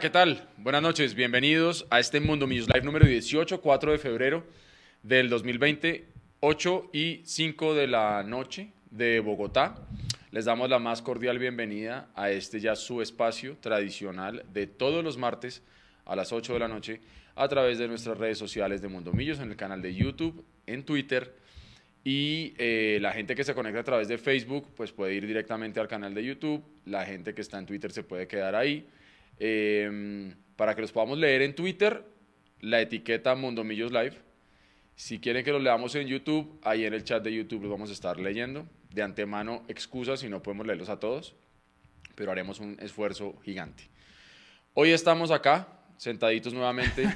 ¿qué tal? Buenas noches, bienvenidos a este Mundo Millos Live número 18, 4 de febrero del 2020, 8 y 5 de la noche de Bogotá. Les damos la más cordial bienvenida a este ya su espacio tradicional de todos los martes a las 8 de la noche a través de nuestras redes sociales de Mundo Millos, en el canal de YouTube, en Twitter y eh, la gente que se conecta a través de Facebook pues puede ir directamente al canal de YouTube, la gente que está en Twitter se puede quedar ahí. Em, para que los podamos leer en Twitter, la etiqueta Mundo Millos Live. Si quieren que los leamos en YouTube, ahí en el chat de YouTube los vamos a estar leyendo. De antemano, excusas si no podemos leerlos a todos, pero haremos un esfuerzo gigante. Hoy estamos acá sentaditos nuevamente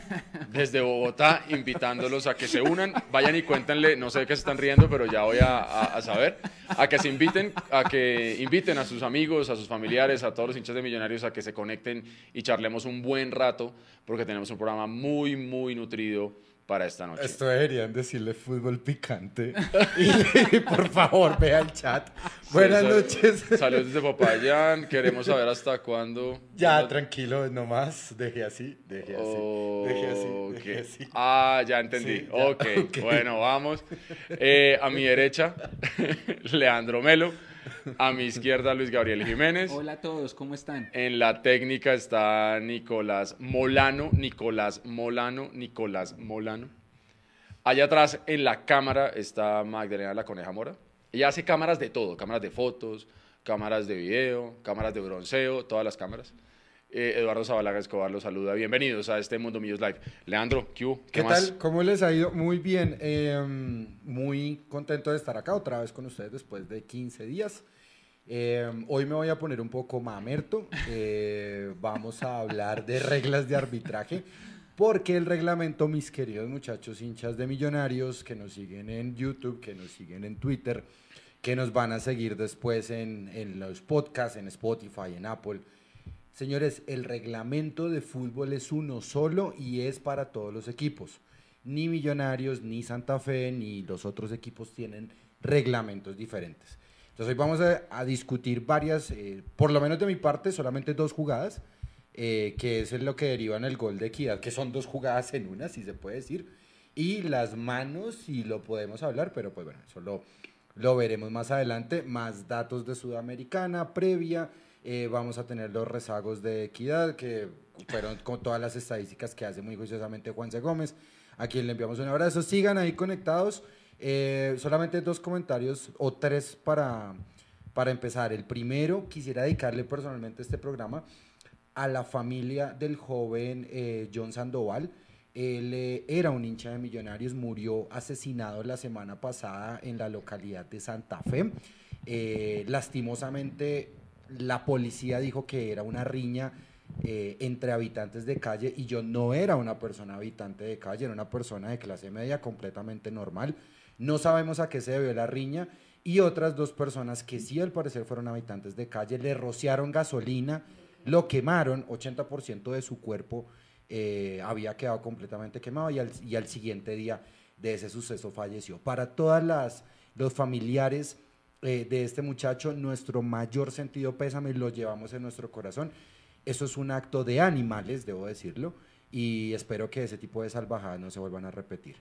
desde Bogotá, invitándolos a que se unan, vayan y cuéntenle, no sé de qué se están riendo, pero ya voy a, saber, a que se inviten, a que inviten a sus amigos, a sus familiares, a todos los hinchas de Millonarios a que se conecten y charlemos un buen rato, porque tenemos un programa muy, muy nutrido para esta noche. Esto deberían decirle fútbol picante. y, por favor, vea el chat. Buenas noches. Saludos desde Popayán. Queremos saber hasta cuándo. Ya, tranquilo, nomás. Deje así, deje así. deje así, deje así. Ah, ya entendí. ok, bueno, vamos. Eh, a mi derecha, Leandro Melo. A mi izquierda, Luis Gabriel Jiménez. Hola a todos, ¿cómo están? En la técnica está Nicolás Molano, Nicolás Molano, Nicolás Molano. Allá atrás, en la cámara, está Magdalena La Coneja Mora. Ella hace cámaras de todo, cámaras de fotos, cámaras de video, cámaras de bronceo, todas las cámaras. Eh, Eduardo Zabalaga Escobar los saluda. Bienvenidos a este Mundo Millos Live. Leandro, ¿qué, ¿Qué, tal? ¿Cómo les ha ido? Muy bien. Em, muy contento de estar acá otra vez con ustedes después de 15 días. Em, hoy me voy a poner un poco mamerto. Eh, vamos a hablar de reglas de arbitraje. Porque el reglamento, mis queridos muchachos hinchas de millonarios que nos siguen en YouTube, que nos siguen en Twitter, que nos van a seguir después en, en los podcasts, en Spotify, en Apple, Señores, el reglamento de fútbol es uno solo y es para todos los equipos. Ni Millonarios, ni Santa Fe, ni los otros equipos tienen reglamentos diferentes. Entonces hoy vamos a, discutir varias, eh, por lo menos de mi parte, solamente dos jugadas, eh, que es lo que deriva en el gol de equidad, que son dos jugadas en una, si se puede decir, y las manos, si lo podemos hablar, pero pues bueno, eso lo, lo veremos más adelante, más datos de Sudamericana previa, eh, vamos a tener los rezagos de equidad, que fueron con todas las estadísticas que hace muy juiciosamente Juan C. Gómez, a quien le enviamos un abrazo. Sigan ahí conectados. Eh, solamente dos comentarios o tres para, para empezar. El primero, quisiera dedicarle personalmente este programa a la familia del joven eh, John Sandoval. Él era un hincha de Millonarios, murió asesinado la semana pasada en la localidad de Santa Fe. lastimosamente la policía dijo que era una riña eh, entre habitantes de calle y yo no era una persona habitante de calle, era una persona de clase media completamente normal. No sabemos a qué se debió la riña y otras dos personas que sí al parecer fueron habitantes de calle le rociaron gasolina, lo quemaron, 80% de su cuerpo eh, había quedado completamente quemado y al, y al siguiente día de ese suceso falleció. Para todas las los familiares eh, de este muchacho, nuestro mayor sentido pésame lo llevamos en nuestro corazón. Eso es un acto de animales, debo decirlo, y espero que ese tipo de salvajadas no se vuelvan a repetir.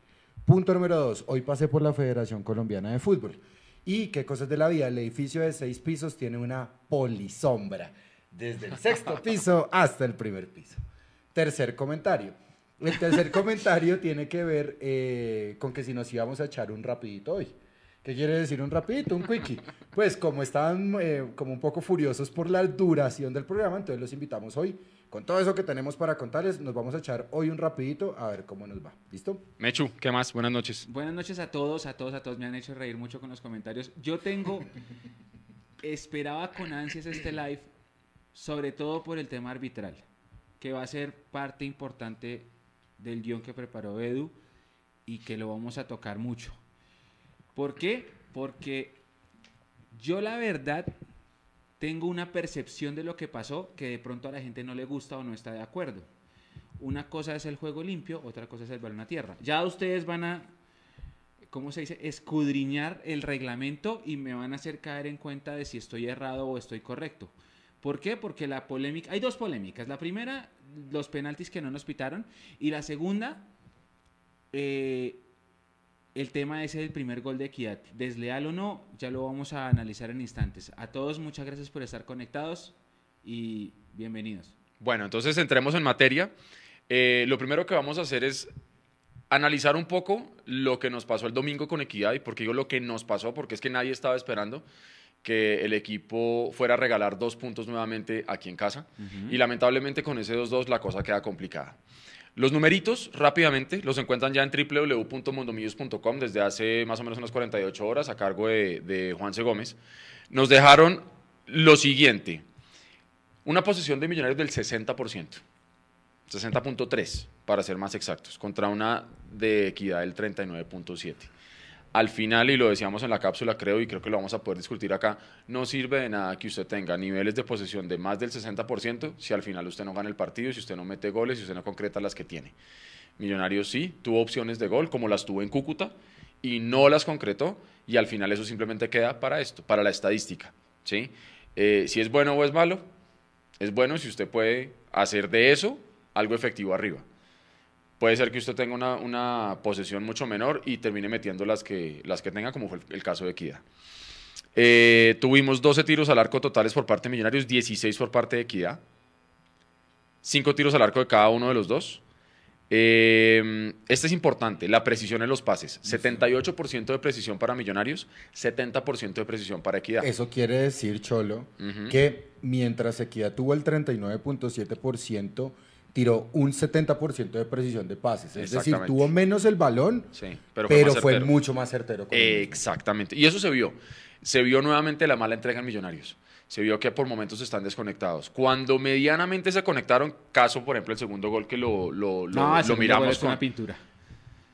Punto número dos, hoy pasé por la Federación Colombiana de Fútbol. Y qué cosas de la vida, el edificio de seis pisos tiene una polisombra, desde el sexto piso hasta el primer piso. Tercer comentario. El tercer comentario tiene que ver eh, con que si nos íbamos a echar un rapidito hoy. ¿Qué quiere decir un rapidito, un quickie? Pues como estaban eh, como un poco furiosos por la duración del programa, entonces los invitamos hoy. Con todo eso que tenemos para contarles, nos vamos a echar hoy un rapidito a ver cómo nos va. ¿Listo? Mechu, ¿qué más? Buenas noches. Buenas noches a todos, a todos, a todos. Me han hecho reír mucho con los comentarios. Yo tengo, esperaba con ansias este live, sobre todo por el tema arbitral, que va a ser parte importante del guion que preparó Edu y que lo vamos a tocar mucho. ¿Por qué? Porque yo la verdad tengo una percepción de lo que pasó que de pronto a la gente no le gusta o no está de acuerdo. Una cosa es el juego limpio, otra cosa es el balón a tierra. Ya ustedes van a, ¿cómo se dice?, escudriñar el reglamento y me van a hacer caer en cuenta de si estoy errado o estoy correcto. ¿Por qué? Porque la polémica, hay dos polémicas. La primera, los penaltis que no nos pitaron. Y la segunda, eh, el tema ese del primer gol de Equidad. Desleal o no, ya lo vamos a analizar en instantes. A todos, muchas gracias por estar conectados y bienvenidos. Bueno, entonces entremos en materia. Eh, lo primero que vamos a hacer es analizar un poco lo que nos pasó el domingo con Equidad y por qué digo lo que nos pasó, porque es que nadie estaba esperando que el equipo fuera a regalar dos puntos nuevamente aquí en casa. Y lamentablemente con ese 2-2 la cosa queda complicada. Los numeritos, rápidamente, los encuentran ya en www.mundomillos.com desde hace más o menos unas 48 horas a cargo de, de Juan C. Gómez. Nos dejaron lo siguiente. Una posición de millonarios del 60%. 60.3 para ser más exactos, contra una de equidad del 39.7. Al final, y lo decíamos en la cápsula, creo, y creo que lo vamos a poder discutir acá, no sirve de nada que usted tenga niveles de posesión de más del 60% si al final usted no gana el partido, si usted no mete goles, si usted no concreta las que tiene. Millonarios sí, tuvo opciones de gol, como las tuvo en Cúcuta, y no las concretó, y al final eso simplemente queda para esto, para la estadística. ¿sí? Eh, si es bueno o es malo, es bueno si usted puede hacer de eso algo efectivo arriba. Puede ser que usted tenga una, una posesión mucho menor y termine metiendo las que, las que tenga, como fue el, el caso de Equidad. Eh, tuvimos 12 tiros al arco totales por parte de Millonarios, 16 por parte de Equidad. 5 tiros al arco de cada uno de los dos. Eh, este es importante, la precisión en los pases. 78% de precisión para Millonarios, 70% de precisión para Equidad. Eso quiere decir, Cholo, que mientras Equidad tuvo el 39.7%, tiró un 70% de precisión de pases. Es decir, tuvo menos el balón, Sí, pero, pero fue, mucho más certero. con. Exactamente. Y eso se vio. Se vio nuevamente la mala entrega en Millonarios. Se vio que por momentos están desconectados. Cuando medianamente se conectaron, caso por ejemplo el segundo gol que lo, lo, lo- No, lo miramos es una con pintura.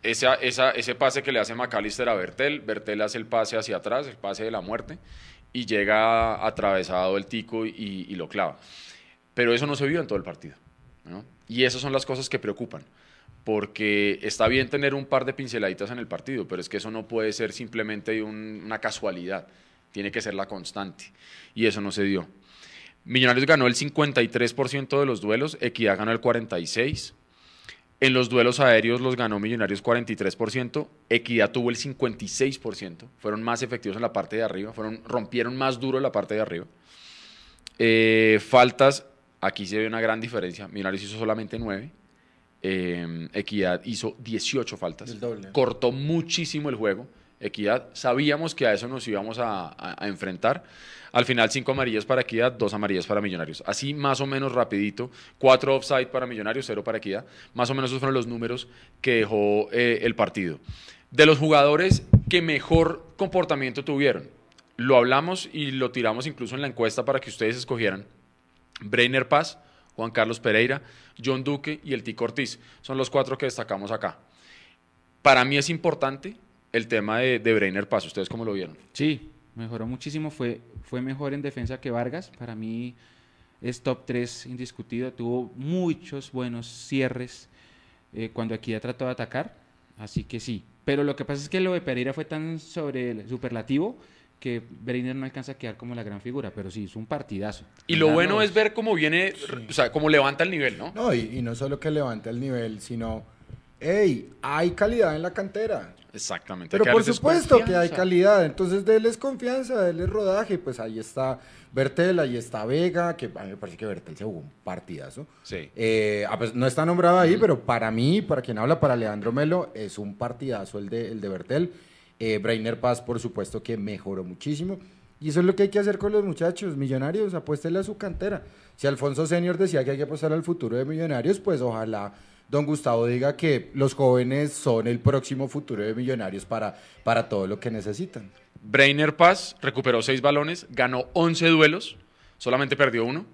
esa, esa- ese pase que le hace McAllister a Bertel. Bertel hace el pase hacia atrás, el pase de la muerte, y llega atravesado el tico y, y lo clava. Pero eso no se vio en todo el partido. ¿No? Y esas son las cosas que preocupan. Porque está bien tener un par de pinceladitas en el partido, pero es que eso no puede ser simplemente un- una casualidad. Tiene que ser la constante. Y eso no se dio. Millonarios ganó el 53% de los duelos, Equidad ganó el 46%. En los duelos aéreos los ganó Millonarios 43%, Equidad tuvo el 56%, fueron más efectivos en la parte de arriba, fueron, rompieron más duro en la parte de arriba. Eh, faltas, aquí se ve una gran diferencia, Millonarios hizo solamente 9, eh, Equidad hizo 18 faltas, El doble. cortó muchísimo el juego, Equidad, sabíamos que a eso nos íbamos a, a- a enfrentar, al final cinco amarillas para Equidad, dos amarillas para Millonarios, así más o menos rapidito, cuatro offside para Millonarios, cero para Equidad, más o menos esos fueron los números que dejó eh, el partido. De los jugadores que mejor comportamiento tuvieron, lo hablamos y lo tiramos incluso en la encuesta para que ustedes escogieran. Breiner Paz, Juan Carlos Pereira, John Duque y el Tico Ortiz. Son los cuatro que destacamos acá. Para mí es importante el tema de, de Breiner Paz. ¿Ustedes cómo lo vieron? Sí, mejoró muchísimo. Fue, fue mejor en defensa que Vargas. Para mí es top 3 indiscutido. Tuvo muchos buenos cierres eh, cuando Equidad trató de atacar. Así que sí. Pero lo que pasa es que lo de Pereira fue tan sobre el superlativo que Breiner no alcanza a quedar como la gran figura. Pero sí, es un partidazo. Y lo bueno es ver cómo viene, o sea, cómo levanta el nivel, ¿no? No, y, y no solo que levante el nivel, sino, hey, hay calidad en la cantera. Exactamente. Pero por supuesto que hay calidad, entonces déles confianza, déles rodaje, pues ahí está Bertel, ahí está Vega, que a mí me parece que Bertel se jugó un partidazo. Sí. Eh, ah, pues no está nombrado ahí, pero para mí, para quien habla, para Leandro Melo, es un partidazo el de, el de Bertel. Eh, Brainer Paz, por supuesto, que mejoró muchísimo. Y eso es lo que hay que hacer con los muchachos, millonarios, apuéstele a su cantera. Si Alfonso Senior decía que hay que apostar al futuro de millonarios, pues ojalá don Gustavo diga que los jóvenes son el próximo futuro de millonarios para, para todo lo que necesitan. Brainer Paz recuperó seis balones, ganó 11 duelos, solamente perdió uno.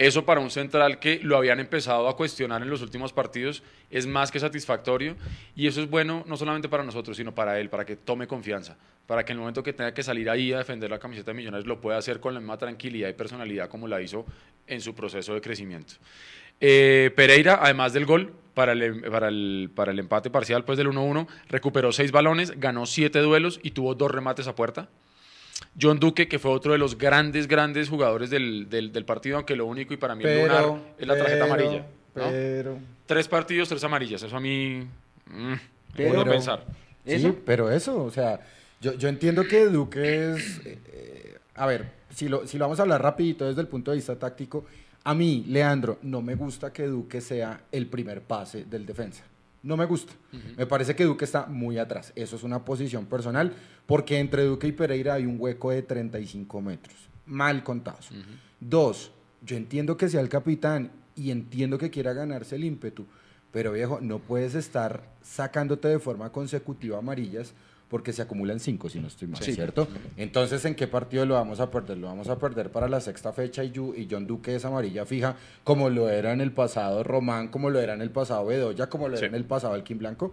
Eso para un central que lo habían empezado a cuestionar en los últimos partidos es más que satisfactorio y eso es bueno no solamente para nosotros, sino para él, para que tome confianza, para que en el momento que tenga que salir ahí a defender la camiseta de Millonarios lo pueda hacer con la misma tranquilidad y personalidad como la hizo en su proceso de crecimiento. Eh, Pereira, además del gol para el, para el, para el empate parcial pues del 1-1, recuperó seis balones, ganó siete duelos y tuvo dos remates a puerta. John Duque, que fue otro de los grandes, grandes jugadores del, del- del partido, aunque lo único y para mí el lunar es la tarjeta pero- amarilla. pero... Tres partidos, tres amarillas. Eso a mí. mm, Pero- puedo pensar. ¿Eso? Sí, pero eso, o sea, yo, yo entiendo que Duque es... eh, eh, a ver, si lo, si lo vamos a hablar rapidito desde el punto de vista táctico, a mí, Leandro, no me gusta que Duque sea el primer pase del defensa. No me gusta. Me parece que Duque está muy atrás. Eso es una posición personal, porque entre Duque y Pereira hay un hueco de 35 metros. Mal contados. Dos, yo entiendo que sea el capitán y entiendo que quiera ganarse el ímpetu, pero viejo, no puedes estar sacándote de forma consecutiva amarillas porque se acumulan cinco, si no estoy mal, Sí. ¿cierto? Entonces, ¿en qué partido lo vamos a perder? Lo vamos a perder para la sexta fecha y, John Duque es amarilla fija, como lo era en el pasado Román, como lo era en el pasado Bedoya, como lo Sí. era en el pasado Elkin Blanco.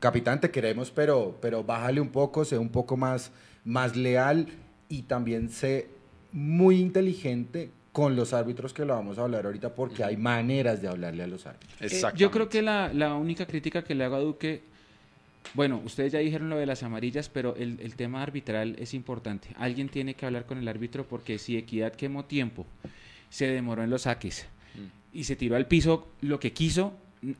Capitán, te queremos, pero, pero bájale un poco, sé un poco más, más leal y también sé muy inteligente con los árbitros que lo vamos a hablar ahorita porque hay maneras de hablarle a los árbitros. Eh, Exacto. yo creo que la, la única crítica que le hago a Duque, bueno, ustedes ya dijeron lo de las amarillas, pero el, el tema arbitral es importante. Alguien tiene que hablar con el árbitro porque si Equidad quemó tiempo, se demoró en los saques Mm. y se tiró al piso lo que quiso,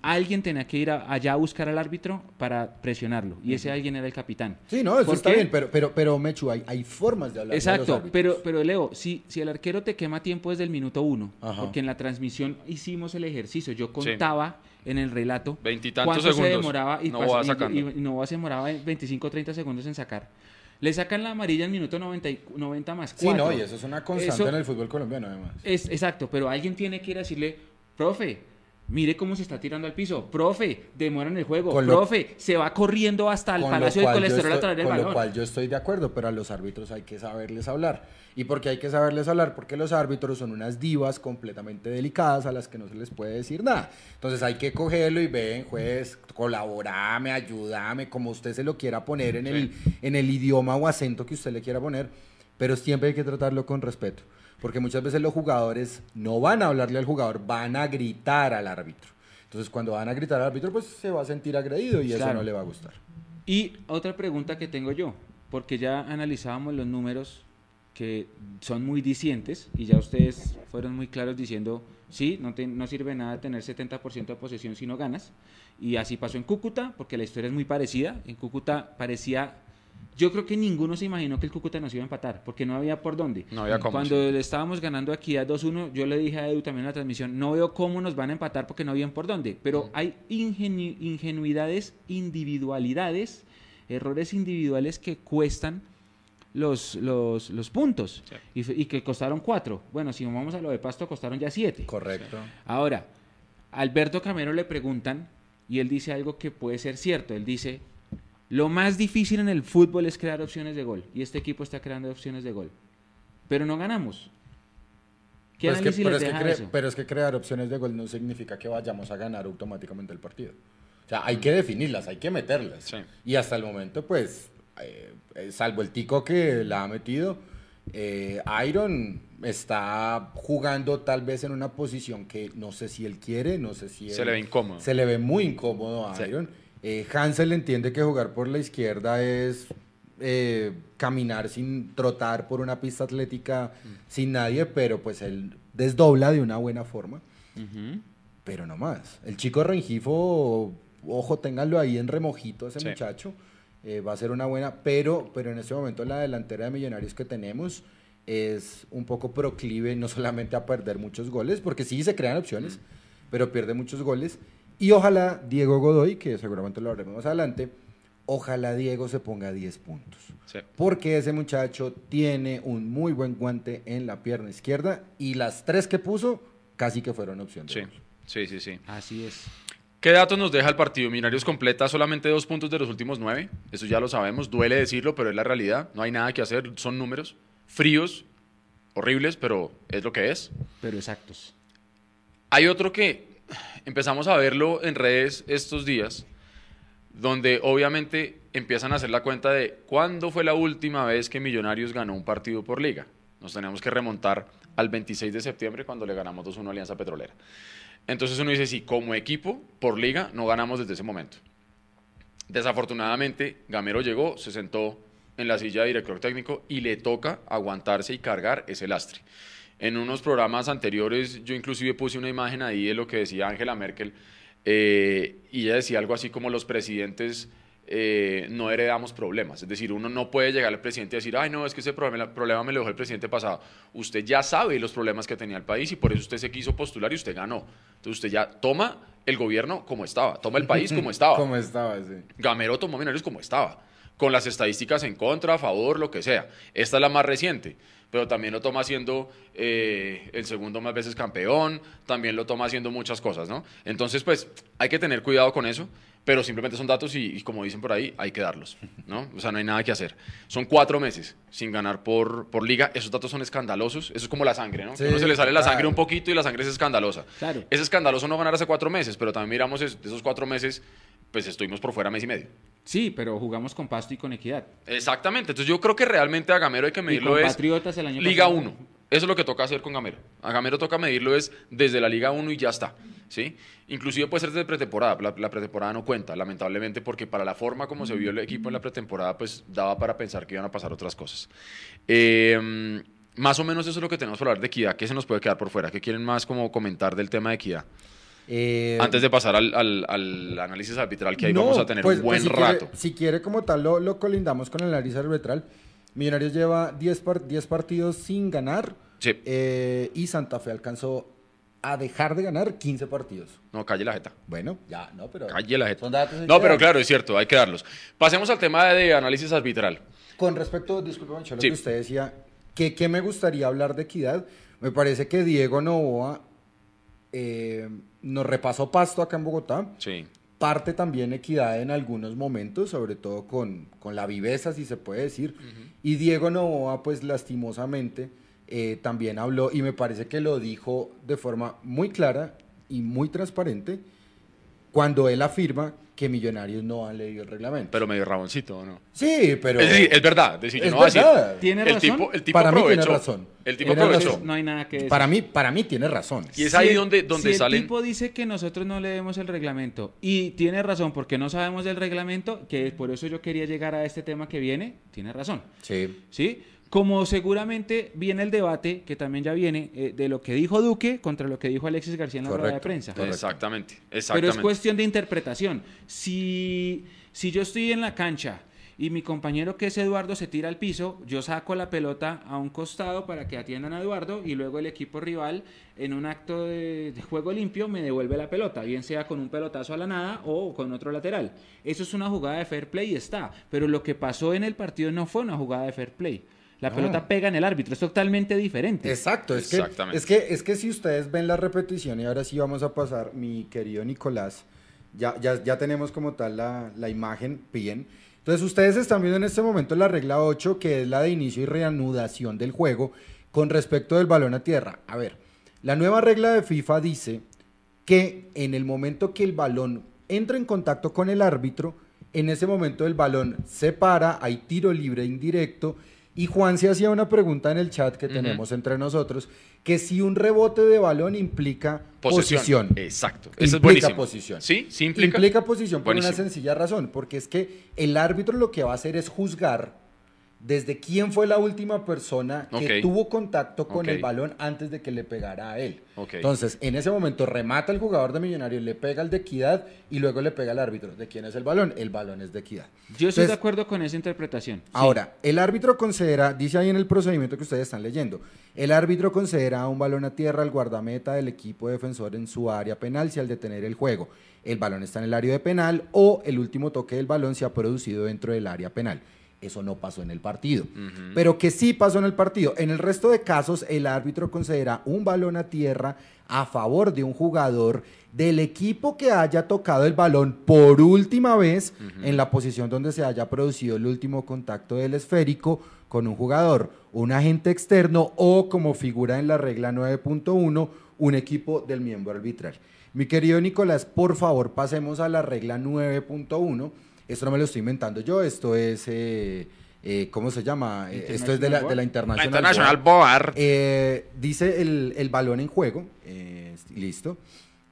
alguien tenía que ir a- allá a buscar al árbitro para presionarlo y ese alguien era el capitán. Sí, no, eso ¿Por está qué? bien, pero, pero, pero Mechu, hay, hay formas de hablar de los Exacto, pero, pero Leo, si, si el arquero te quema tiempo desde el minuto uno, Ajá. porque en la transmisión hicimos el ejercicio, yo contaba en el relato Veintitantos cuánto se segundos. demoraba y, No pas- va y- sacando. y- y no se demoraba 25 o 30 segundos en sacar. Le sacan la amarilla en minuto 90, y- 90 más Sí, 4. no, y eso es una constante Eso- en el fútbol colombiano, además. Es, exacto, pero alguien tiene que ir a decirle, profe, mire cómo se está tirando al piso, profe, demoran el juego, Con lo- profe, se va corriendo hasta el Con Palacio del Colesterol a traer el con balón. lo cual yo estoy de acuerdo, pero a los árbitros hay que saberles hablar. ¿Y por qué hay que saberles hablar? Porque los árbitros son unas divas completamente delicadas a las que no se les puede decir nada. Entonces hay que cogerlo y ven, juez, colaborame, ayúdame, como usted se lo quiera poner en, el, en el idioma o acento que usted le quiera poner, pero siempre hay que tratarlo con respeto. Porque muchas veces los jugadores no van a hablarle al jugador, van a gritar al árbitro. Entonces cuando van a gritar al árbitro, pues se va a sentir agredido y eso no le va a gustar. Y otra pregunta que tengo yo, porque ya analizábamos los números que son muy dicientes y ya ustedes fueron muy claros diciendo, sí, no, te- no sirve nada tener 70% de posesión si no ganas. Y así pasó en Cúcuta, porque la historia es muy parecida. En Cúcuta parecía, yo creo que ninguno se imaginó que el Cúcuta nos iba a empatar, porque no había por dónde. No había cómo, Cuando sí. le estábamos ganando aquí a 2-1, yo le dije a Edu también en la transmisión, no veo cómo nos van a empatar porque no habían por dónde. Pero hay ingenu- ingenuidades, individualidades, errores individuales que cuestan los, los, los puntos Sí. y, que costaron cuatro. Bueno, si vamos a lo de Pasto, costaron ya siete. Correcto. Ahora, a Alberto Camero le preguntan y él dice algo que puede ser cierto. Él dice, lo más difícil en el fútbol es crear opciones de gol. Y este equipo está creando opciones de gol. Pero no ganamos. ¿Qué Pero es, que, análisis pero, les es que deja cre- eso? pero es que crear opciones de gol no significa que vayamos a ganar automáticamente el partido. O sea, hay que definirlas, hay que meterlas. Sí. Y hasta el momento, pues, eh, eh, salvo el tico que la ha metido, eh, Iron está jugando tal vez en una posición que no sé si él quiere, no sé si Se él- le ve incómodo. Se le ve muy incómodo a Sí. Iron. Eh, Hansel entiende que jugar por la izquierda es eh, caminar sin trotar por una pista atlética Mm. sin nadie, pero pues él desdobla de una buena forma, pero no más. El chico Rengifo, ojo, ténganlo ahí en remojito ese Sí. muchacho, eh, va a ser una buena, pero, pero en este momento la delantera de Millonarios que tenemos es un poco proclive no solamente a perder muchos goles, porque sí se crean opciones, pero pierde muchos goles. Y ojalá Diego Godoy, que seguramente lo haremos más adelante, ojalá Diego se ponga a 10 puntos. Sí. Porque ese muchacho tiene un muy buen guante en la pierna izquierda y las tres que puso casi que fueron opción de Sí, gol. sí, sí, sí. Así es. ¿Qué datos nos deja el partido? Millonarios completa solamente dos puntos de los últimos nueve. Eso ya lo sabemos. Duele decirlo, pero es la realidad. No hay nada que hacer. Son números fríos, horribles, pero es lo que es. Pero exactos. Hay otro que empezamos a verlo en redes estos días, donde obviamente empiezan a hacer la cuenta de cuándo fue la última vez que Millonarios ganó un partido por liga. Nos tenemos que remontar al 26 de septiembre cuando le ganamos 2-1 a Alianza Petrolera. Entonces uno dice, sí, como equipo, por liga, no ganamos desde ese momento. Desafortunadamente, Gamero llegó, se sentó en la silla de director técnico y le toca aguantarse y cargar ese lastre. En unos programas anteriores yo inclusive puse una imagen ahí de lo que decía Angela Merkel eh, y ella decía algo así como los presidentes eh, no heredamos problemas. Es decir, uno no puede llegar al presidente y decir, ay, no, es que ese problema, problema me lo dejó el presidente pasado. Usted ya sabe los problemas que tenía el país y por eso usted se quiso postular y usted ganó. Entonces usted ya toma el gobierno como estaba, toma el país como estaba. como estaba, sí. Gamero tomó Millonarios como estaba, con las estadísticas en contra, a favor, lo que sea. Esta es la más reciente pero también lo toma siendo eh, el segundo más veces campeón, también lo toma haciendo muchas cosas, ¿no? Entonces, pues hay que tener cuidado con eso, pero simplemente son datos y, como dicen por ahí, hay que darlos, ¿no? O sea, no hay nada que hacer. Son cuatro meses sin ganar por, por liga, esos datos son escandalosos, eso es como la sangre, ¿no? a uno se le sale la sangre un poquito y la sangre es escandalosa. Claro. Es escandaloso no ganar hace cuatro meses, pero también miramos esos cuatro meses, pues estuvimos por fuera mes y medio. Sí, pero jugamos con Pasto y con Equidad. Exactamente. Entonces yo creo que realmente a Gamero hay que medirlo es Patriotas el año Liga 1. Eso es lo que toca hacer con Gamero. A Gamero toca medirlo es desde la Liga 1 y ya está. ¿sí? Inclusive puede ser desde pretemporada. La, pretemporada no cuenta, lamentablemente, porque para la forma como se vio el equipo en la pretemporada, pues daba para pensar que iban a pasar otras cosas. Eh, más o menos eso es lo que tenemos para hablar de equidad. ¿Qué se nos puede quedar por fuera? ¿Qué quieren más como comentar del tema de equidad? Eh, Antes de pasar al, análisis arbitral, que ahí vamos a tener un pues, buen pues, rato. Quiere, si quiere, como tal, lo, colindamos con el análisis arbitral. Millonarios lleva 10, partidos sin ganar. Eh, y Santa Fe alcanzó a dejar de ganar 15 partidos. No, calle la jeta. Bueno, ya, no, pero. Calle la jeta. no, pero claro, es cierto, hay que darlos. Pasemos al tema de análisis arbitral. Con respecto, disculpe, Mancholo, que usted decía, que, que me gustaría hablar de equidad. Me parece que Diego Novoa eh, nos repasó Pasto acá en Bogotá. Sí. Parte también Equidad en algunos momentos, sobre todo con, con la viveza, si se puede decir. Y Diego Novoa, pues lastimosamente, eh, también habló y me parece que lo dijo de forma muy clara y muy transparente cuando él afirma que Millonarios no han leído el reglamento. Pero medio raboncito, ¿no? Sí, pero... Es decir, es verdad. Decir, es no verdad. ¿Tiene el razón? Tipo, el tipo para mí tiene razón. El tipo aprovechó. No hay nada que decir. Para mí, para mí tiene razón. Y es ahí donde, donde si salen... el tipo dice que nosotros no leemos el reglamento y tiene razón porque no sabemos del reglamento, que por eso yo quería llegar a este tema que viene, tiene razón. Sí. ¿Sí? Como seguramente viene el debate, que también ya viene, eh, de lo que dijo Duque contra lo que dijo Alexis García en la rueda de prensa. Exactamente, exactamente. Pero es cuestión de interpretación. Si, si yo estoy en la cancha y mi compañero que es Eduardo se tira al piso, yo saco la pelota a un costado para que atiendan a Eduardo y luego el equipo rival en un acto de, de, juego limpio me devuelve la pelota, bien sea con un pelotazo a la nada o con otro lateral. Eso es una jugada de fair play y está, pero lo que pasó en el partido no fue una jugada de fair play. La pelota pega en el árbitro, es totalmente diferente. Exacto, es que, es que, es que si ustedes ven la repetición, y ahora sí vamos a pasar, mi querido Nicolás, ya, ya, ya tenemos como tal la, la imagen bien. Entonces ustedes están viendo en este momento la regla 8, que es la de inicio y reanudación del juego con respecto del balón a tierra. A ver, la nueva regla de FIFA dice que en el momento que el balón entra en contacto con el árbitro, en ese momento el balón se para, hay tiro libre indirecto y Juan se hacía una pregunta en el chat que tenemos entre nosotros, que si un rebote de balón implica posición. Exacto. Eso implica es posición. Sí, sí implica. Implica posición por una sencilla razón, porque es que el árbitro lo que va a hacer es juzgar desde quién fue la última persona que tuvo contacto con el balón antes de que le pegara a él. Entonces, en ese momento remata el jugador de Millonarios, le pega al de Equidad y luego le pega al árbitro. ¿De quién es el balón? El balón es de Equidad. Yo estoy de acuerdo con esa interpretación. Ahora, el árbitro considera, dice ahí en el procedimiento que ustedes están leyendo, el árbitro considera un balón a tierra al guardameta del equipo defensor en su área penal si al detener el juego el balón está en el área de penal o el último toque del balón se ha producido dentro del área penal. Eso no pasó en el partido. Pero que sí pasó en el partido. En el resto de casos, el árbitro considera un balón a tierra a favor de un jugador del equipo que haya tocado el balón por última vez en la posición donde se haya producido el último contacto del esférico con un jugador, un agente externo o como figura en la regla 9.1, un equipo del miembro arbitral. Mi querido Nicolás, por favor, pasemos a la regla 9.1 esto no me lo estoy inventando yo, esto es, eh, eh, ¿cómo se llama? Eh, esto es de la, de la International, International Board. dice el, el, balón en juego, listo.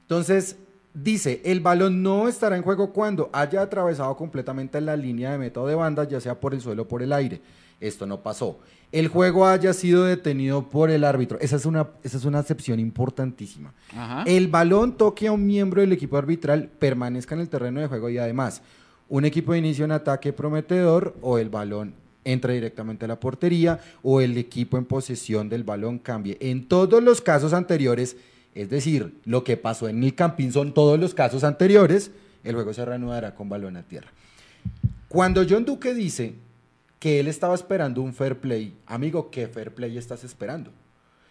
Entonces, dice, el balón no estará en juego cuando haya atravesado completamente la línea de método de banda, ya sea por el suelo o por el aire. Esto no pasó. El juego haya sido detenido por el árbitro. Esa es una, esa es una excepción importantísima. Ajá. El balón toque a un miembro del equipo arbitral, permanezca en el terreno de juego y además un equipo de inicio en ataque prometedor o el balón entra directamente a la portería o el equipo en posesión del balón cambie. En todos los casos anteriores, es decir, lo que pasó en el Campín son todos los casos anteriores, el juego se reanudará con balón a tierra. Cuando John Duque dice que él estaba esperando un fair play, amigo, ¿qué fair play estás esperando?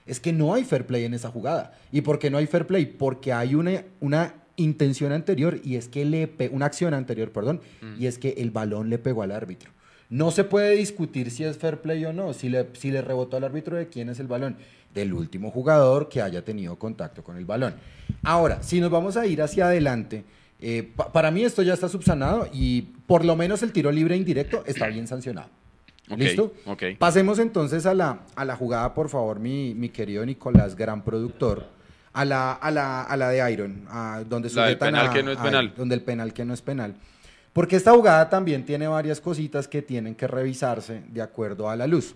Es que no hay fair play en esa jugada. ¿Y por qué no hay fair play? Porque hay una, una intención anterior y es que le pe- una acción anterior, perdón, y es que el balón le pegó al árbitro. No se puede discutir si es fair play o no, si le, si le rebotó al árbitro de quién es el balón, del último jugador que haya tenido contacto con el balón. Ahora, si nos vamos a ir hacia adelante, eh, pa- para mí esto ya está subsanado y por lo menos el tiro libre indirecto está bien sancionado. ¿Listo? Pasemos entonces a la, a la jugada, por favor, mi, mi querido Nicolás, gran productor. A la, a la, a la de Iron, a donde La del penal a- que no es a- penal. donde el penal que no es penal. Porque esta jugada también tiene varias cositas que tienen que revisarse de acuerdo a la luz.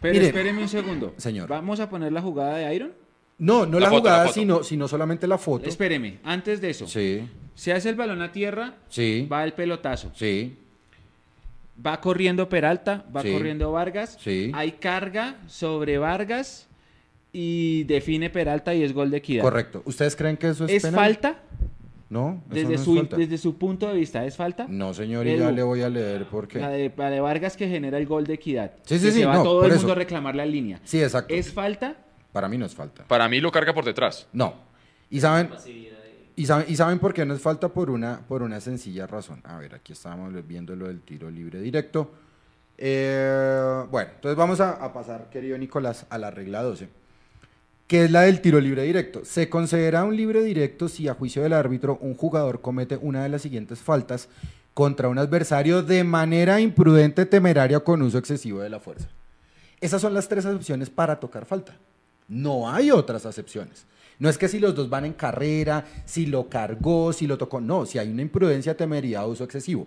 Pero Mire, espéreme un segundo. Señor. ¿Vamos a poner la jugada de Iron? No, no La la, foto, la jugada, sino, sino solamente la foto. Espéreme, antes de eso. Sí, Se hace el balón a tierra, sí, va el pelotazo. sí, Va corriendo Peralta, va Sí. corriendo Vargas. Sí. Hay carga sobre Vargas y define Peralta y es gol de equidad. correcto. ¿Ustedes creen que eso es, ¿Es penal? falta? No, eso Desde, no es su, falta. desde su punto de vista, ¿es falta? No, señor, y ya le voy a leer por qué. La de, la de Vargas que genera el gol de equidad. Sí, sí, Que sí, Se va no, todo por el eso. mundo a reclamar la línea. Sí, exacto. ¿Es falta? Para mí no es falta. Para mí lo carga por detrás. No. ¿Y saben, y saben, y saben por qué no es falta? Por una, por una sencilla razón. A ver, aquí estábamos viendo lo del tiro libre directo. Eh, bueno, entonces vamos a, a pasar, querido Nicolás, a la regla 12, que es la del tiro libre directo. Se considera un libre directo si a juicio del árbitro un jugador comete una de las siguientes faltas contra un adversario de manera imprudente, temeraria o con uso excesivo de la fuerza. Esas son las tres acepciones para tocar falta. No hay otras acepciones. No es que si los dos van en carrera, si lo cargó, si lo tocó. No, si hay una imprudencia, temeridad o uso excesivo.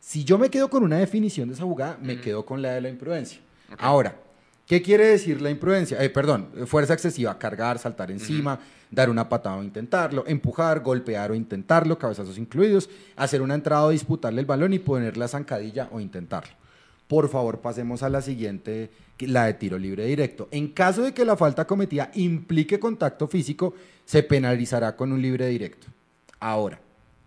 Si yo me quedo con una definición de esa jugada, me quedo con la de la imprudencia. Ahora, ¿qué quiere decir la imprudencia? Eh, perdón, fuerza excesiva, cargar, saltar encima, dar una patada o intentarlo, empujar, golpear o intentarlo, cabezazos incluidos, hacer una entrada o disputarle el balón y poner la zancadilla o intentarlo. Por favor, pasemos a la siguiente, la de tiro libre directo. En caso de que la falta cometida implique contacto físico, se penalizará con un libre directo. Ahora,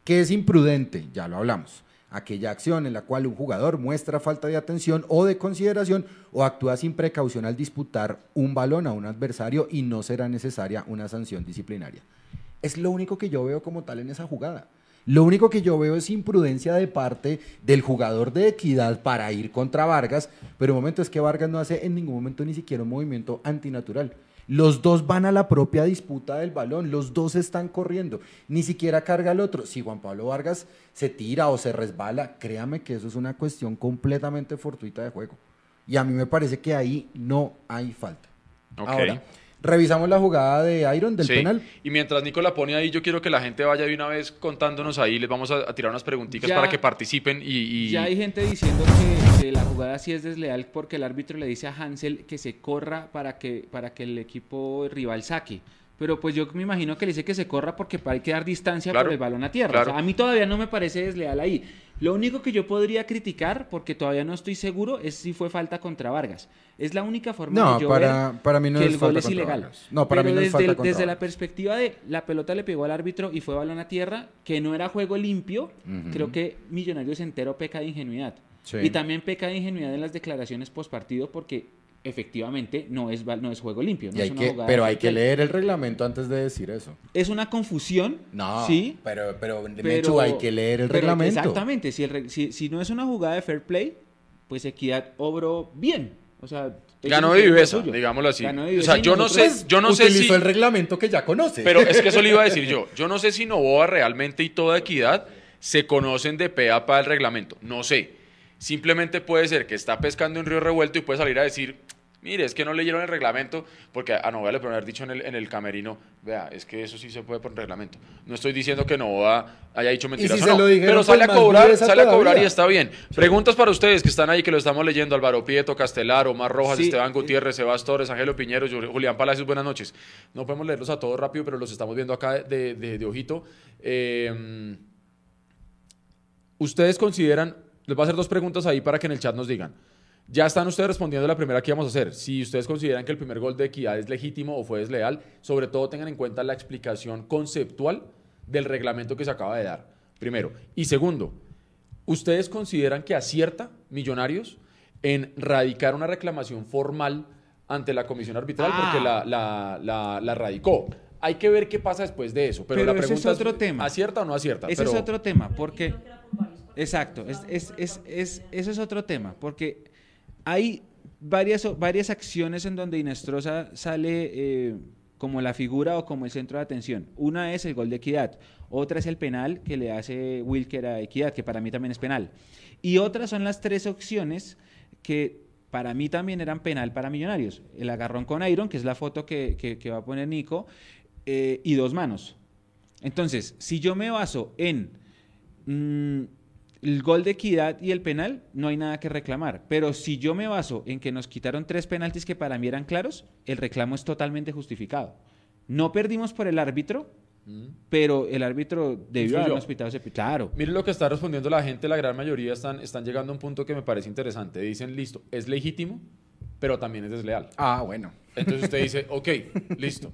¿qué es imprudente? Ya lo hablamos. Aquella acción en la cual un jugador muestra falta de atención o de consideración o actúa sin precaución al disputar un balón a un adversario y no será necesaria una sanción disciplinaria. Es lo único que yo veo como tal en esa jugada. Lo único que yo veo es imprudencia de parte del jugador de equidad para ir contra Vargas, pero el momento es que Vargas no hace en ningún momento ni siquiera un movimiento antinatural. Los dos van a la propia disputa del balón, los dos están corriendo, ni siquiera carga el otro. Si Juan Pablo Vargas se tira o se resbala, créame que eso es una cuestión completamente fortuita de juego. Y a mí me parece que ahí no hay falta. Ahora, revisamos la jugada de Iron del Sí. penal. Y mientras Nico la pone ahí, yo quiero que la gente vaya de una vez contándonos ahí. Les vamos a, a tirar unas preguntitas Ya- para que participen y... y- Ya hay gente diciendo que, que la jugada sí es desleal porque el árbitro le dice a Hansel que se corra para que, para que el equipo rival saque. Pero pues yo me imagino que le dice que se corra porque hay que dar distancia Claro, por el balón a tierra. claro. O sea, a mí todavía no me parece desleal ahí. Lo único que yo podría criticar, porque todavía no estoy seguro, es si fue falta contra Vargas. Es la única forma No, de yo para- ver para mí no que es el gol falta es ilegal. Vargas. No, para Pero mí no es desde, falta el- contra desde la perspectiva de la pelota le pegó al árbitro y fue balón a tierra, que no era juego limpio, creo que Millonarios entero peca de ingenuidad. Sí. Y también peca de ingenuidad en las declaraciones post partido porque efectivamente no es, no es juego limpio. no es hay una que, jugada pero hay fair que play. leer el reglamento antes de decir eso. Es una confusión. No, sí. pero, pero, pero- Mechu, hay que leer el reglamento. Exactamente. Si, el si, si no es una jugada de fair play, pues Equidad obró bien. O sea, Ganó de viveza, digámoslo así. Ganó de O sea, yo no sé, yo no sé Utilizó si... el reglamento que ya conoce. Pero es que eso le iba a decir yo. Yo no sé si Novoa realmente y toda equidad se conocen de pe a pa el reglamento. No sé. Simplemente puede ser que está pescando en río revuelto y puede salir a decir, Mire, es que no leyeron el reglamento, porque a Novoa le pueden haber dicho en el, en el camerino, vea, es que eso sí se puede por reglamento. No estoy diciendo que Novoa haya dicho mentiras si o se no, lo dijeron, pero sale a cobrar, sale a cobrar y está bien. Preguntas para ustedes que están ahí, que lo estamos leyendo, Álvaro Prieto, Castelar, Omar Rojas, Sí, Esteban Gutiérrez, Sebas Torres, Ángelo Piñero, Ju- Julián Palacios, buenas noches. No podemos leerlos a todos rápido, pero los estamos viendo acá de, de- de ojito. Eh, Ustedes consideran, les voy a hacer dos preguntas ahí para que en el chat nos digan. Ya están ustedes respondiendo la primera que íbamos a hacer. Si ustedes consideran que el primer gol de Equidad es legítimo o fue desleal, sobre todo tengan en cuenta la explicación conceptual del reglamento que se acaba de dar. Primero. Y segundo, ¿ustedes consideran que acierta Millonarios en radicar una reclamación formal ante la comisión arbitral Ah. porque la, la, la- la radicó? Hay que ver qué pasa después de eso. Pero, Pero la ese es pregunta otro tema. ¿acierta o no acierta? Ese Pero- es otro tema, porque... Exacto, es, es, es, es otro tema, porque hay varias, varias acciones en donde Inestrosa sale eh, como la figura o como el centro de atención. Una es el gol de Equidad, otra es el penal que le hace Wilker a Equidad, que para mí también es penal. Y otras son las tres opciones que para mí también eran penal para Millonarios. El agarrón con Iron, que es la foto que va a poner Nico, eh, y dos manos. Entonces, si yo me baso en mm, el gol de equidad y el penal, no hay nada que reclamar. Pero si yo me baso en que nos quitaron tres penaltis que para mí eran claros, el reclamo es totalmente justificado. No perdimos por el árbitro, pero el árbitro debió habernos pitado ese Claro. Miren lo que está respondiendo la gente, la gran mayoría están, están llegando a un punto que me parece interesante. Dicen, listo, es legítimo, pero también es desleal. Ah, bueno. Entonces usted dice, ok, listo.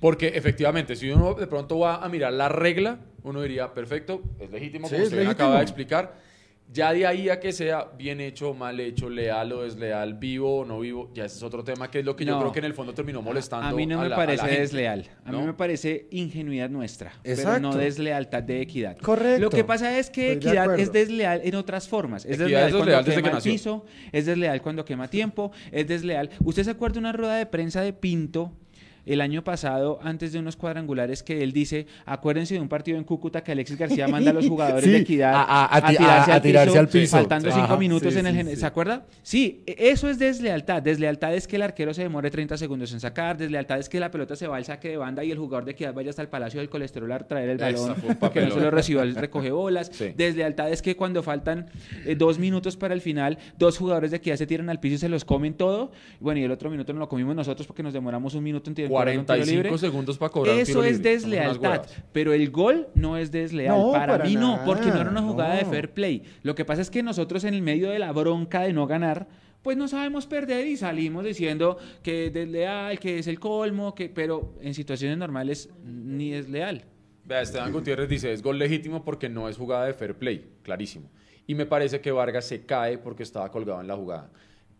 Porque efectivamente, si uno de pronto va a mirar la regla, uno diría, perfecto, es legítimo, Sí, como usted acaba de explicar. Ya de ahí a que sea bien hecho, mal hecho, leal o desleal, vivo o no vivo, ya ese es otro tema que es lo que yo creo que en el fondo terminó molestando. A mí no me la- a la parece gente, desleal. A mí me parece ingenuidad nuestra, pero Exacto. no deslealtad de equidad. Correcto. Lo que pasa es que Estoy equidad es desleal en otras formas. Es Equidad desleal, es desleal cuando desde quema que el nació. piso, es desleal cuando quema tiempo, es desleal. ¿Usted se acuerda de una rueda de prensa de Pinto? El año pasado, antes de unos cuadrangulares, que él dice, acuérdense de un partido en Cúcuta que Alexis García manda a los jugadores Sí, de equidad a- a- a ti- a- a tirarse al piso. faltando cinco minutos sí, en el sí. ¿Se acuerda? Sí, eso es deslealtad. Deslealtad es que el arquero se demore 30 segundos en sacar. Deslealtad es que la pelota se va al saque de banda y el jugador de equidad vaya hasta el Palacio del Colesterol a traer el balón porque no se lo recibió el recoge bolas. Deslealtad es que cuando faltan eh, dos minutos para el final, dos jugadores de equidad se tiran al piso y se los comen todo. Bueno, y el otro minuto no lo comimos nosotros porque nos demoramos un minuto en tirar 45 libre. segundos para cobrar un tiro Eso es libre. Deslealtad, pero el gol no es desleal. No, para, para mí no, nada, porque no era una jugada de no. fair play. Lo que pasa es que nosotros en el medio de la bronca de no ganar, pues no sabemos perder y salimos diciendo que es desleal, que es el colmo, que pero en situaciones normales ni es leal. Vea, Esteban Gutiérrez dice, es gol legítimo porque no es jugada de fair play, clarísimo. Y me parece que Vargas se cae porque estaba colgado en la jugada.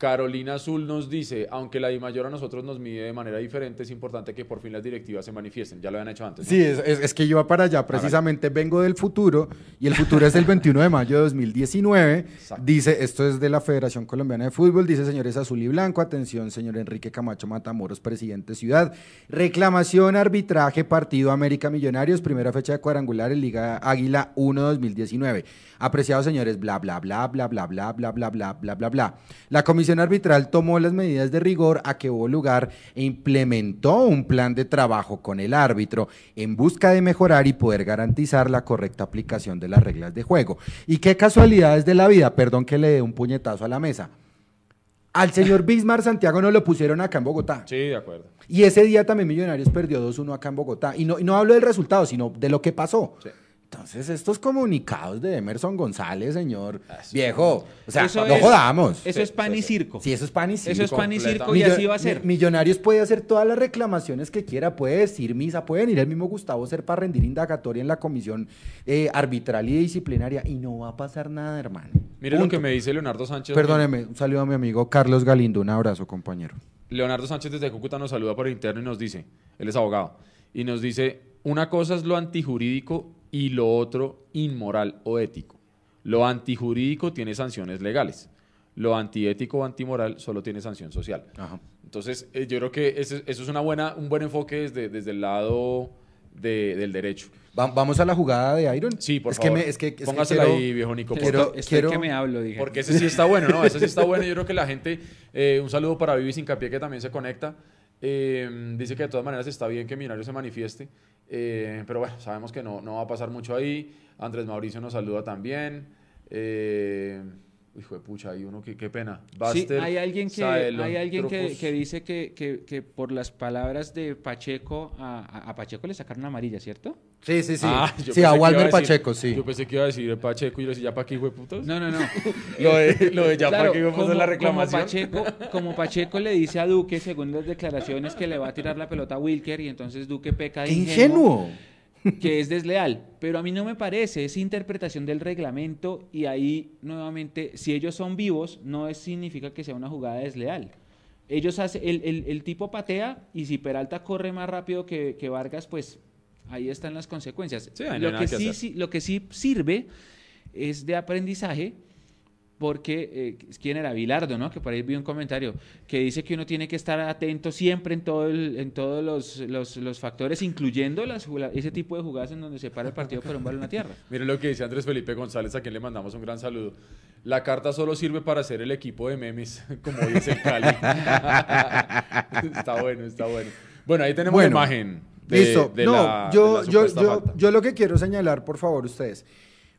Carolina Azul nos dice, aunque la DIMAYOR a nosotros nos mide de manera diferente, es importante que por fin las directivas se manifiesten. Ya lo habían hecho antes. ¿no? Sí, es, es- es que yo iba para allá, precisamente vengo del futuro y el futuro es el 21 de mayo de 2019. Exacto. Dice, esto es de la Federación Colombiana de Fútbol, dice señores azul y blanco, atención señor Enrique Camacho Matamoros, presidente ciudad, reclamación, arbitraje, partido América Millonarios, primera fecha de cuadrangular en Liga Águila 1 2019. Apreciados señores, bla, bla, bla, bla, bla, bla, bla, bla, bla, bla, bla, bla. La comisión arbitral tomó las medidas de rigor a que hubo lugar e implementó un plan de trabajo con el árbitro en busca de mejorar y poder garantizar la correcta aplicación de las reglas de juego. Y qué casualidades de la vida, perdón que le dé un puñetazo a la mesa. Al señor Bismar Santiago no lo pusieron acá en Bogotá. Sí, de acuerdo. Y ese día también Millonarios perdió 2-1 acá en Bogotá. Y no, y no hablo del resultado, sino de lo que pasó. Sí. Entonces, estos comunicados de Emerson González, señor Eso. viejo, o sea, Eso no es- jodamos. Eso es pan y circo. Sí, eso es pan y circo. Eso es pan y circo y así va a ser. Mi- Millonarios puede hacer todas las reclamaciones que quiera, puede decir misa, pueden ir el mismo Gustavo Ser para rendir indagatoria en la comisión eh, arbitral y disciplinaria y no va a pasar nada, hermano. Mire lo que me dice Leonardo Sánchez. Perdóneme, un saludo a mi amigo Carlos Galindo, un abrazo, compañero. Leonardo Sánchez desde Cúcuta nos saluda por interno y nos dice, él es abogado, y nos dice, una cosa es lo antijurídico y lo otro inmoral o ético. Lo antijurídico tiene sanciones legales. Lo antiético o antimoral solo tiene sanción social. Ajá. Entonces, eh, yo creo que ese- eso es una buena, un buen enfoque desde, desde el lado de- del derecho. Va- Vamos a la jugada de Iron. Sí, por es favor. Que me, es que, es que Póngasela quiero- ahí, viejo Nico. quiero-. Estoy quiero- que me hablo, dije. Porque ese sí está bueno, ¿no? Ese sí está bueno. Yo creo que la gente, eh, un saludo para Vivi Sincapié que también se conecta. Eh, dice que de todas maneras está bien que Millonario se manifieste. Eh, pero bueno, sabemos que no, no va a pasar mucho ahí. Andrés Mauricio nos saluda también. Eh, hijo de pucha, hay uno que qué pena. Sí, hay alguien que, Saelon hay alguien que, dice que, que- que por las palabras de Pacheco, a, a- a Pacheco le sacaron amarilla, ¿cierto? Sí, sí, sí. Ah, yo sí, a Walmer decir- Pacheco, sí. Yo pensé que iba a decir Pacheco y yo decía, ¿ya para qué, hijo de putas? No, no, no. Lo de, lo de ya Claro, para qué a hacer la reclamación. Como Pacheco, como Pacheco le dice a Duque, según las declaraciones, que le va a tirar la pelota a Wilker y entonces Duque peca de ¡Qué ingenuo, ingenuo! que es desleal. Pero a mí no me parece, es interpretación del reglamento y ahí nuevamente, si ellos son vivos, no es, significa que sea una jugada desleal. Ellos hace, el, el- el tipo patea y si Peralta corre más rápido que, que Vargas, pues ahí están las consecuencias. Sí, no lo, que que sí, lo que sí sirve es de aprendizaje porque, eh, ¿quién era? Bilardo, ¿no? Que por ahí vi un comentario que dice que uno tiene que estar atento siempre en, todo el- en todos los, los- los factores, incluyendo las, ese tipo de jugadas en donde se para el partido por un balón a tierra. Miren lo que dice Andrés Felipe González, a quien le mandamos un gran saludo. La carta solo sirve para hacer el equipo de memes, como dice el Cali. está bueno, está bueno. Bueno, ahí tenemos Bueno, la imagen. De- Listo. de no, la- yo, de la yo, yo, yo lo que quiero señalar, por favor, ustedes.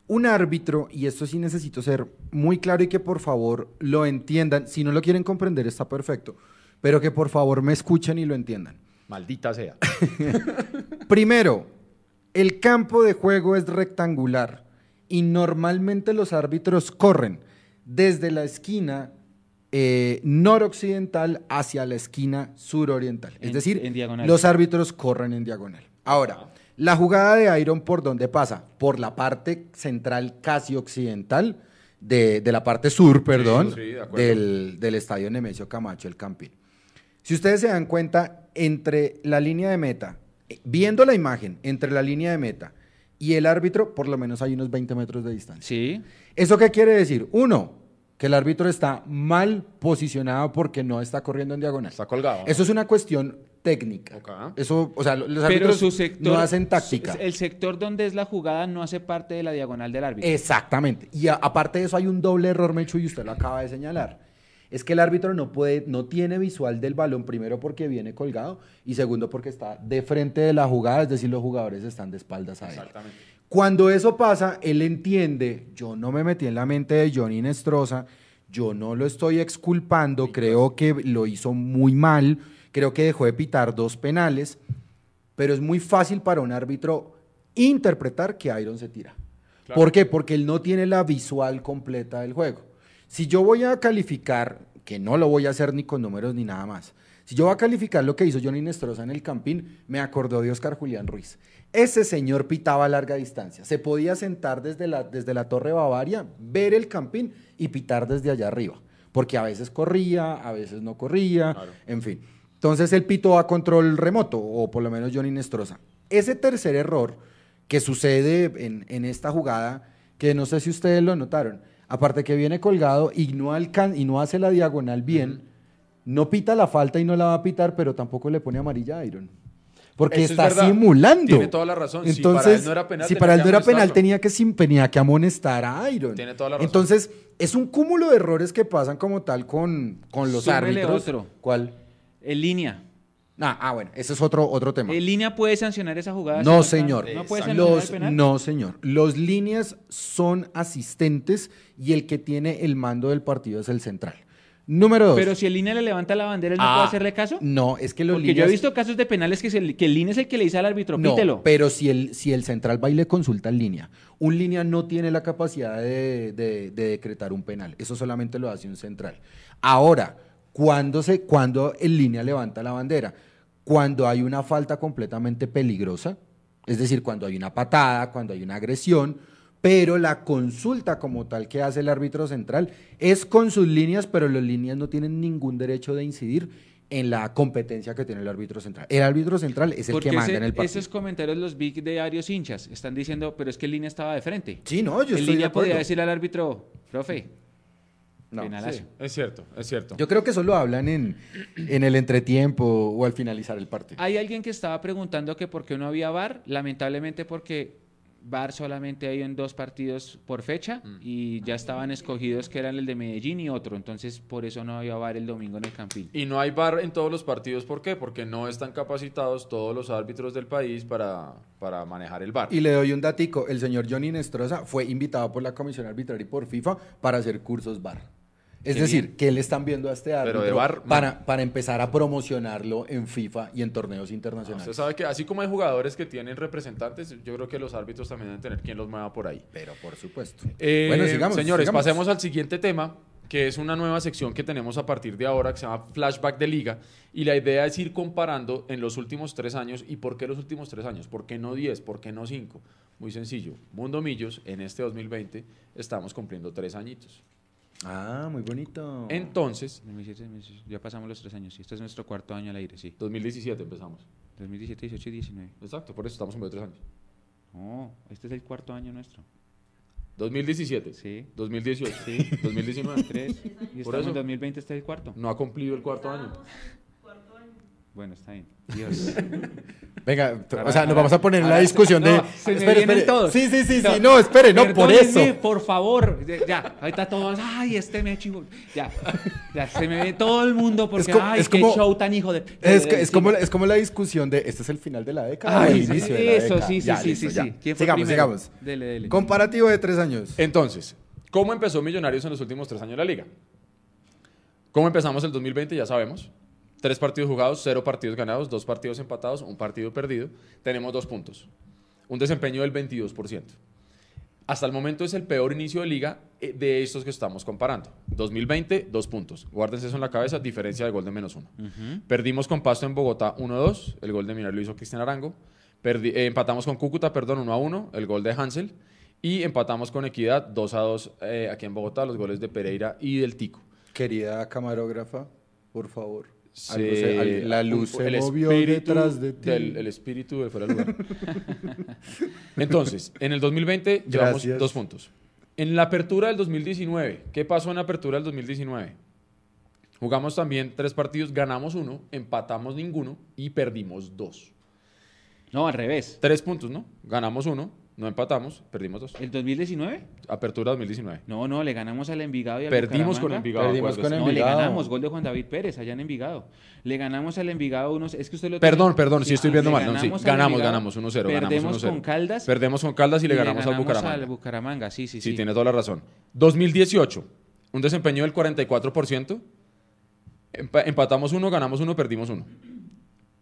Un árbitro, y esto sí necesito ser muy claro y que por favor lo entiendan. Si no lo quieren comprender, está perfecto. Pero que por favor me escuchen y lo entiendan. Maldita sea. Primero, el campo de juego es rectangular y normalmente los árbitros corren desde la esquina eh, noroccidental hacia la esquina suroriental. Es En- decir, en diagonal. los árbitros corren en diagonal. Ahora, la jugada de Iron, ¿por dónde pasa? Por la parte central casi occidental de, de la parte sur, perdón, sí, de acuerdo. del, del estadio Nemesio Camacho, el Campín. Si ustedes se dan cuenta, entre la línea de meta, eh, viendo la imagen, entre la línea de meta y el árbitro, por lo menos hay unos 20 metros de distancia. Sí. ¿Eso qué quiere decir? Uno, que el árbitro está mal posicionado porque no está corriendo en diagonal. Está colgado. Eso es una cuestión técnica. Ok. Eso, o sea, los Pero árbitros su sector. no hacen táctica. su- El sector donde es la jugada no hace parte de la diagonal del árbitro. Exactamente. Y a- aparte de eso hay un doble error, Mechu, y usted lo acaba de señalar. Es que el árbitro no puede, no tiene visual del balón, primero porque viene colgado y segundo porque está de frente de la jugada, es decir, los jugadores están de espaldas a él. Exactamente. Cuando eso pasa, él entiende, yo no me metí en la mente de Johnny Nestroza, yo no lo estoy exculpando, creo que lo hizo muy mal, creo que dejó de pitar dos penales, pero es muy fácil para un árbitro interpretar que Iron se tira. Claro. ¿Por qué? Porque él no tiene la visual completa del juego. Si yo voy a calificar, que no lo voy a hacer ni con números ni nada más, si yo voy a calificar lo que hizo Johnny Nestroza en el Campín, me acordó de Oscar Julián Ruiz. Ese señor pitaba a larga distancia. Se podía sentar desde la, desde la Torre Bavaria, ver el Campín y pitar desde allá arriba. Porque a veces corría, a veces no corría, Claro. en fin. Entonces el pito a control remoto, o por lo menos Johnny Nestroza. Ese tercer error que sucede en, en esta jugada, que no sé si ustedes lo notaron, aparte que viene colgado y no, alcan y no hace la diagonal bien, no pita la falta y no la va a pitar, pero tampoco le pone amarilla a Iron. Porque Eso está simulando. Tiene toda la razón. Si Entonces, para él no era penal, si tenía para él que no era penal, tenía que, sim- tenía que amonestar a Iron. Tiene toda la razón. Entonces, es un cúmulo de errores que pasan como tal con, con los Súmele árbitros. otro. ¿Cuál? En línea. Ah, ah, bueno, ese es otro, otro tema. ¿En línea puede sancionar esa jugada? No, señor. ¿No puede sancionar Los, el penal? no, señor. Los líneas son asistentes y el que tiene el mando del partido es el central. Número dos. Pero si el línea le levanta la bandera, ¿él no Ah, puede hacerle caso? No, es que los Porque yo he visto casos de penales que, se- que el línea es el que le dice al árbitro, No, pítelo. pero si el, si el central va y le consulta en línea, un línea no tiene la capacidad de, de- de decretar un penal. Eso solamente lo hace un central. Ahora, cuando, se, cuando el línea levanta la bandera? Cuando hay una falta completamente peligrosa, es decir, cuando hay una patada, cuando hay una agresión, pero la consulta como tal que hace el árbitro central es con sus líneas, pero las líneas no tienen ningún derecho de incidir en la competencia que tiene el árbitro central. El árbitro central es el Porque que manda ese- en el partido. esos comentarios los vi de varios hinchas. Están diciendo, pero es que línea estaba de frente. Sí, no, yo el estoy de línea podía decirle al árbitro, profe, No. Sí, es cierto, es cierto. Yo creo que eso lo hablan en, en el entretiempo o al finalizar el partido. Hay alguien que estaba preguntando que por qué no había VAR, lamentablemente porque VAR solamente hay en dos partidos por fecha Mm. y ya estaban escogidos que eran el de Medellín y otro, entonces por eso no había VAR el domingo en el Campín. Y no hay VAR en todos los partidos, ¿por qué? Porque no están capacitados todos los árbitros del país para, para manejar el VAR. Y le doy un datico, el señor Johnny Nestroza fue invitado por la Comisión Arbitral y por FIFA para hacer cursos VAR. Es Qué decir, bien. que le están viendo a este árbitro de para, para empezar a promocionarlo en FIFA y en torneos Usted internacionales. sabe que así como hay jugadores que tienen representantes, yo creo que los árbitros también deben tener quien los mueva por ahí. Pero por supuesto. Eh, bueno, sigamos. Señores, sigamos. pasemos al siguiente tema, que es una nueva sección que tenemos a partir de ahora, que se llama Flashback de Liga. Y la idea es ir comparando en los últimos tres años. ¿Y por qué los últimos tres años? ¿Por qué no diez? ¿Por qué no cinco? Muy sencillo. Mundo Millos, en este 2020, estamos cumpliendo tres añitos. Ah, muy bonito. Entonces, 2017, 2018, ya pasamos los tres años, sí, este es nuestro cuarto año al aire, sí. 2017 empezamos. 2017, 18 y 19. Exacto, por eso estamos cumpliendo tres años. No, este es el cuarto año nuestro. 2017. Sí. 2018. 2019. Tres. Y Por eso. en 2020, este es el cuarto. No ha cumplido el cuarto año. Bueno, está bien. Dios. Venga, o sea, nos vamos a poner en la discusión de. No, se me vienen todos. Sí, sí, sí, sí. No, espere, no, por eso. por favor. Ya, ahorita todos, ay, este me chingó. Ya, ya, se me ve todo el mundo porque, como- ay, es qué como- show tan hijo de. Es, de- es, sí. como, es como la discusión de este es el final de la década o Ay, el sí, inicio de la eso, década. sí, sí, Ya, sí, listo, sí, ya. sí. ¿Quién fue sigamos, primero? sigamos. Dele, dele. Comparativo de tres años. Entonces, ¿cómo empezó Millonarios en los últimos tres años de la liga? ¿Cómo empezamos el 2020? Ya sabemos. Tres partidos jugados, cero partidos ganados, dos partidos empatados, un partido perdido. Tenemos dos puntos. Un desempeño del 22%. Hasta el momento es el peor inicio de liga eh, de estos que estamos comparando. 2020, dos puntos. Guárdense eso en la cabeza, diferencia de gol de menos uno. Perdimos con Pasto en Bogotá 1-2, el gol de Minar lo hizo Cristian Arango. Perdi- eh, empatamos con Cúcuta, perdón, 1-1, el gol de Hansel. Y empatamos con Equidad 2-2 eh, aquí en Bogotá, los goles de Pereira y del Tico. Querida camarógrafa, por favor. Se- Algo se- al- la luz se el movió espíritu detrás de ti. del- el espíritu de fuera de lugar. Entonces, en el 2020 llevamos Gracias. dos puntos. En la apertura del 2019, ¿qué pasó en la apertura del 2019? Jugamos también tres partidos, ganamos uno, empatamos ninguno y perdimos dos. No, al revés. Tres puntos, ¿no? Ganamos uno, no empatamos, perdimos dos. ¿El 2019? Apertura 2019. No, no, le ganamos al Envigado y al Perdimos con. Envigado. Perdimos acuérdese. con No, le Envigado. ganamos, gol de Juan David Pérez allá en Envigado. Le ganamos al Envigado unos, es que usted lo Perdón, tiene- perdón, sí, estoy viendo mal. No, sí, ganamos ganamos, Envigado, ganamos 1-0. ganamos Perdemos 1-0. con Caldas. Perdemos con Caldas y le ganamos, al ganamos Bucaramanga. al Bucaramanga, sí, sí, Sí, sí. tiene toda la razón. 2018, un desempeño del 44%. Empa- empatamos uno, ganamos uno, perdimos uno.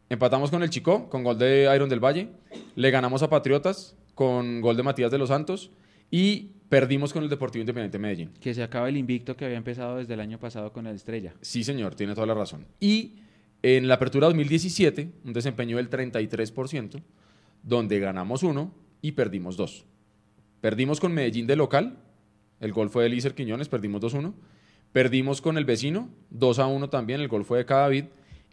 Empatamos con el Chico, con gol de Iron del Valle. Le ganamos a Patriotas, con gol de Matías de los Santos. Y perdimos con el Deportivo Independiente de Medellín. Que se acaba el invicto que había empezado desde el año pasado con el Estrella. Sí, señor, tiene toda la razón. Y en la apertura 2017, un desempeño del 33%, donde ganamos uno y perdimos dos. Perdimos con Medellín de local, el gol fue de Lícer Quiñones, perdimos 2-1. Perdimos con el vecino, 2-1 también, el gol fue de Cadavid.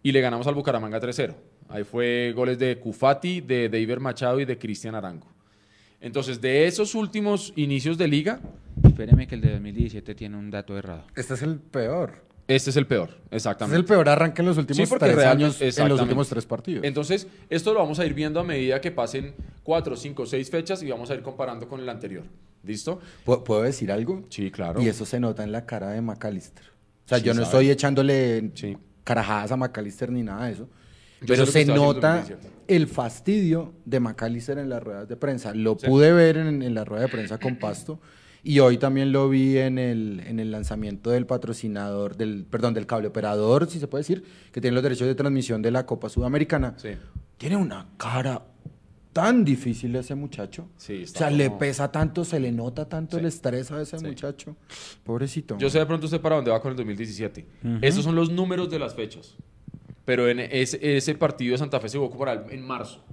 Y le ganamos al Bucaramanga 3-0. Ahí fue goles de Cufati, de Deiver Machado y de Cristian Arango. Entonces, de esos últimos inicios de liga, Espéreme que el de 2017 tiene un dato errado. Este es el peor. este es el peor, Este es exactamente. el peor arranque en los últimos tres años, en los exactamente. últimos tres partidos. Entonces, esto lo vamos a ir viendo a medida que pasen cuatro, cinco, seis fechas y vamos a ir comparando con el anterior. ¿Listo? ¿Puedo, puedo decir algo? Sí, claro. Y eso se nota en la cara de McAllister. O sea, Sí, yo no sabe. estoy echándole Sí. carajadas a McAllister ni nada de eso. Pero se nota 2017. el fastidio de McAllister en las ruedas de prensa. Lo Sí. pude ver en, en la rueda de prensa con Pasto y hoy también lo vi en el, en el lanzamiento del patrocinador, del, perdón, del cable operador, si se puede decir, que tiene los derechos de transmisión de la Copa Sudamericana. Sí. Tiene una cara tan difícil ese muchacho. Sí, o sea, le pesa tanto, se le nota tanto Sí. el estrés a ese Sí. muchacho. Pobrecito. Yo sé de pronto usted para dónde va con el 2017. Esos son los números de las fechas. Pero en ese, ese partido de Santa Fe se jugó para el- en marzo.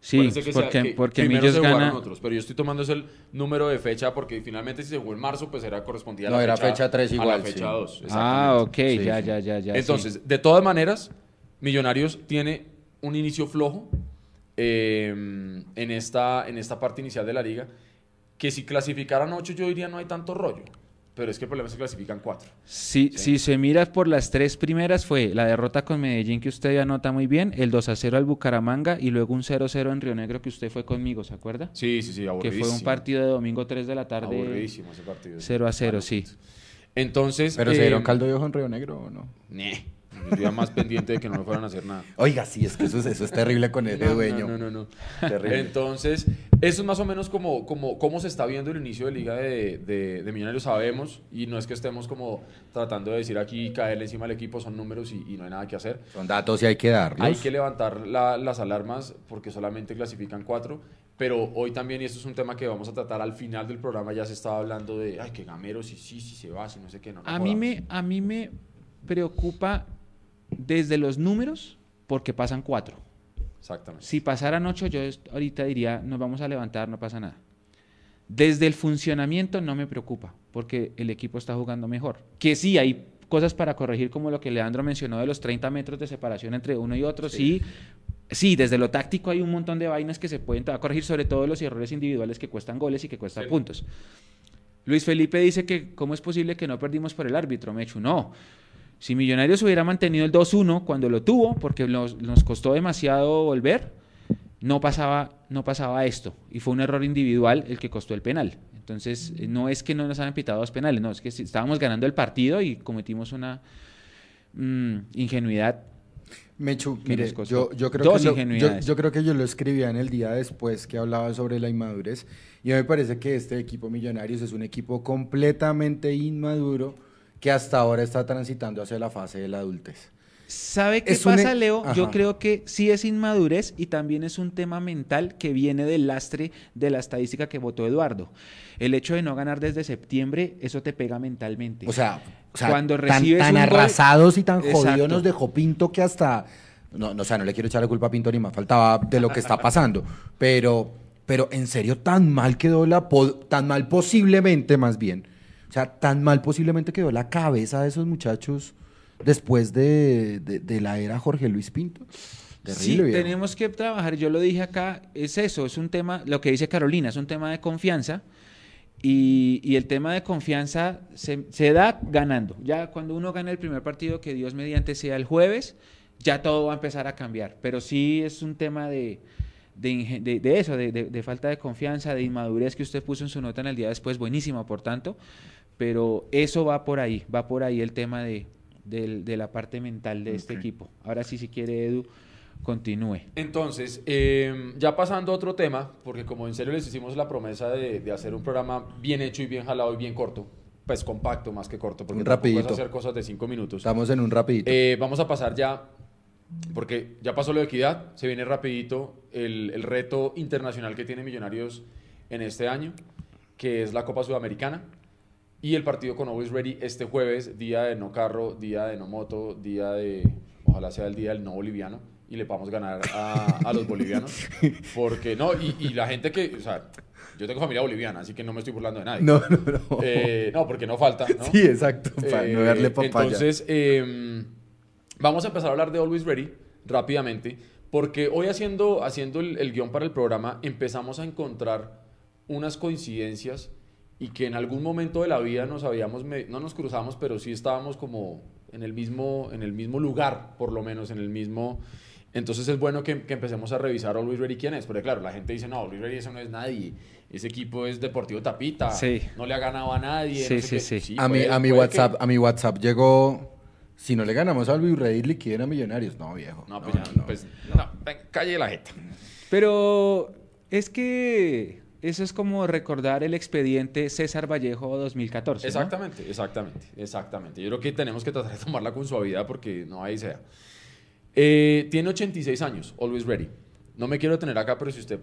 Sí, Parece que sea- porque, que porque primero se jugaron gana. otros, pero yo estoy tomando ese el número de fecha porque finalmente si se jugó en marzo, pues era correspondía a la No, era fecha, fecha tres a igual, la fecha sí. 2. Ah, ok, Sí, ya, sí. ya, ya, ya. Entonces, de todas maneras, Millonarios tiene un inicio flojo eh, en, esta, en esta parte inicial de la liga, que si clasificaran 8 yo diría no hay tanto rollo. Pero es que el problema es que clasifican cuatro. Si, Sí. si se mira por las tres primeras fue la derrota con Medellín que usted ya nota muy bien, el 2 a 0 al Bucaramanga y luego un 0 0 en Río Negro que usted fue conmigo, ¿se acuerda? Sí, sí, sí, Que aburridísimo. fue un partido de domingo 3 de la tarde. Aburridísimo ese partido. 0 a 0, sí. Entonces. ¿Pero se eh, dieron caldo de ojo en Río Negro o no? Nee, yo más pendiente de que no me fueran a hacer nada. Oiga, sí, es que eso es, eso es terrible con el No, no, dueño. No, no, no. Terrible. Entonces, eso es más o menos como, como cómo se está viendo el inicio de Liga de, de, de Millonarios, sabemos, y no es que estemos como tratando de decir aquí caerle encima al equipo, son números y, y no hay nada que hacer. Son datos y hay que darlos. Hay que levantar la- las alarmas porque solamente clasifican cuatro, pero hoy también, y esto es un tema que vamos a tratar al final del programa, ya se estaba hablando de, ay, que Gamero, si sí, si se va, si no sé qué, no. no A mí, me, a mí me preocupa desde los números porque pasan cuatro. Exactamente. Si pasaran ocho, yo ahorita diría, nos vamos a levantar, no pasa nada. Desde el funcionamiento no me preocupa, porque el equipo está jugando mejor. Que sí, hay cosas para corregir, como lo que Leandro mencionó de los 30 metros de separación entre uno y otro. Sí, sí, desde lo táctico hay un montón de vainas que se pueden corregir, sobre todo los errores individuales que cuestan goles y que cuestan Sí. puntos. Luis Felipe dice que cómo es posible que no perdimos por el árbitro, Mechu. No. Si Millonarios hubiera mantenido el 2-1 cuando lo tuvo, porque nos, nos costó demasiado volver, no pasaba, no pasaba esto. Y fue un error individual el que costó el penal. Entonces, eh, no es que no nos hayan pitado dos penales, no, es que estábamos ganando el partido y cometimos una mm, ingenuidad. Mechu, mire, nos costó yo, yo, creo dos que lo- yo, ingenuidades. yo creo que yo lo escribía en el día después que hablaba sobre la inmadurez. Y a mí me parece que este equipo Millonarios es un equipo completamente inmaduro que hasta ahora está transitando hacia la fase de la adultez. ¿Sabe qué Es pasa, e- Leo? Yo creo que sí es inmadurez y también es un tema mental que viene del lastre de la estadística que votó Eduardo. El hecho de no ganar desde septiembre, eso te pega mentalmente. O sea, o sea, Cuando recibes tan, un gol- arrasados y tan jodidos Exacto. nos dejó Pinto que hasta... No, no, o sea, no le quiero echar la culpa a Pinto ni más, faltaba de lo que está pasando. Pero, pero en serio, tan mal quedó la... po- Tan mal posiblemente, más bien. O sea, tan mal posiblemente quedó la cabeza de esos muchachos después de, de- de la era Jorge Luis Pinto. Sí, Terrible, viejo. tenemos que trabajar, yo lo dije acá, es eso, es un tema, lo que dice Carolina, es un tema de confianza y, y el tema de confianza se, se da ganando. Ya cuando uno gana el primer partido, que Dios mediante sea el jueves, ya todo va a empezar a cambiar, pero sí es un tema de, de, de- de eso, de, de- de falta de confianza, de inmadurez que usted puso en su nota en el día después, buenísima por tanto, pero eso va por ahí, va por ahí el tema de, del- de la parte mental de este equipo. Ahora sí, si quiere Edu, continúe. Entonces, eh, ya pasando a otro tema, porque como en serio les hicimos la promesa de, de hacer un programa bien hecho y bien jalado y bien corto, pues compacto más que corto, porque rapidito. hacer cosas de cinco minutos. Estamos en un rapidito. Eh, vamos a pasar ya, porque ya pasó lo de equidad, se viene rapidito el, el reto internacional que tiene Millonarios en este año, que es la Copa Sudamericana, y el partido con Always Ready este jueves, día de no carro, día de no moto, día de, ojalá sea el día del no boliviano, y le podamos ganar a, a los bolivianos, porque no, y, y la gente que, o sea, yo tengo familia boliviana, así que no me estoy burlando de nadie. no, no, no. Eh, no, porque no falta, ¿no? Sí, exacto, para no Eh, darle papaya. Entonces, eh, vamos a empezar a hablar de Always Ready rápidamente, porque hoy haciendo, haciendo el, el guion para el programa empezamos a encontrar unas coincidencias y que en algún momento de la vida nos habíamos, no nos cruzamos, pero sí estábamos como en el mismo, en el mismo lugar, por lo menos, en el mismo... Entonces es bueno que, que empecemos a revisar Always Ready quién es, porque claro, la gente dice, no, Always Ready eso no es nadie, ese equipo es Deportivo Tapita, Sí. no le ha ganado a nadie. Sí, no sé sí, qué". sí. a mi, a mi WhatsApp, que- a mi WhatsApp llegó. Si no le ganamos al Virrey, liquiden a Millonarios. No, viejo. No, pues ya, pues, no, ven, calle la jeta. Pero es que eso es como recordar el expediente César Vallejo 2014. ¿no? Exactamente, exactamente, exactamente. Yo creo que tenemos que tratar de tomarla con suavidad porque no ahí sea. Eh, tiene 86 años, always ready. No me quiero tener acá, pero si usted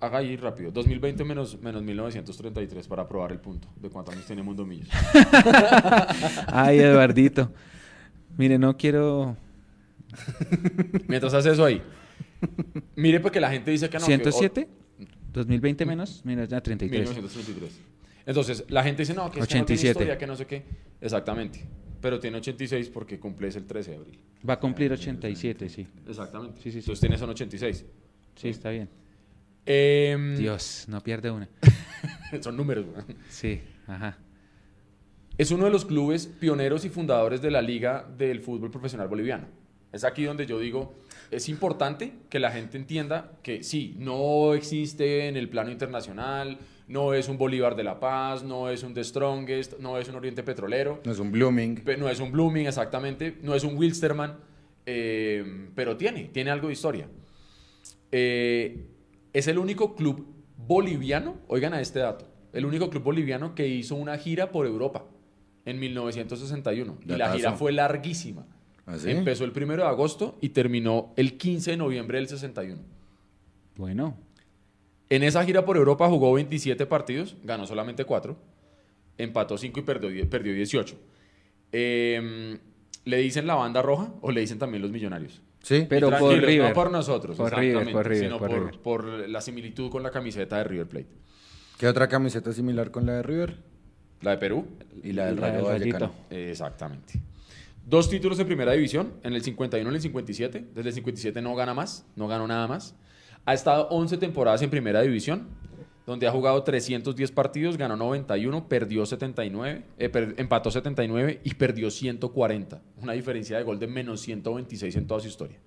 haga ahí rápido. 2020 menos, menos 1933 para probar el punto de cuántos años tiene Mundo Millos. Ay, Eduardito. Mire, no quiero. Mientras hace eso ahí. Mire porque la gente dice que no. que- ¿107? ¿2020 menos? Menos ya 33. 1933. Entonces, la gente dice, no, que es que no 87. tiene historia, que no sé qué. Exactamente. Pero tiene 86 porque cumple el 13 de abril. Va a cumplir 87, sí. Exactamente. Sí, sí, sí. Entonces tiene son 86. Sí, está bien. Em, Dios, no pierde una. son números. güey. Sí, ajá. es uno de los clubes pioneros y fundadores de la Liga del Fútbol Profesional Boliviano. Es aquí donde yo digo, es importante que la gente entienda que sí, no existe en el plano internacional, no es un Bolívar de la Paz, no es un The Strongest, no es un Oriente Petrolero, No es un Blooming. no es un Blooming exactamente, no es un Wilstermann, eh, pero tiene, tiene algo de historia. Eh, es el único club boliviano, oigan a este dato, el único club boliviano que hizo una gira por Europa en 1961. Y la gira fue larguísima. ¿Ah, sí? Empezó el primero de agosto y terminó el 15 de noviembre del 61. Bueno, En esa gira por Europa jugó 27 partidos, ganó solamente 4, empató 5 y perdió, perdió 18. Eh, ¿Le dicen la banda roja o le dicen también los millonarios? Sí. Pero por River. No por nosotros, Por River, exactamente, por River, sino por por, River. por la similitud con la camiseta de River Plate. ¿Qué otra camiseta similar con la de River? La de Perú, Y la del del Rayo. Vallecano. exactamente. Dos títulos en primera división, en el 51 y en el 57. Desde el 57 no gana más, no ganó nada más. Ha estado 11 temporadas en primera división, donde ha jugado 310 partidos, ganó 91, perdió 79, eh, per- empató 79 y perdió 140. Una diferencia de gol de menos 126 en toda su historia.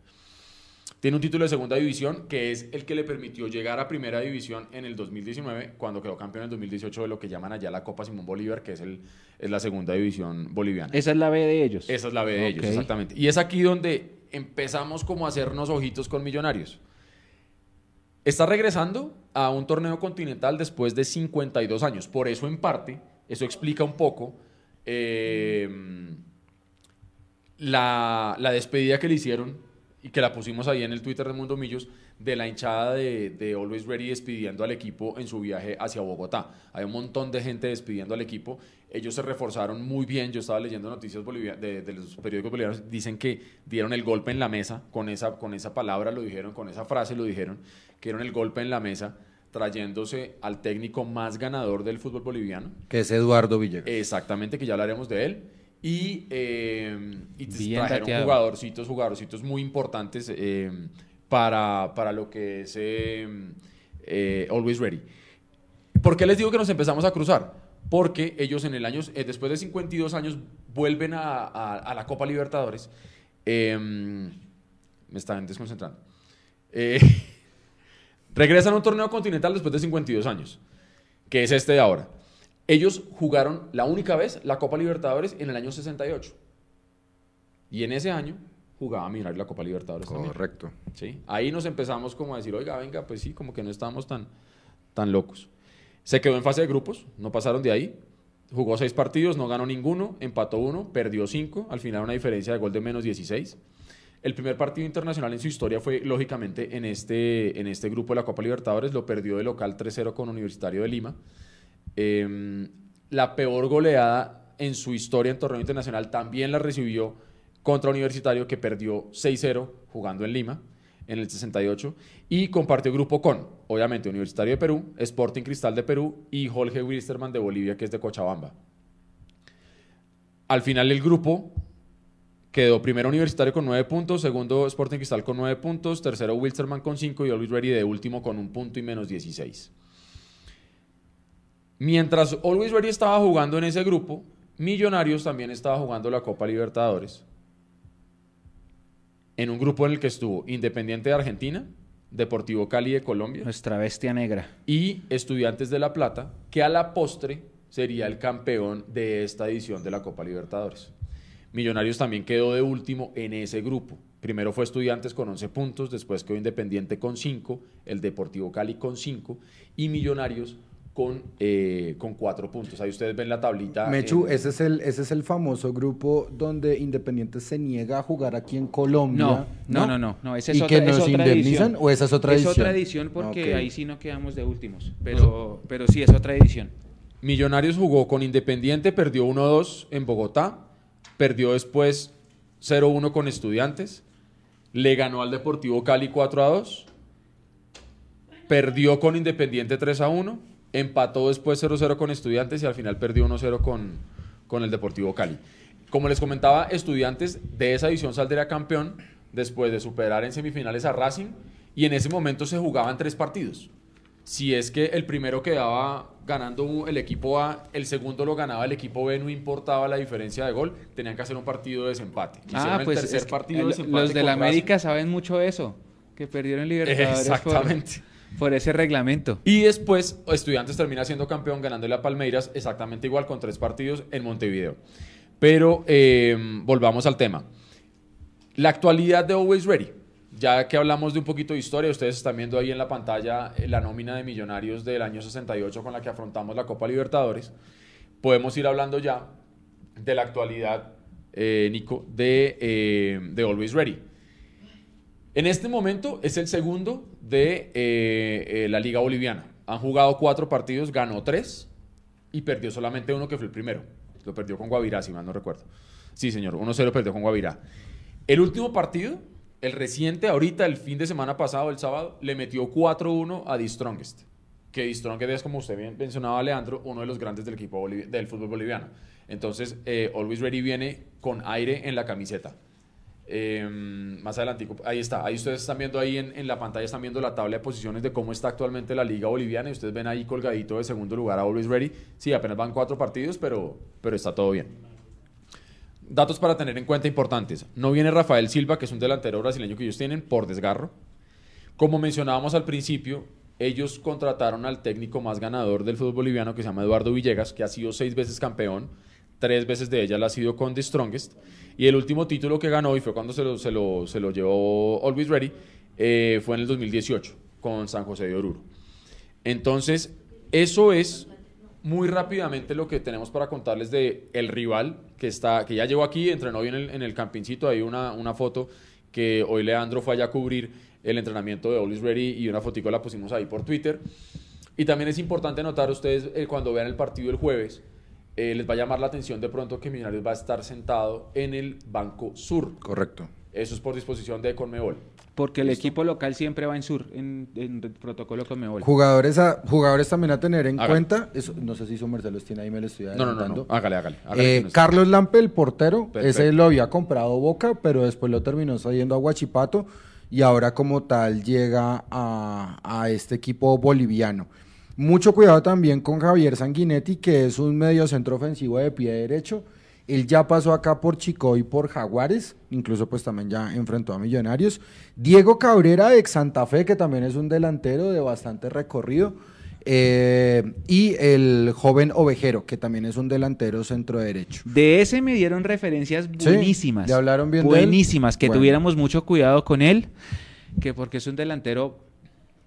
Tiene un título de segunda división que es el que le permitió llegar a primera división en el 2019, cuando quedó campeón en el 2018 de lo que llaman allá la Copa Simón Bolívar, que es, el, es la segunda división boliviana. esa es la B de ellos. Esa es la B de ellos, exactamente. Y es aquí donde empezamos como a hacernos ojitos con millonarios. Está regresando a un torneo continental después de 52 años. Por eso, en parte, eso explica un poco eh, la, la despedida que le hicieron y que la pusimos ahí en el Twitter de Mundo Millos de la hinchada de, de Always Ready despidiendo al equipo en su viaje hacia Bogotá. Hay un montón de gente despidiendo al equipo. Ellos se reforzaron muy bien. Yo estaba leyendo noticias bolivia- de, de los periódicos bolivianos. Dicen que dieron el golpe en la mesa con esa, con esa palabra, lo dijeron, con esa frase lo dijeron, que dieron el golpe en la mesa trayéndose al técnico más ganador del fútbol boliviano. Que es Eduardo Villegas. Exactamente, que ya hablaremos de él. Y, eh, y trajeron dateado. jugadorcitos, jugadorcitos muy importantes eh, para, para lo que es eh, eh, Always Ready. ¿Por qué les digo que nos empezamos a cruzar? Porque ellos en el año, eh, después de 52 años, vuelven a, a- a la Copa Libertadores. Me están desconcentrando. Eh, regresan a un torneo continental después de 52 años, que es este de ahora. Ellos jugaron la única vez la Copa Libertadores en el año 68. Y en ese año jugaba Millonarios la Copa Libertadores también. Correcto. ¿sí? Ahí nos empezamos como a decir, oiga, venga, pues sí, como que no estábamos tan, tan locos. Se quedó en fase de grupos, no pasaron de ahí. Jugó seis partidos, no ganó ninguno, empató uno, perdió cinco, al final una diferencia de gol de menos 16. El primer partido internacional en su historia fue, lógicamente, en este, en este grupo de la Copa Libertadores, lo perdió de local 3-0 con Universitario de Lima. Eh, la peor goleada en su historia en torneo internacional también la recibió contra Universitario, que perdió 6-0 jugando en Lima en el 68 y compartió grupo con, obviamente, Universitario de Perú, Sporting Cristal de Perú y Jorge Wilstermann de Bolivia, que es de Cochabamba. Al final el grupo quedó primero Universitario con 9 puntos, segundo Sporting Cristal con 9 puntos, tercero Wilstermann con 5 y Always Ready de último con un punto y menos 16. Mientras Always Ready estaba jugando en ese grupo, Millonarios también estaba jugando la Copa Libertadores. En un grupo en el que estuvo Independiente de Argentina, Deportivo Cali de Colombia Nuestra bestia negra. y Estudiantes de La Plata, que a la postre sería el campeón de esta edición de la Copa Libertadores. Millonarios también quedó de último en ese grupo. Primero fue Estudiantes con 11 puntos, después quedó Independiente con 5, el Deportivo Cali con 5 y Millonarios con, eh, con 4 puntos. Ahí ustedes ven la tablita. Mechu, en- ese es, el, ese es el famoso grupo donde Independiente se niega a jugar aquí en Colombia. No, no, no, no, no, esa es ¿Y otra, que es nos otra indemnizan edición. o esa es otra es edición? otra edición porque Ok. ahí sí no quedamos de últimos. Pero, pero sí, es otra edición. Millonarios jugó con Independiente, perdió 1-2 en Bogotá, perdió después 0-1 con Estudiantes, le ganó al Deportivo Cali 4-2, perdió con Independiente 3-1, empató después 0-0 con Estudiantes y al final perdió 1-0 con, con el Deportivo Cali. Como les comentaba, Estudiantes de esa edición saldría campeón después de superar en semifinales a Racing y en ese momento se jugaban tres partidos. si es que el primero quedaba ganando el equipo A, el segundo lo ganaba el equipo B, no importaba la diferencia de gol, tenían que hacer un partido de desempate. Hicieron Ah, el pues tercer es que partido de el- desempate los de la Racing. América saben mucho eso, que perdieron Libertadores Exactamente. Por, por ese reglamento. Y después, Estudiantes termina siendo campeón ganándole a Palmeiras exactamente igual con tres partidos en Montevideo. Pero eh, volvamos al tema. La actualidad de Always Ready. Ya que hablamos de un poquito de historia, ustedes están viendo ahí en la pantalla eh, la nómina de millonarios del año 68 con la que afrontamos la Copa Libertadores. Podemos ir hablando ya de la actualidad, eh, Nico, eh, de Always Ready. En este momento es el segundo de eh, eh, la Liga Boliviana. Han jugado cuatro partidos, ganó tres y perdió solamente uno que fue el primero. Lo perdió con Guavirá, si mal no recuerdo. Sí, señor, 1-0 perdió con Guavirá. El último partido, el reciente, ahorita, el fin de semana pasado, el sábado, le metió 4-1 a The Strongest. Que The es, como usted bien mencionaba, Leandro, uno de los grandes del equipo del fútbol boliviano. Entonces, eh, Always Ready viene con aire en la camiseta. Eh, más adelantico, ahí está. Ahí ustedes están viendo ahí en, en la pantalla, están viendo la tabla de posiciones de cómo está actualmente la liga boliviana y ustedes ven ahí colgadito de segundo lugar a Always Ready. Sí, apenas van cuatro partidos, pero, pero está todo bien. Datos para tener en cuenta importantes. No viene Rafael Silva, que es un delantero brasileño que ellos tienen, por desgarro. Como mencionábamos al principio, ellos contrataron al técnico más ganador del fútbol boliviano, que se llama Eduardo Villegas, que ha sido seis veces campeón. Tres veces de ellas la ha sido con The Strongest. Y el último título que ganó, y fue cuando se lo, se lo, se lo llevó Always Ready, eh, fue en el 2018, con San José de Oruro. Entonces, eso es muy rápidamente lo que tenemos para contarles de el rival que está que ya llegó aquí, entrenó hoy en el, en campincito, hay una, una foto que hoy Leandro fue allá a cubrir el entrenamiento de Always Ready y una fotico la pusimos ahí por Twitter. Y también es importante notar ustedes eh, cuando vean el partido el jueves, eh, les va a llamar la atención de pronto que Millonarios va a estar sentado en el Banco Sur. Correcto. Eso es por disposición de Conmebol. Porque el Listo. equipo local siempre va en sur, en, en el protocolo Conmebol. Jugadores, a, jugadores también a tener en Hágale. cuenta. eso- no sé si su merced los tiene ahí, me lo estoy No, no, no, adelantando. no. Hágale, hágale. hágale Eh, no. Carlos Lampe, el portero, Perfecto. ese lo había comprado Boca, pero después lo terminó cediendo a Huachipato y ahora como tal llega a, a este equipo boliviano. Mucho cuidado también con Javier Sanguinetti, que es un medio centro ofensivo de pie derecho. Él ya pasó acá por Chico y por Jaguares, incluso pues también ya enfrentó a Millonarios. Diego Cabrera, ex Santa Fe, que también es un delantero de bastante recorrido. Eh, y el joven Ovejero, que también es un delantero centro derecho. De ese me dieron referencias Sí, buenísimas. ¿le hablaron bien de él? Buenísimas, que Bueno. tuviéramos mucho cuidado con él, que porque es un delantero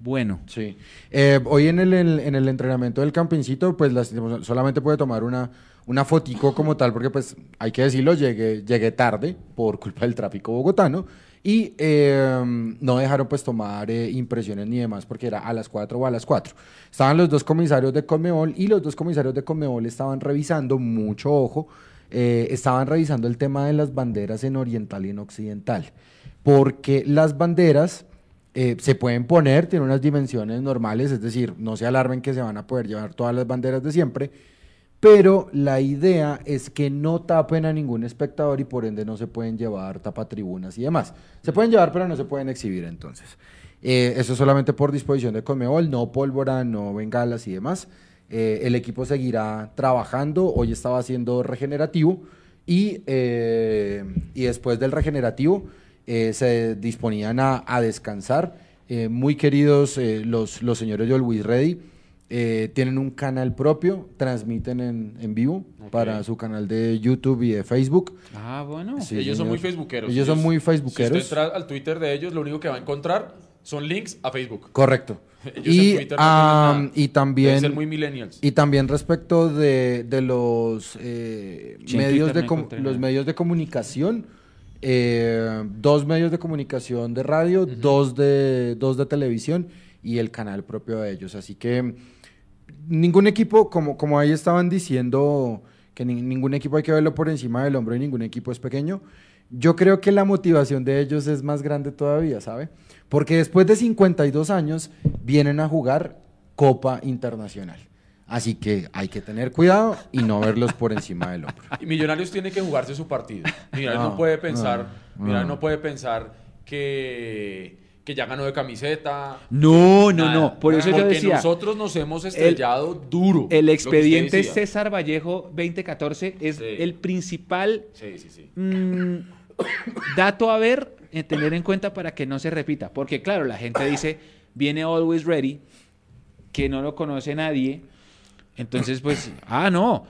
bueno. Sí. Eh, hoy en el, en el entrenamiento del campincito, pues lastimos- solamente puede tomar una, una fotico como tal, porque pues hay que decirlo, llegué, llegué tarde por culpa del tráfico bogotano y eh, no dejaron pues tomar eh, impresiones ni demás porque era a las 4 o a las 4. Estaban los dos comisarios de Conmebol y los dos comisarios de Conmebol estaban revisando, mucho ojo, eh, estaban revisando el tema de las banderas en oriental y en occidental, porque las banderas eh, se pueden poner, tienen unas dimensiones normales, es decir, no se alarmen que se van a poder llevar todas las banderas de siempre, pero la idea es que no tapen a ningún espectador y por ende no se pueden llevar tapatribunas y demás. Se pueden llevar, pero no se pueden exhibir entonces. Eh, eso solamente por disposición de Conmebol, no pólvora, no bengalas y demás. Eh, el equipo seguirá trabajando, hoy estaba haciendo regenerativo y, eh, y después del regenerativo eh, se disponían a, a descansar. Eh, muy queridos eh, los, los señores de Always Ready, eh, tienen un canal propio, transmiten en, en vivo Ok. para su canal de YouTube y de Facebook. Ah, bueno. Sí, ellos son muy facebookeros. Ellos son muy facebookeros. Si usted entra al Twitter de ellos, lo único que va a encontrar son links a Facebook. Correcto. Ellos en Y, Twitter no y también ser muy millennials. y también respecto de, de los eh, medios de com- los medios de comunicación eh, dos medios de comunicación de radio dos de dos de televisión y el canal propio de ellos así que ningún equipo como como ahí estaban diciendo que ni- ningún equipo hay que verlo por encima del hombro y ningún equipo es pequeño yo creo que la motivación de ellos es más grande todavía, ¿sabe? Porque después de 52 años vienen a jugar Copa Internacional. Así que hay que tener cuidado y no verlos por encima del hombro. Y Millonarios tiene que jugarse su partido. Millonarios no, No, puede pensar, no, Millonarios no. puede pensar que, que ya ganó de camiseta. No, no, nada. no. Por eso yo Porque decía. nosotros nos hemos estrellado duro. El que usted expediente. César Vallejo 2014 es Sí. el principal Sí, sí, sí. mm, dato a ver, eh, tener en cuenta para que no se repita. Porque claro, la gente dice, viene Always Ready, que no lo conoce nadie. Entonces, pues, ah, no,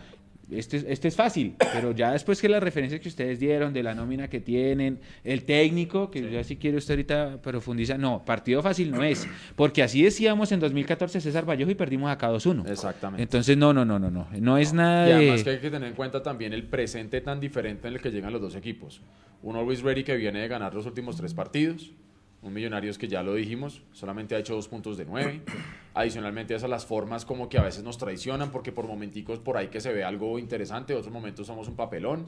este, es- este es fácil. Pero ya después que las referencias que ustedes dieron de la nómina que tienen, el técnico, que ya si quiere usted ahorita profundiza, no, partido fácil no es. Porque así decíamos en 2014 César Vallejo y perdimos acá 2-1. Exactamente. Entonces, no, no, no, no, no. No es nada Y de... además que hay que tener en cuenta también el presente tan diferente en el que llegan los dos equipos. Un Always Ready que viene de ganar los últimos tres partidos. Un Millonarios que ya lo dijimos, solamente ha hecho dos puntos de nueve. Adicionalmente a las formas como que a veces nos traicionan porque por momenticos por ahí que se ve algo interesante, otros momentos somos un papelón.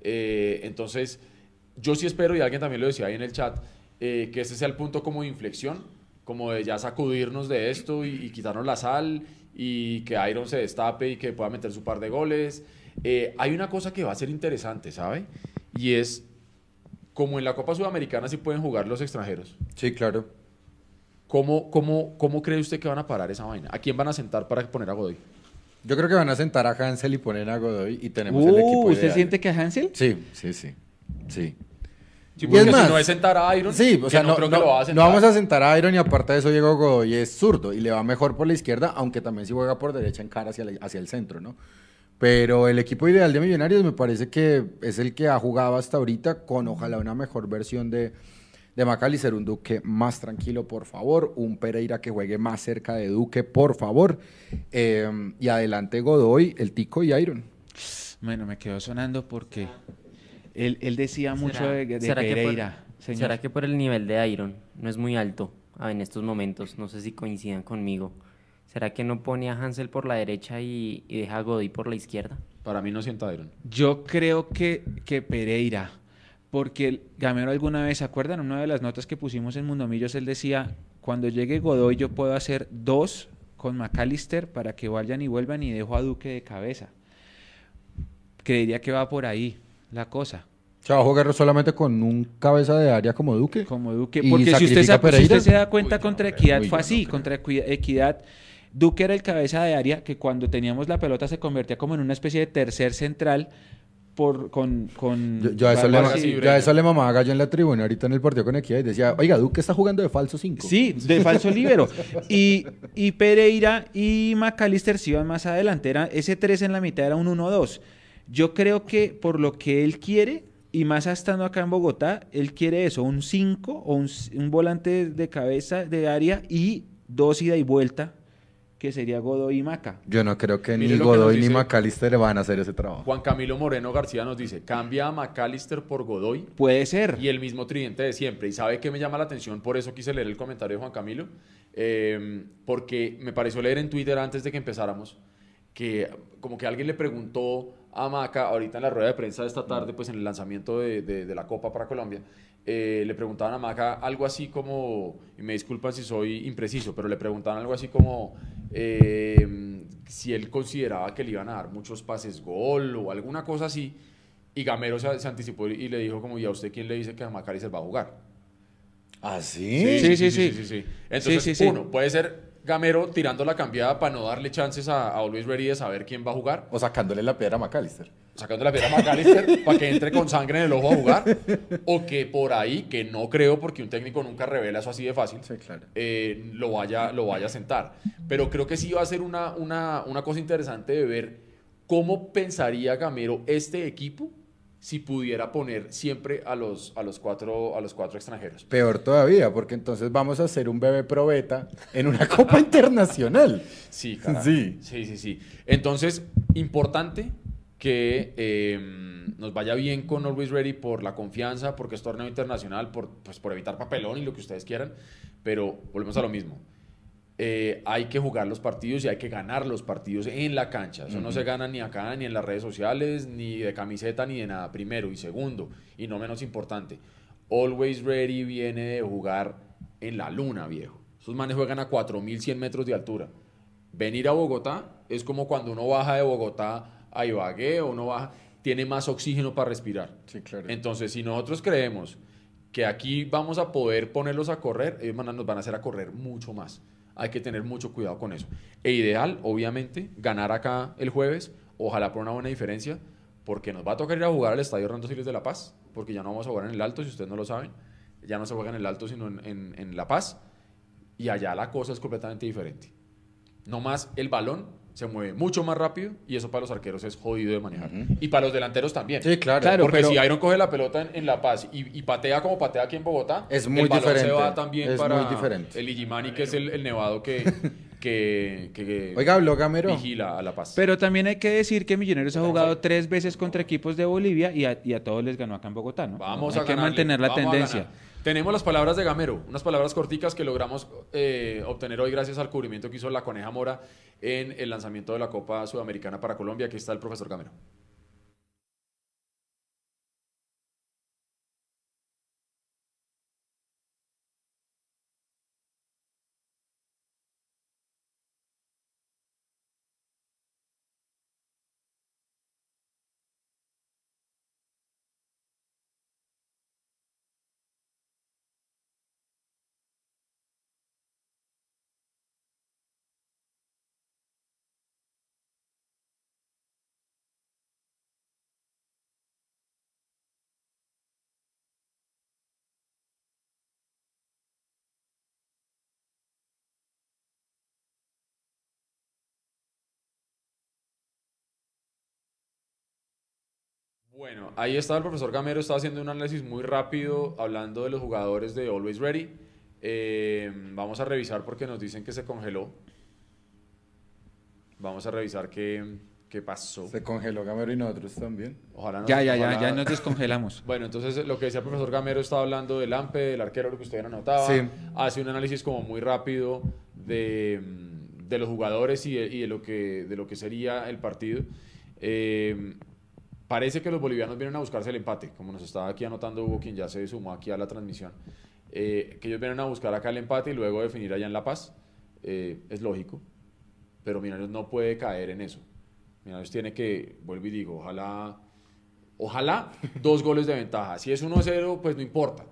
Eh, entonces, yo sí espero, y alguien también lo decía ahí en el chat, eh, que ese sea el punto como de inflexión, como de ya sacudirnos de esto y, y quitarnos la sal y que Iron se destape y que pueda meter su par de goles. Eh, hay una cosa que va a ser interesante, ¿sabe? Y es, como en la Copa Sudamericana sí pueden jugar los extranjeros, Sí, claro. ¿cómo, cómo, cómo cree usted que van a parar esa vaina? ¿A quién van a sentar para poner a Godoy? Yo creo que van a sentar a Hansel y poner a Godoy y tenemos el equipo Uh, ¿Usted ideal. siente que a Hansel? Sí, sí, sí. Sí. Sí, Y porque es más- si no es sentar a Iron, Sí, o sea, no, creo no- que lo va a no sentar. vamos a sentar a Iron y aparte de eso Diego Godoy es zurdo y le va mejor por la izquierda, aunque también si juega por derecha en cara hacia, la- hacia el centro, ¿no? Pero el equipo ideal de Millonarios me parece que es el que ha jugado hasta ahorita con ojalá una mejor versión de, de Macalister, un Duque más tranquilo, por favor, un Pereira que juegue más cerca de Duque, por favor, eh, y adelante Godoy, el Tico y Iron. Bueno, me quedó sonando porque él, él decía mucho ¿Será- de, de será que por- Pereira. señor. ¿Será que por el nivel de Iron no es muy alto ah, en estos momentos? No sé si coincidan conmigo. ¿Será que no pone a Hansel por la derecha y, y deja a Godoy por la izquierda? Para mí no sienta Iron. Yo creo que, que Pereira, porque el- Gamero alguna vez, ¿se acuerdan? Una de las notas que pusimos en Mundomillos, él decía, cuando llegue Godoy yo puedo hacer dos con McAllister para que vayan y vuelvan y dejo a Duque de cabeza. Creería que va por ahí la cosa. Se va a jugar solamente con un cabeza de área como Duque. Como Duque, ¿Y porque si usted, si se da cuenta Uy, contra no. Equidad fue no así, contra Equi- Equidad, Duque era el cabeza de área que cuando teníamos la pelota se convertía como en una especie de tercer central por, con, con Yo, yo a eso le, y- yo a eso le mamaba gallo en la tribuna ahorita en el partido con Equidad y decía, oiga, Duque está jugando de falso 5. Sí, de falso líbero. Y, y Pereira y McAllister se iban más adelante. Era, ese 3 en la mitad era un 1-2. Yo creo que por lo que él quiere, y más estando acá en Bogotá, él quiere eso, un 5 o un, un volante de cabeza de área y dos ida y vuelta, que sería Godoy y Maca. Yo no creo que Mire ni que Godoy ni McAllister van a hacer ese trabajo. Juan Camilo Moreno García nos dice, cambia a McAllister por Godoy Puede ser. y el mismo tridente de siempre. ¿Y sabe qué me llama la atención? Por eso quise leer el comentario de Juan Camilo. Eh, porque me pareció leer en Twitter antes de que empezáramos que como que alguien le preguntó a Maca, ahorita en la rueda de prensa de esta tarde, pues en el lanzamiento de, de- de la Copa para Colombia, eh, le preguntaban a Maca algo así como, y me disculpan si soy impreciso, pero le preguntaban algo así como eh, si él consideraba que le iban a dar muchos pases gol o alguna cosa así, y Gamero se, se anticipó y le dijo como, ¿y a usted quién le dice que Macalister va a jugar? ¿Ah, sí? Sí, sí, sí. sí. Entonces, Sí, sí, sí. uno, puede ser Gamero tirando la cambiada para no darle chances a, a Always Ready de saber quién va a jugar, O sacándole la piedra a McAllister. sacando la piedra a McAllister para que entre con sangre en el ojo a jugar, o que por ahí, que no creo porque un técnico nunca revela eso así de fácil, Sí, claro. eh, lo, vaya, lo vaya a sentar. Pero creo que sí va a ser una, una, una cosa interesante de ver cómo pensaría Gamero este equipo si pudiera poner siempre a los, a los, cuatro, a los cuatro extranjeros. Peor todavía, porque entonces vamos a hacer un bebé probeta en una Copa Internacional. Sí, carajo. Sí. Sí, sí, sí. Entonces, importante que eh, nos vaya bien con Always Ready por la confianza, porque es torneo internacional, por, pues, por evitar papelón y lo que ustedes quieran, pero volvemos a lo mismo. Eh, hay que jugar los partidos y hay que ganar los partidos en la cancha. Eso no se gana ni acá, ni en las redes sociales, ni de camiseta, ni de nada. Primero y segundo, y no menos importante, Always Ready viene de jugar en la luna, viejo. Esos manes juegan a 4.100 metros de altura. Venir a Bogotá es como cuando uno baja de Bogotá a Ibagué o uno baja, tiene más oxígeno para respirar. Sí, claro. Entonces, si nosotros creemos que aquí vamos a poder ponerlos a correr, ellos nos van a hacer a correr mucho más. Hay que tener mucho cuidado con eso. E ideal, obviamente, ganar acá el jueves, ojalá por una buena diferencia, porque nos va a tocar ir a jugar al Estadio Hernando Siles de La Paz, porque ya no vamos a jugar en el Alto, si ustedes no lo saben. Ya no se juega en el Alto, sino en, en- en La Paz. Y allá la cosa es completamente diferente. No más el balón se mueve mucho más rápido y eso para los arqueros es jodido de manejar. Y para los delanteros también. Sí, claro. Claro, Porque pero- si Iron coge la pelota en, en La Paz y, y patea como patea aquí en Bogotá, Es muy el balón diferente, se va también es para muy diferente. el Igimani, que es el, el nevado que, que, que Oiga, habló Gamero. vigila a La Paz. Pero también hay que decir que Millonarios ha jugado tres veces contra equipos de Bolivia y a, y a todos les ganó acá en Bogotá, ¿no? Vamos hay a que ganarle, mantener la vamos a tendencia. Tenemos las palabras de Gamero, unas palabras corticas que logramos eh, obtener hoy gracias al cubrimiento que hizo la Coneja Mora en el lanzamiento de la Copa Sudamericana para Colombia. Aquí está el profesor Gamero. Bueno, ahí estaba el profesor Gamero, estaba haciendo un análisis muy rápido hablando de los jugadores de Always Ready. Eh, vamos a revisar porque nos dicen que se congeló. Vamos a revisar qué, qué pasó. Se congeló Gamero y nosotros también. Ojalá no- Ya, ya, ya, ojalá- ya nos descongelamos. Bueno, entonces lo que decía el profesor Gamero estaba hablando del AMPE, del arquero, lo que usted anotaba. Sí. Hace un análisis como muy rápido de, de los jugadores y, de, y de lo que, de lo que sería el partido. Eh, parece que los bolivianos vienen a buscarse el empate, como nos estaba aquí anotando Hugo, quien ya se sumó aquí a la transmisión. Eh, que ellos vienen a buscar acá el empate y luego definir allá en La Paz. Eh, es lógico, pero Millonarios no puede caer en eso. Millonarios tiene que, vuelvo y digo, ojalá Ojalá dos goles de ventaja. Si es 1-0, pues no importa.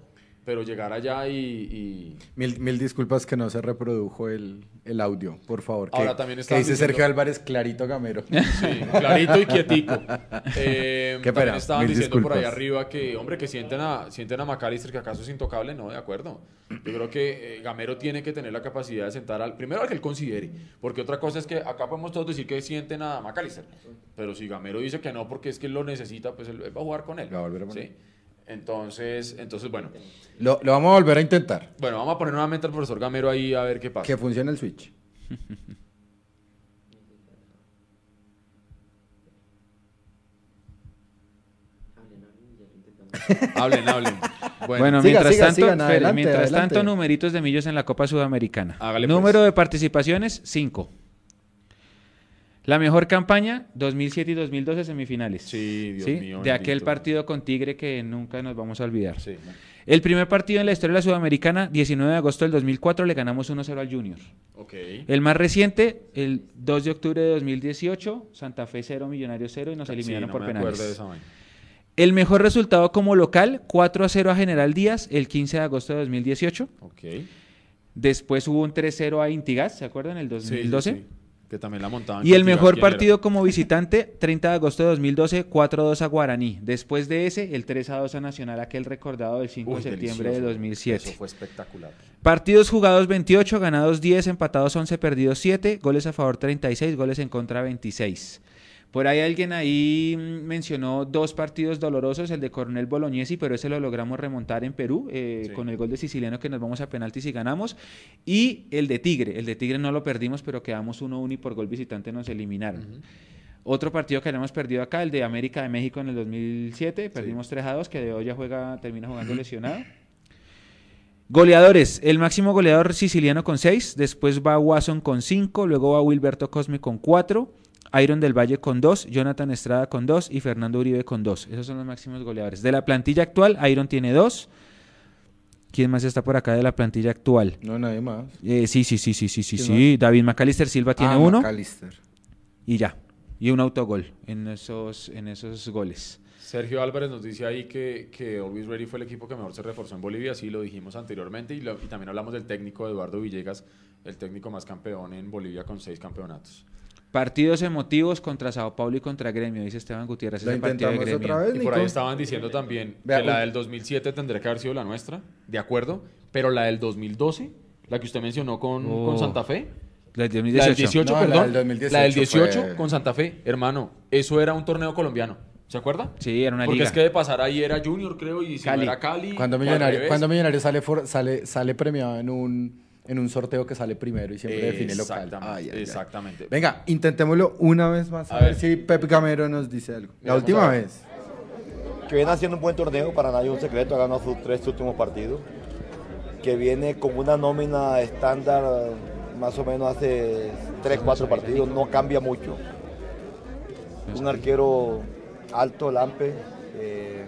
Pero llegar allá y, y- Mil, mil disculpas que no se reprodujo el, el audio, por favor. Que, Ahora también que estaban dice diciendo- Sergio Álvarez, clarito Gamero. sí, clarito y quietico. Eh, Qué también pena, estaban mil diciendo por ahí arriba que, hombre, que sienten a, sienten a McAllister, que acaso es intocable. No, de acuerdo. Yo creo que eh, Gamero tiene que tener la capacidad de sentar al. Primero al que él considere. Porque otra cosa es que acá podemos todos decir que sienten a McAllister. Pero si Gamero dice que no porque es que él lo necesita, pues él, él va a jugar con él. Va a volver a poner. ¿sí? Entonces, entonces, bueno. Lo, lo vamos a volver a intentar. Bueno, vamos a poner nuevamente al profesor Gamero ahí a ver qué pasa. Que funcione el switch. Hablen, hablen. Bueno, Siga, mientras siga, tanto, sigan, adelante, mientras adelante. tanto, numeritos de millos en la Copa Sudamericana. Hágale, pues. Número de participaciones, 5. La mejor campaña, 2007 y 2012 semifinales. Sí, Dios ¿Sí? mío, De aquel partido con Tigre que nunca nos vamos a olvidar. Sí. El primer partido en la historia de la Sudamericana, 19 de agosto del 2004, le ganamos 1-0 al Junior. Ok. El más reciente, el 2 de octubre de 2018, Santa Fe 0, Millonarios 0 y nos Sí, eliminaron no por me penales. acuerdo de esa. El mejor resultado como local, 4 a 0 a General Díaz, el 15 de agosto de 2018. Ok. Después hubo un 3-0 a Intigas, ¿se acuerdan? El Sí, sí, 2012. sí. Que también la montaban. Y el mejor Tigas, ¿quién partido era? como visitante, 30 de agosto de 2012, 4-2 a Guaraní. Después de ese, el 3-2 a Nacional, aquel recordado del 5 Uy, de septiembre delicioso. de 2007. Eso fue espectacular. Partidos jugados 28, ganados 10, empatados 11, perdidos 7, goles a favor 36, goles en contra 26. Por ahí alguien ahí mm, mencionó dos partidos dolorosos, el de Coronel Bolognesi, pero ese lo logramos remontar en Perú eh, Sí. con el gol de Siciliano que nos vamos a penaltis y ganamos. Y el de Tigre, el de Tigre no lo perdimos, pero quedamos 1-1 y por gol visitante nos eliminaron. Otro partido que habíamos perdido acá, el de América de México en el 2007, perdimos 3 a 2, que de hoy ya juega, termina jugando lesionado. Goleadores, el máximo goleador siciliano con 6, después va Watson con 5, luego va Wilberto Cosme con 4, Iron del Valle con 2, Jonathan Estrada con 2 y Fernando Uribe con 2. Esos son los máximos goleadores. De la plantilla actual, Iron tiene 2. ¿Quién más está por acá de la plantilla actual? No, nadie más. Eh, sí, sí, sí, sí, sí, sí, ¿Quién sí. David McAllister Silva tiene Ah, uno McAllister. y ya. Y un autogol en esos, en esos goles. Sergio Álvarez nos dice ahí que, que Always Ready fue el equipo que mejor se reforzó en Bolivia, sí lo dijimos anteriormente, y, lo- y también hablamos del técnico Eduardo Villegas, el técnico más campeón en Bolivia con seis campeonatos. Partidos emotivos contra Sao Paulo y contra Gremio, dice Esteban Gutiérrez. ¿Lo ese partido de Gremio. otra vez, Y por ahí estaban diciendo también Vea, que la del 2007 tendría que haber sido la nuestra, de acuerdo, pero la del 2012, la que usted mencionó con, Oh. con Santa Fe, La del la del 2018. 18, No, la perdón, del 2018 la del 18 fue- con Santa Fe, hermano, eso era un torneo colombiano, ¿se acuerda? Sí, era una Porque liga. es que de pasar ahí era Junior, creo, y si no Cali. era Cali. Cuando Millonario, cuando Millonario sale, for- sale, sale premiado en un, en un sorteo que sale primero y siempre define local. Exactamente, Ay, ay, ay. exactamente. Venga, intentémoslo una vez más a, A ver, ver. si Pep Gamero nos dice algo. La última vez. que viene haciendo un buen torneo, para nadie es un secreto, ha ganado sus tres últimos partidos, que viene con una nómina estándar más o menos hace tres, cuatro partidos, no cambia mucho. Un arquero alto, Lampe, eh,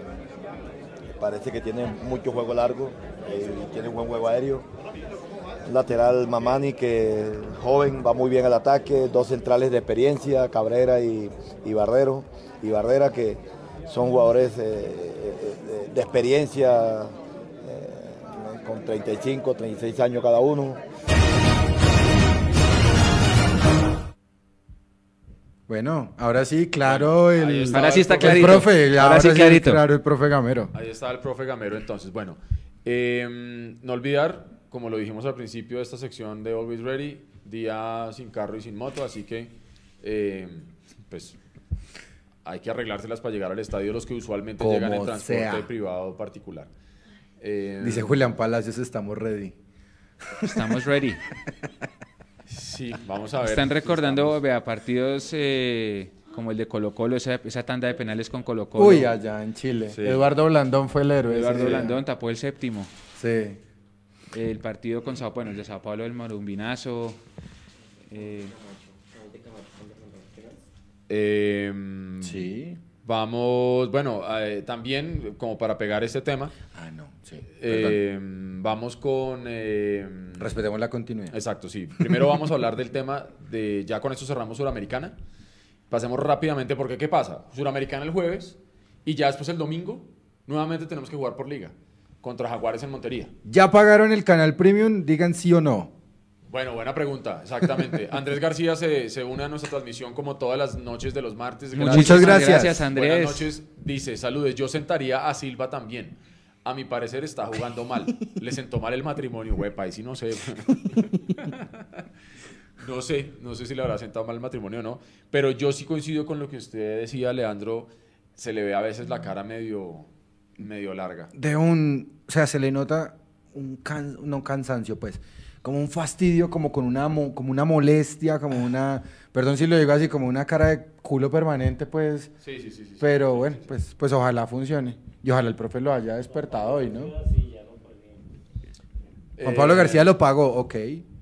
parece que tiene mucho juego largo eh, y tiene buen juego aéreo. Lateral Mamani que joven, va muy bien al ataque, dos centrales de experiencia, Cabrera y, y Bardero, y Bardera que son jugadores eh, eh, de experiencia eh, con 35, 36 años cada uno. Bueno, ahora sí, claro, el, está Ahora sí está el clarito. profe, Ahora sí clarito. claro, el profe Gamero. Ahí está el profe Gamero, entonces. Bueno, eh, no olvidar, como lo dijimos al principio de esta sección de Always Ready, día sin carro y sin moto, así que, eh, pues, hay que arreglárselas para llegar al estadio los que usualmente Como llegan en transporte sea. privado particular. Eh, Dice Julián Palacios, estamos ready. Estamos ready. Sí, vamos a ver. Están recordando, vea, partidos eh, como el de Colo Colo, esa, esa tanda de penales con Colo Colo. Uy, allá en Chile. Sí. Eduardo Blandón fue el héroe. Eduardo. Blandón tapó el séptimo. Sí. El partido con Sao bueno, el de Sao Paulo del Marumbinazo. eh, Eh, Sí. Vamos, bueno, eh, también como para pegar este tema, Ah, no, sí. Eh, vamos con... eh, Respetemos la continuidad. Exacto, sí. Primero vamos a hablar del tema de, ya con esto cerramos Suramericana. Pasemos rápidamente porque ¿qué pasa? Suramericana el jueves y ya después el domingo nuevamente tenemos que jugar por liga contra Jaguares en Montería. ¿Ya pagaron el canal premium? Digan sí o no. Bueno, buena pregunta, exactamente. Andrés García se, se une a nuestra transmisión como todas las noches de los martes. Muchas gracias. Gracias, Andrés. Buenas noches. Dice, saludes, yo sentaría a Silva también. A mi parecer está jugando mal. Le sentó mal el matrimonio, huepa, y si no sé. no sé, no sé si le habrá sentado mal el matrimonio o no. Pero yo sí coincido con lo que usted decía, Leandro. Se le ve a veces la cara medio, medio larga. De un. O sea, se le nota un can- no cansancio, pues. Como un fastidio, como con una, mo- como una molestia, como una. Perdón si lo digo así, como una cara de culo permanente, pues. Sí, sí, sí. sí, Pero sí, bueno, sí, sí. pues, pues ojalá funcione. Y ojalá el profe lo haya despertado hoy, ¿no? Juan Pablo Eh, García lo pagó, ok.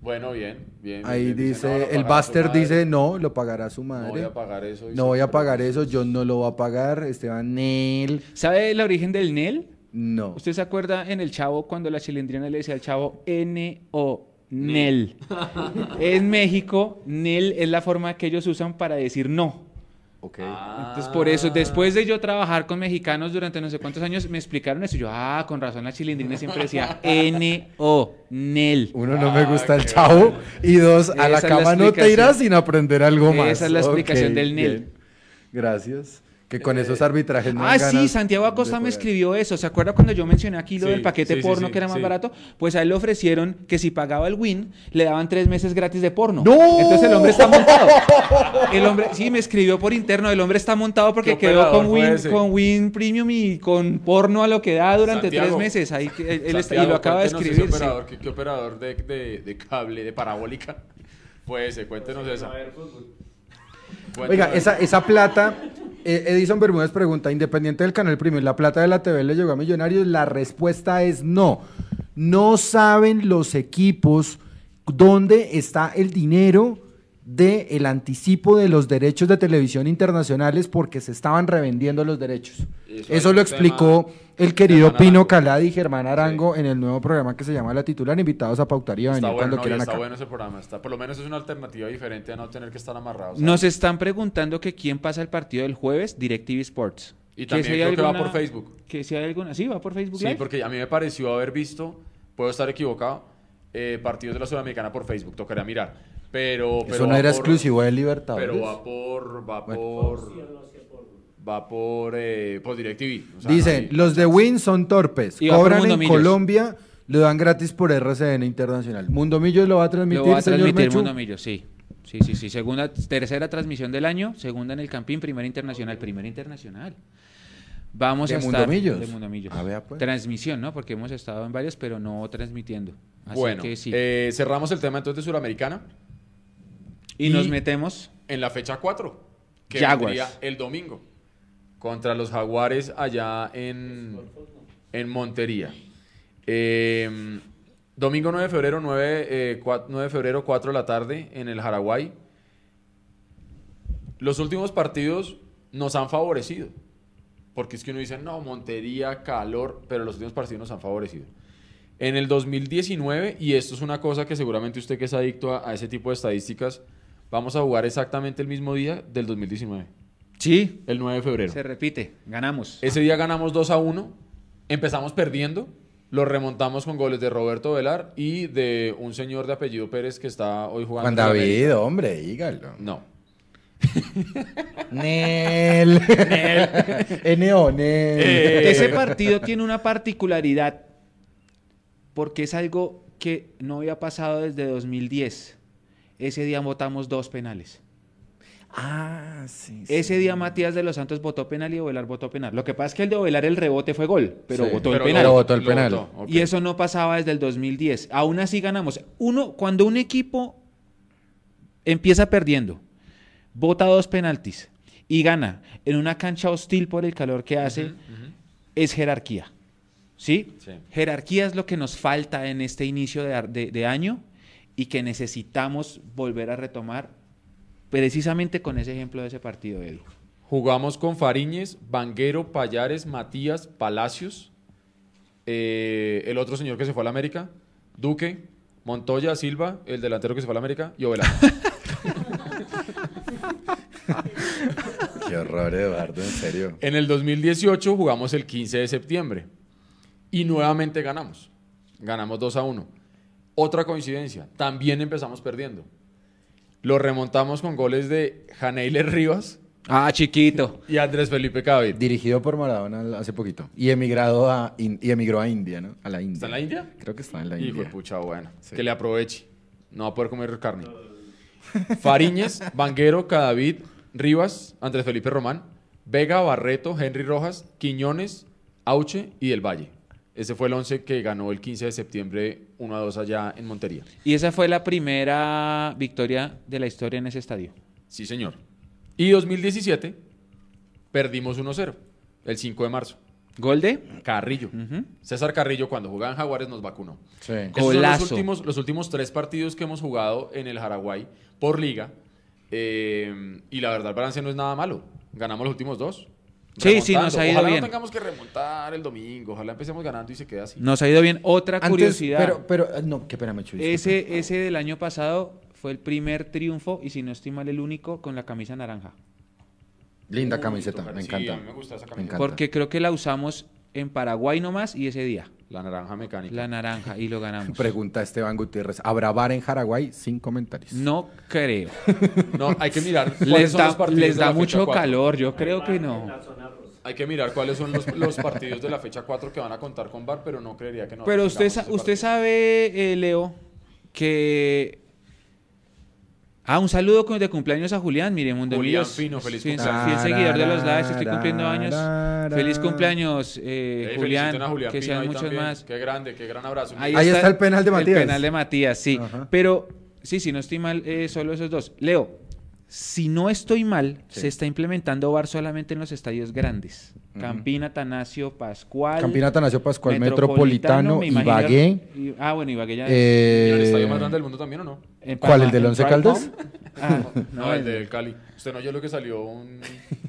Bueno, bien, bien. Ahí bien, dice, no, lo el Buster dice, no, lo pagará su madre. No voy a pagar eso. dice, No voy a pagar eso, yo no lo voy a pagar. Esteban Nel, ¿Sabe el origen del NEL? no. ¿Usted se acuerda en el chavo cuando la chilindrina le decía al chavo N-O? Nel. en México, Nel es la forma que ellos usan para decir no. Ok. Entonces, por eso, después de yo trabajar con mexicanos durante no sé cuántos años, me explicaron eso. Y yo, ah, con razón la chilindrina siempre decía N-O, Nel. Uno, no me Ah, gusta el chavo. bueno. Y dos, a la Esa es la cama no te irás sin aprender algo más. Esa es la explicación Ok, del Nel. bien. Gracias. Que con esos arbitrajes no Ah, sí, Santiago Acosta me escribió eso. ¿Se acuerda cuando yo mencioné aquí lo Sí, del paquete sí, porno sí, que era más sí. barato? Pues a él le ofrecieron que si pagaba el Win, le daban tres meses gratis de porno. ¡No! Entonces el hombre está montado. El hombre, sí, me escribió por interno. El hombre está montado porque ¿Qué quedó con Win, con Win Premium y con porno a lo que da durante Santiago. tres meses. Ahí, que él- él está- y lo acaba de escribir. Ese sí. operador, ¿qué, qué operador de, de, de cable, de parabólica fue ese? Cuéntenos esa. Cuéntenos Oiga, esa. esa, esa plata, eh, Edison Bermúdez pregunta, independiente del canal premium, ¿la plata de la TV le llegó a Millonarios? La respuesta es no. No saben los equipos dónde está el dinero del el anticipo de los derechos de televisión internacionales porque se estaban revendiendo los derechos. Eso lo explicó tema- el querido Germán Pino Arango. Caladi y Germán Arango en el nuevo programa que se llama La Titular, invitados a pautar y a Está venir bueno, cuando no, quieran está acá. bueno ese programa. Está, por lo menos es una alternativa diferente a no tener que estar amarrados. Nos están preguntando que quién pasa el partido del jueves, DirecTV Sports. Y también si creo que va por Facebook. Que si hay alguna... Sí, va por Facebook Sí, Live. porque a mí me pareció haber visto, puedo estar equivocado, eh, partidos de la Sudamericana por Facebook, tocaría mirar. Pero, pero Eso no era por- exclusivo de Libertadores. Pero va por, va Bueno. por, va por, eh, por DirecTV. o sea, Dicen, no hay- los de Win son torpes. Y va por Cobran Mundo en Millos. Colombia, lo dan gratis por RCN Internacional. Mundo Millos lo va a transmitir, Lo va a señor transmitir Mechu? Mundo Millos, sí. Sí, sí, sí. Segunda, tercera transmisión del año, segunda en el Campín, primera internacional, primera internacional. Vamos ¿De a Mundo estar Millos? de Mundo Millos. Ah, vea, pues. Transmisión, ¿no? Porque hemos estado en varios, pero no transmitiendo. Así Bueno, que sí. eh, cerramos el tema entonces de Suramericana y, nos y- metemos. en la fecha 4, que Jaguars. vendría el domingo, contra los Jaguares allá en, en Montería. Eh, domingo 9 de febrero, 9, eh, cua- 9 de febrero, 4 de la tarde, en el Jaraguay. Los últimos partidos nos han favorecido. Porque es que uno dice, no, Montería, calor, pero los últimos partidos nos han favorecido. En el 2019, y esto es una cosa que seguramente usted que es adicto a ese tipo de estadísticas, vamos a jugar exactamente el mismo día del 2019, Sí, el 9 de febrero. se repite. Ganamos. Ese día ganamos 2 a 1, empezamos perdiendo, lo remontamos con goles de Roberto Velar y de un señor de apellido Pérez que está hoy jugando. Juan en. David, hombre, dígalo. No. Nel. N.O. Nel. Eh, Ese partido tiene una particularidad porque es algo que no había pasado desde 2010. Ese día votamos dos penales. Ah, sí. sí. Ese día Matías de los Santos votó penal y Ovelar votó penal. Lo que pasa es que el de Ovelar el rebote fue gol, pero Sí, votó Pero el penal. lo votó el lo penal. votó. Y eso no pasaba desde el 2010. Aún así ganamos. Uno, cuando un equipo empieza perdiendo, vota dos penaltis y gana en una cancha hostil por el calor que hace, es jerarquía. ¿Sí? Sí. Jerarquía es lo que nos falta en este inicio de, ar- de- de año y que necesitamos volver a retomar precisamente con ese ejemplo de ese partido, Eddie. Jugamos con Fariñez, Vanguero, Payares, Matías, Palacios, eh, el otro señor que se fue a la América, Duque, Montoya, Silva, el delantero que se fue a la América, y Ovelar. Qué horror, Eduardo, en serio. en el 2018 jugamos el 15 de septiembre y nuevamente ganamos. Ganamos 2 a 1. Otra coincidencia, también empezamos perdiendo. Lo remontamos con goles de Janeiler Rivas Ah, chiquito. y Andrés Felipe Cavit. Dirigido por Maradona hace poquito. Y emigrado a In- y emigró a India, ¿no? A la India. ¿Está en la India? Creo que está en la Hijo India. de pucha, bueno. Sí. Que le aproveche. No va a poder comer carne. Fariñez, Vanguero, Cadavid, Rivas, Andrés Felipe Román, Vega, Barreto, Henry Rojas, Quiñones, Auche y Del Valle. Ese fue el 11 que ganó el 15 de septiembre 1 a 2 allá en Montería. Y esa fue la primera victoria de la historia en ese estadio. Sí, señor. Y 2017 perdimos 1-0, el 5 de marzo. ¿Gol de? Carrillo. César Carrillo, cuando jugaba en Jaguares, nos vacunó. Sí. Esos son los últimos, los últimos tres partidos que hemos jugado en el Jaraguay por liga. Eh, y la verdad, el balance no es nada malo. Ganamos los últimos dos. Sí, sí, nos ha ido Ojalá bien. no tengamos que remontar el domingo. Ojalá empecemos ganando y se quede así. Nos ha ido bien. Otra Antes, curiosidad. Pero, pero, eh, no, qué pena, Mechu. disculpe. ese, ese del año pasado fue el primer triunfo, y si no estoy mal, el único, con la camisa naranja. Linda Uy, camiseta, me sí, encanta. a mí me gusta esa Me camiseta. encanta. Porque creo que la usamos en Paraguay nomás y ese día. La naranja mecánica. La naranja y lo ganamos. Pregunta Esteban Gutiérrez. ¿Habrá bar en Jaraguay? Sin comentarios. No creo. No, hay que mirar cuáles Les son los da, partidos les de da mucho calor, yo creo que no. Hay que mirar cuáles son los, los partidos de la fecha 4 que van a contar con VAR, pero no creería que no. Pero usted, sa- usted sabe, eh, Leo, que... Ah, un saludo de cumpleaños a Julián, mire, Mundo Julián Millos. Fino, feliz Sí, cumpleaños. Fiel seguidor de los lives, estoy cumpliendo años. Feliz cumpleaños, eh, Ey, Julián, a Julián que Pino sean ahí muchos también. más. Qué grande, qué gran abrazo. Ahí está el penal de Matías. El penal de Matías, sí. Ajá. Pero, sí, si no estoy mal, eh, solo esos dos. Leo, si no estoy mal, Sí. se está implementando VAR solamente en los estadios grandes. Campina, Atanasio, Pascual. Campina Atanasio Pascual, Metropolitano, me imagino- Ibagué. y- ah, bueno, Ibagué ya. eh, ¿Y el estadio más grande del mundo también o no? En ¿cuál, el del Once Caldas? Ah, No, no, el el del Cali. Usted no oyó lo que salió un,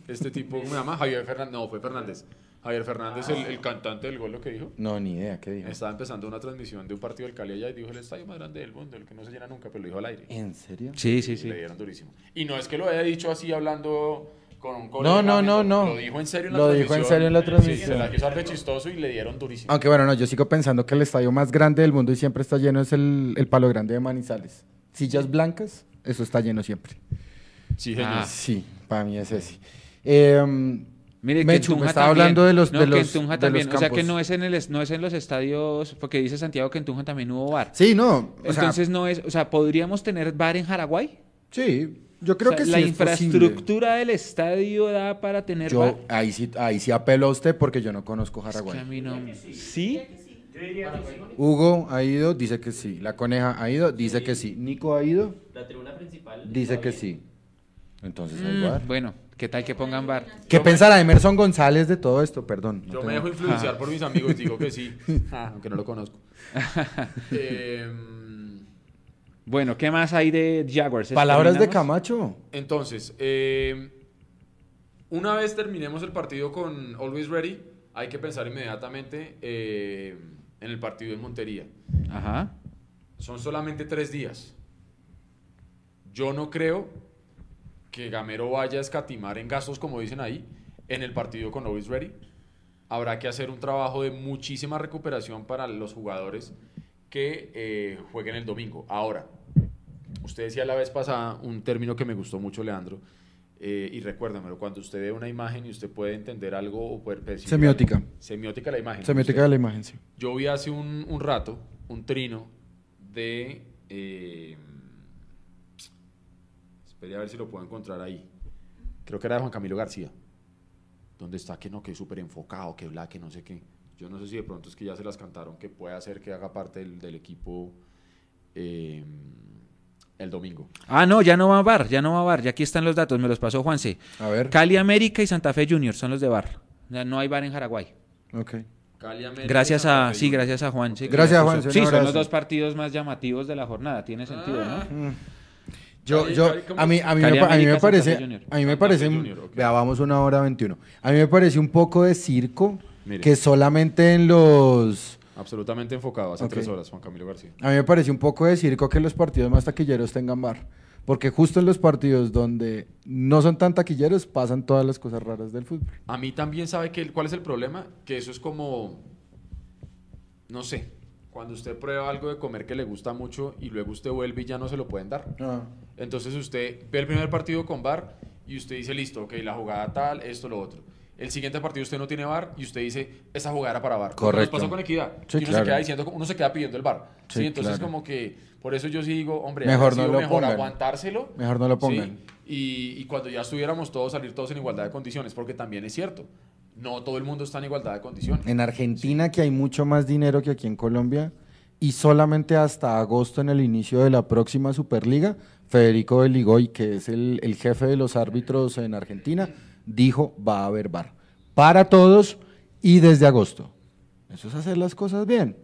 este tipo, ¿cómo se llama? Javier Fernández. No, fue Fernández. Javier Fernández, el, el cantante del gol, lo que dijo. No, ni idea, ¿qué dijo? Estaba empezando una transmisión de un partido del Cali allá y dijo el estadio más grande del mundo, el que no se llena nunca, pero lo dijo al aire. ¿En serio? Sí, sí, sí. Le dieron durísimo. Y no es que lo haya dicho así hablando con un No, colega no, no, mientras- no. Lo dijo en serio en la Lo dijo en transmisión. serio en la Sí, transmisión. se la quiso de chistoso y le dieron durísimo. Aunque bueno, no, yo sigo pensando que el estadio más grande del mundo y siempre está lleno es el, el Palo Grande de Manizales. Sillas blancas, eso está lleno siempre. Sí, señor. Ah. Sí, para mí es ese. Eh, Mire, que Mechu, en Tunja me estaba también. hablando de los, No, de que los, en Tunja de también. los O sea, que no es, en el, es- no es en los estadios, porque dice Santiago que en Tunja también hubo bar. Sí, no. sea, Entonces no es, o sea, ¿podríamos tener bar en Jaraguay? sí, yo creo O sea, que sí la es posible. infraestructura del estadio da para tener Yo bar. ahí sí, ahí sí apelo a usted porque yo no conozco Es que Jaraguay. a mí no- ¿Sí? Hugo ha ido, dice que sí. La coneja ha ido, dice que sí. Nico ha ido, La tribuna principal. dice que sí. Entonces hay Mm, bar. bueno, ¿qué tal que pongan bar? ¿Qué pensará Emerson González de todo esto? Perdón. no Yo tengo- me dejo influenciar por mis amigos, digo que sí, Ah, aunque no lo conozco. Em, Bueno, ¿qué más hay de Jaguars? Palabras de ¿Terminamos? Camacho. entonces, em, una vez terminemos el partido con Always Ready, hay que pensar inmediatamente em, en el partido en Montería. Ajá. Son solamente tres días. Yo no creo que Gamero vaya a escatimar en gastos, como dicen ahí, en el partido con Always Ready. Habrá que hacer un trabajo de muchísima recuperación para los jugadores que eh, jueguen el domingo. Ahora, usted decía la vez pasada un término que me gustó mucho, Leandro, eh, y recuérdamelo, cuando usted ve una imagen y usted puede entender algo o puede percibir Semiótica. algo. Semiótica la imagen. Semiótica Usted- de la imagen, sí. yo vi hace un, un rato un trino de... Eh, esperé a ver si lo puedo encontrar ahí. Creo que era de Juan Camilo García. Donde está que no, que súper enfocado, que bla, que no sé qué. Yo no sé si de pronto es que ya se las cantaron, que puede hacer que haga parte del, del equipo eh, el domingo. Ah, no, ya no va a bar, ya no va a bar. Ya aquí están los datos, me los pasó Juanse. A ver. Cali América y Santa Fe Junior son los de bar. Ya no hay bar en Jaraguay. Ok. Cali, América, Gracias a, Fe sí, gracias a Juan. Sí, Gracias, que Juan, Sí, son los dos partidos más llamativos de la jornada, tiene sentido, Ah. ¿no? Yo, Cali- yo, ¿cómo a mí, a mí, me, a mí me parece, a mí me parece, vea, vamos una hora 21. A mí me parece un poco de circo Mire. que solamente en los, Absolutamente enfocado, hace tres horas, Juan Camilo García. a mí me parece un poco de circo que los partidos más taquilleros tengan bar. Porque justo en los partidos donde no son tan taquilleros pasan todas las cosas raras del fútbol. A mí también sabe que, cuál es el problema, que eso es como, no sé, cuando usted prueba algo de comer que le gusta mucho y luego usted vuelve y ya no se lo pueden dar. Entonces usted ve el primer partido con VAR y usted dice, listo, ok, la jugada tal, esto, lo otro. El siguiente partido usted no tiene VAR y usted dice, esa jugada era para VAR. Correcto. Nos pasó con Equidad. Sí, y uno claro. se queda diciendo, uno se queda pidiendo el VAR. Sí, Sí, entonces claro. como que, por eso yo sí digo, hombre, Mejor no lo mejor pongan. aguantárselo. Mejor no lo pongan. y, y cuando ya estuviéramos todos, salir todos en igualdad de condiciones, porque también es cierto, no todo el mundo está en igualdad de condiciones. En Argentina, que hay mucho más dinero que aquí en Colombia, y solamente hasta agosto, en el inicio de la próxima Superliga, Federico Beligoy, que es el, el jefe de los árbitros en Argentina, dijo va a haber bar para todos y desde agosto. Eso es hacer las cosas bien,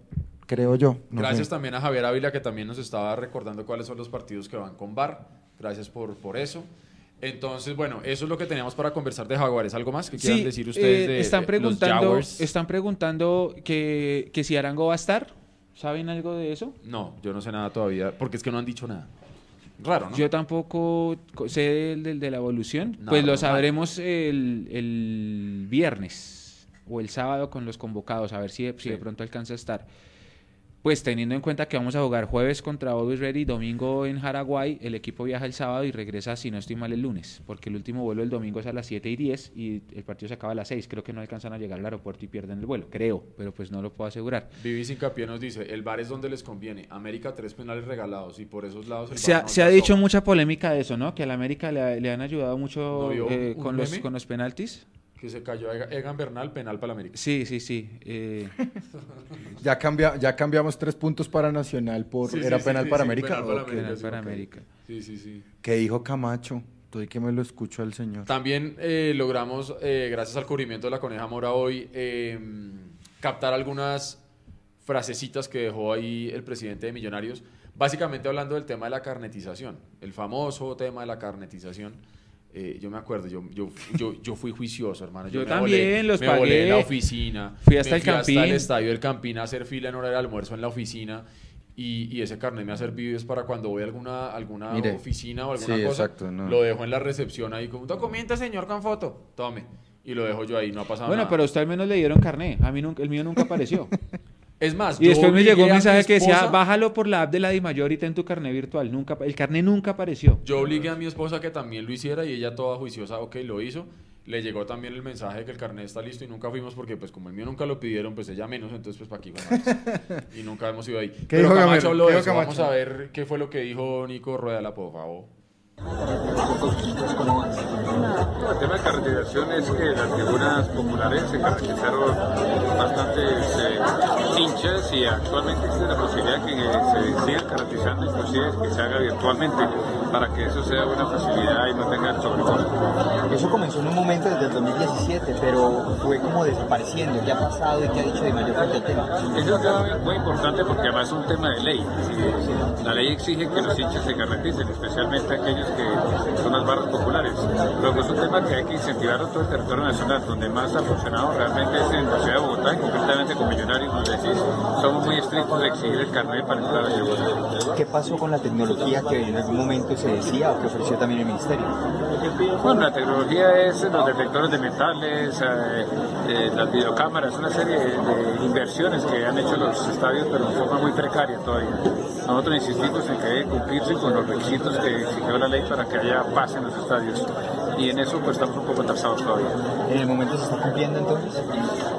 creo yo. no Gracias sé. también a Javier Ávila, que también nos estaba recordando cuáles son los partidos que van con VAR. Gracias por, por eso. Entonces, bueno, eso es lo que teníamos para conversar de Jaguares. ¿Algo más que quieran Sí, decir ustedes eh, de, están de los preguntando, están preguntando que, que si Arango va a estar. ¿Saben algo de eso? No, yo no sé nada todavía, porque es que no han dicho nada. Raro, ¿no? Yo tampoco co- sé del, del- de la evolución. Pues lo sabremos el, el viernes o el sábado con los convocados, a ver si, de- si de pronto alcanza a estar. Pues teniendo en cuenta que vamos a jugar jueves contra Always Ready, domingo en Jaraguay, el equipo viaja el sábado y regresa, si no estoy mal, el lunes, porque el último vuelo del domingo es a las 7 y 10 y el partido se acaba a las 6. Creo que no alcanzan a llegar al aeropuerto y pierden el vuelo, creo, pero pues no lo puedo asegurar. Vivis Hincapié nos dice, el VAR es donde les conviene. América tres penales regalados y por esos lados el Se ha, no se ha alcanzó. dicho mucha polémica de eso, ¿no? Que al América le, le han ayudado mucho ¿No vio eh, con, los, meme? con los penaltis. Que se cayó Ega- Egan Bernal, penal para la América. Sí, sí, sí. eh, Ya, cambia, ya cambiamos tres puntos para Nacional por Sí, era sí, penal sí, para sí, América. penal para. América, penal sí, para. América. Sí, sí, sí. ¿Qué dijo Camacho? Estoy que me lo escucho al señor. También eh, logramos, eh, gracias al cubrimiento de la Coneja Mora hoy, eh, captar algunas frasecitas que dejó ahí el presidente de Millonarios, básicamente hablando del tema de la carnetización, el famoso tema de la carnetización. Eh, yo me acuerdo, yo, yo, yo, yo fui juicioso, hermano. Yo me también, volé- los me volé en la pagué. oficina. Fui hasta me el fui Campín. hasta el estadio del Campín a hacer fila en hora del almuerzo en la oficina. Y, y ese carnet me ha servido es para cuando voy a alguna, alguna Mire. oficina o alguna Sí, cosa. exacto, no. Lo dejo en la recepción ahí como, documenta señor con foto, tome. Y lo dejo yo ahí, no ha pasado Bueno, nada. pero a usted al menos le dieron carné. A mí nunca, el mío nunca apareció. Es más, Y yo después me llegó un mensaje que decía, esposa- bájalo por la app de la DiMayor y ten tu carné virtual. Nunca, el carné nunca apareció. Yo obligué a mi esposa que también lo hiciera y ella toda juiciosa, ok, lo hizo. Le llegó también el mensaje de que el carnet está listo y nunca fuimos porque pues como el mío nunca lo pidieron, pues ella menos, entonces pues para aquí vamos. Y nunca hemos ido ahí. Pero dijo Camacho habló ¿Qué de eso. Vamos Camacho? a ver qué fue lo que dijo Nico Ruedala, por favor. El tema de caracterización es que las figuras populares se caracterizaron bastantes eh, hinchas y actualmente existe la posibilidad que se siga caracterizando, inclusive que se haga virtualmente, para que eso sea una facilidad y no tengan sobrecosto. Eso comenzó en un momento desde el 2017, pero fue como desapareciendo. ¿Qué ha pasado y qué ha dicho de mayor frente al tema? Eso es muy importante porque además es un tema de ley. La ley exige que los hinchas se caractericen, especialmente aquellos que son las barras populares. Luego es un tema que hay que incentivar en todo el territorio nacional, donde más ha funcionado realmente es en la ciudad de Bogotá y concretamente con Millonarios, donde decís, somos muy estrictos de exigir el carnet para entrar a ciudad. ¿Qué pasó con la tecnología que en algún momento se decía o que ofreció también el ministerio? Bueno, la tecnología es los detectores de metales, eh, eh, las videocámaras, una serie de inversiones que han hecho los estadios, pero de forma muy precaria todavía. Nosotros insistimos en que debe cumplirse con los requisitos que exigió la ley para que haya paz en los estadios. Y en eso pues estamos un poco atrasados todavía. ¿En el momento se está cumpliendo entonces?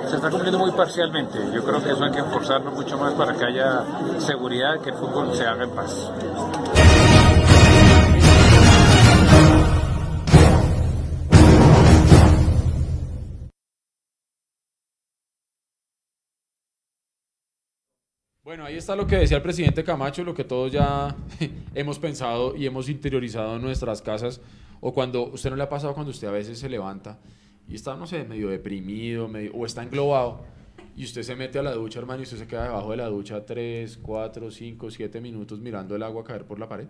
Se está cumpliendo muy parcialmente. Yo creo que eso hay que forzarlo mucho más para que haya seguridad, que el fútbol se haga en paz. Ahí está lo que decía el presidente Camacho, lo que todos ya hemos pensado y hemos interiorizado en nuestras casas. O cuando usted no le ha pasado cuando usted a veces se levanta y está, no sé, medio deprimido medio, o está englobado y usted se mete a la ducha, hermano, y usted se queda debajo de la ducha 3, 4, 5, 7 minutos mirando el agua caer por la pared.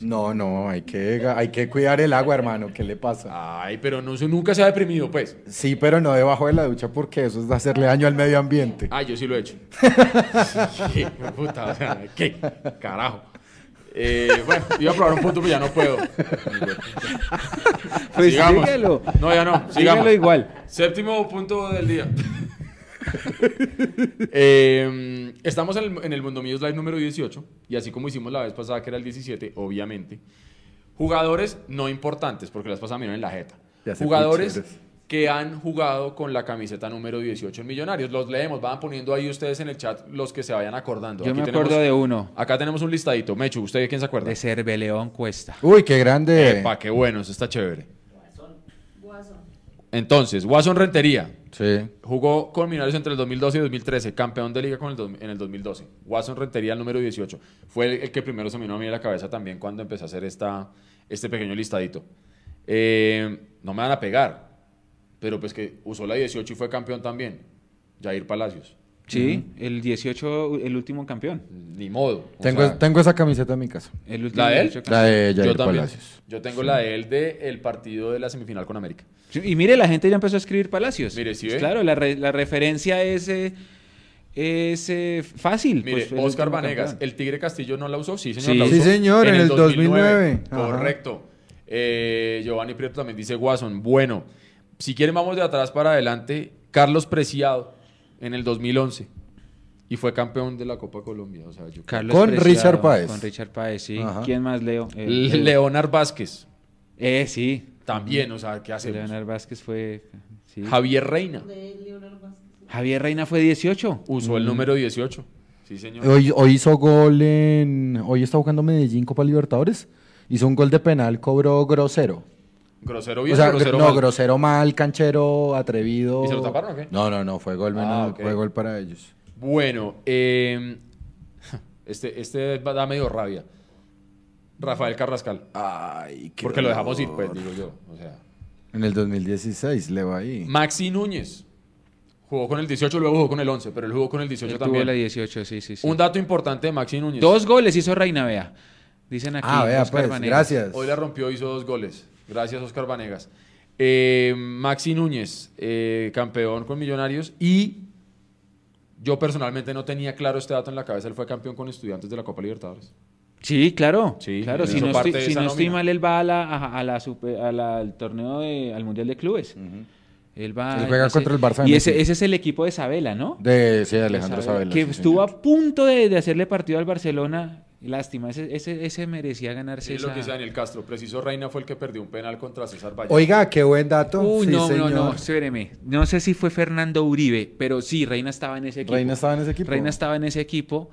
No, no, hay que, hay que cuidar el agua, hermano. ¿Qué le pasa? Ay, pero no, se- nunca se ha deprimido, pues. Sí, pero no debajo de la ducha porque eso es hacerle daño al medio ambiente. Ah, yo sí lo he hecho. ¿Qué? Puta, o sea, ¿qué? Carajo. Eh, bueno, iba a probar un punto, pero ya no puedo. Pues Sigamos. dígalo. No, ya no. Dígalo Sigamos. igual. Séptimo punto del día. Eh, estamos en el, en el Mundo Millos Live número 18 y así como hicimos la vez pasada que era el 17, obviamente. Jugadores no importantes, porque las miran en la jeta. Jugadores que han jugado con la camiseta número 18 en Millonarios. Los leemos, van poniendo ahí ustedes en el chat los que se vayan acordando. Yo Aquí me tenemos- acuerdo de uno. Acá tenemos un listadito. Mechu, ¿usted de quién se acuerda? De Cerveleón Cuesta. Uy, qué grande. Epa, qué bueno, eso está chévere. Entonces, Watson Rentería. Sí. Jugó con Millonarios entre el 2012 y 2013, campeón de liga con el en el 2012. Watson Rentería, el número 18. Fue el, el que primero se me vino a mí a la cabeza también cuando empecé a hacer esta, este pequeño listadito. Eh, no me van a pegar, pero pues que usó la 18 y fue campeón también. Jair Palacios. Sí, el 18, el último campeón. Ni modo. Tengo, sea, tengo esa camiseta en mi casa. El último ¿La de él? 18 La de yo Jair también. Palacios. Yo tengo la de él del partido de la semifinal con América. Y mire, la gente ya empezó a escribir Palacios. Mire, ¿sí Pues claro, la, re- la referencia es, eh, es eh, fácil. Mire, pues, Oscar Vanegas, campeón. el Tigre Castillo no la usó, sí señor. Sí. la Sí, usó. señor, en el 2009. Ajá. Correcto. Eh, Giovanni Prieto también dice Guasón. Bueno, si quieren vamos de atrás para adelante. Carlos Preciado en el 2011 y fue campeón de la Copa Colombia. O sea, yo Carlos Con Preciado, Richard Páez. Con Richard Páez, sí. Ajá. ¿Quién más, Leo? Le- El- el- Leonard Vázquez Eh, sí. También, o sea, ¿qué hacemos? Leonard Vázquez fue... sí. Javier Reina Javier Reina fue 18. usó el número 18. Sí, señor. Hoy, hoy hizo gol en. Hoy está jugando Medellín Copa Libertadores. Hizo un gol de penal, cobró grosero. Grosero bien, o sea, grosero no, mal. grosero mal, canchero, atrevido. ¿Y se lo taparon o qué? No, no, no, fue gol, Ah, fue gol para ellos. Bueno, eh, este, este da medio rabia. Rafael Carrascal. Ay, qué Porque lo dejamos ir, pues, digo yo. O sea. En el 2016 le va ahí. Maxi Núñez. Jugó con el 18, luego jugó con el 11, pero él jugó con el 18 Él tuvo también. la 18, sí, sí, sí. Un dato importante de Maxi Núñez. Dos goles hizo Reina, vea. Dicen aquí. ah, vea, Oscar pues, Vanegas. gracias. Hoy la rompió, hizo dos goles. Gracias, Oscar Vanegas. Eh, Maxi Núñez, eh, campeón con Millonarios. Y Yo personalmente no tenía claro este dato en la cabeza. Él fue campeón con estudiantes de la Copa Libertadores. Sí, claro. Sí, claro. Si no, estoy, de si no estoy mal, él va a la, a, a la super- a la- al torneo de, al Mundial de Clubes. Él va Él juega ese- contra el Barça de Y ese, ese es el equipo de Sabela, ¿no? De, sí, Alejandro Sabela, Sabela. Que sí, estuvo señor. a punto de, de hacerle partido al Barcelona. Lástima, ese, ese, ese merecía ganarse Sí, es lo que dice Daniel Castro. Preciso Reina fue el que perdió un penal contra César Valle. Oiga, qué buen dato. Uy, Sí, no, no, señor. no, espéreme. No sé si fue Fernando Uribe, pero sí, Reina estaba en ese equipo. Reina estaba en ese equipo. Reina estaba en ese equipo.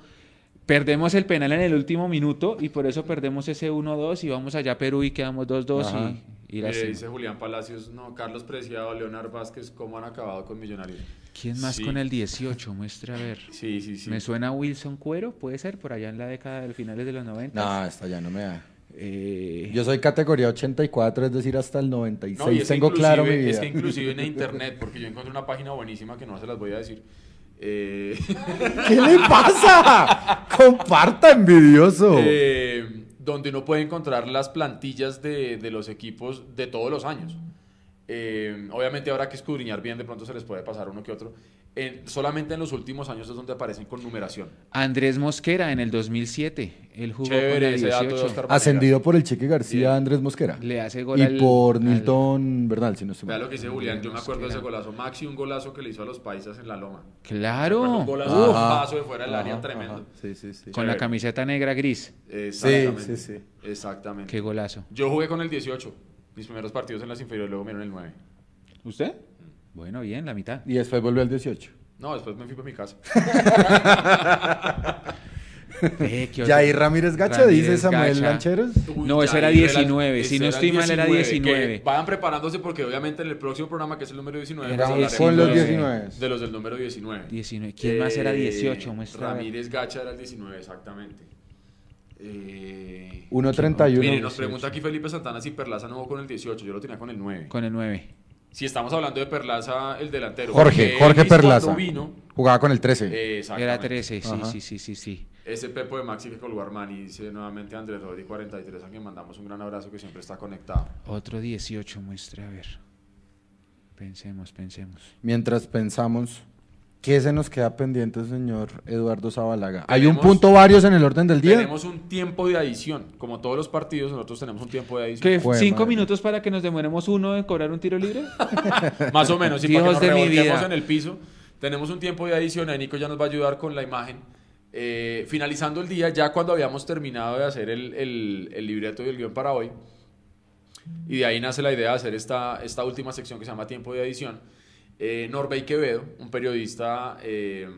Perdemos el penal en el último minuto y por eso perdemos ese 1-2 y vamos allá a Perú y quedamos 2-2 Ajá. y, y Eh, lástima. dice Julián Palacios, no, Carlos Preciado, Leonard Vázquez, ¿cómo han acabado con Millonarios? ¿Quién más Sí. con el 18? Muestra a ver. Sí, sí, sí. Me suena Wilson Cuero, puede ser, por allá en la década de finales de los 90. No, esta ya no me da. Eh, Yo soy categoría 84, es decir, hasta el 96. No, y es Tengo claro mi inclusive- vida. Es que inclusive en internet, porque yo encontré una página buenísima que no se las voy a decir. Eh, ¿Qué le pasa? Comparta, envidioso. eh, donde uno puede encontrar las plantillas de, de los equipos de todos los años. Eh, obviamente habrá que escudriñar bien, de pronto se les puede pasar uno que otro. En- solamente en los últimos años es donde aparecen con numeración. Andrés Mosquera en el 2007. Él jugó Chévere con la ese dato de 18. Oscar Ascendido por el Chique García. Andrés Mosquera. Le hace gol Y al- por al- Nilton Bernal, si no estoy Vea mal. lo que dice Julián, yo me acuerdo de ese golazo. Maxi, un golazo que le hizo a los paisas en la loma. Claro. Un golazo, un paso de fuera del área tremendo. ajá. Sí, sí, sí. Con la Chévere. camiseta negra gris. Exactamente. Sí, sí, sí. Exactamente. Qué golazo. Yo jugué con el 18, mis primeros partidos en las inferiores, luego me dieron el 9. ¿Usted? Bueno, bien, la mitad. Y después volvió al 18. No, después me fui para mi casa. Eh, otro- Ramírez Gacha, Ramírez dice Samuel Gacha. Lancheros. Uy, No, ese era y 19, si no estoy mal, era 19. que vayan preparándose porque obviamente en el próximo programa, que es el número 19, Era pues Vamos con los hablaremos 19. de los del número 19. 19. ¿Quién más era Eh, 18? Muestra. a ver. Ramírez Gacha era el 19, exactamente. Eh, 1.31. Mire, nos pregunta aquí Felipe Santana si Perlaza no jugó con el 18, yo lo tenía con el 9. Con el 9. Si estamos hablando de Perlaza, el delantero. Jorge, Jorge Perlaza. vino, Jugaba con el 13. eh, Era exactamente. 13, sí, Ajá. sí, sí, sí, sí. Ese Pepo de Maxi que colgó Armani, dice nuevamente Andrés Rodri 43, a quien mandamos un gran abrazo que siempre está conectado. Otro 18, muestra a ver. Pensemos, pensemos. Mientras pensamos, ¿qué se nos queda pendiente, señor Eduardo Zabalaga? Hay un punto varios en el orden del día. Tenemos un tiempo de adición, como todos los partidos, nosotros tenemos un tiempo de adición. ¿Qué? Jue ¿Cinco madre. minutos para que nos demoremos uno en cobrar un tiro libre? Más o menos, y para que Hijos nos de mi vida. en el piso. Tenemos un tiempo de adición, ahí Nico ya nos va a ayudar con la imagen. Eh, finalizando el día, ya cuando habíamos terminado de hacer el, el- el libreto y el guion para hoy, y de ahí nace la idea de hacer esta, esta última sección que se llama Tiempo de Adición. Eh, Norbey Quevedo, un periodista eh,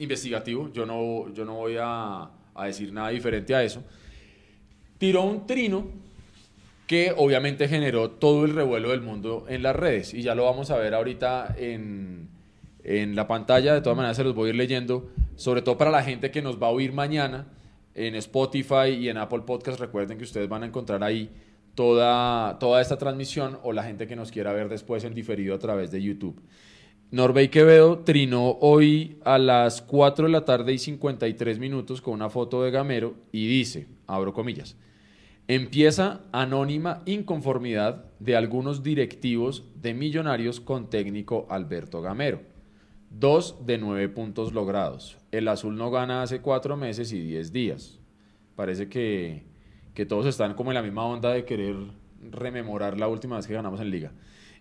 investigativo, yo no, yo no voy a, decir nada diferente a eso, tiró un trino que obviamente generó todo el revuelo del mundo en las redes. Y ya lo vamos a ver ahorita en, en la pantalla. De todas maneras, se los voy a ir leyendo, sobre todo para la gente que nos va a oír mañana en Spotify y en Apple Podcast. Recuerden que ustedes van a encontrar ahí toda, toda esta transmisión o la gente que nos quiera ver después en diferido a través de YouTube. Norbey Quevedo trinó hoy a las 4 de la tarde y 53 minutos con una foto de Gamero y dice, abro comillas, Empieza anónima inconformidad de algunos directivos de Millonarios con técnico Alberto Gamero. Dos de nueve puntos logrados. El azul no gana hace cuatro meses y diez días. Parece que, que todos están como en la misma onda de querer rememorar la última vez que ganamos en liga.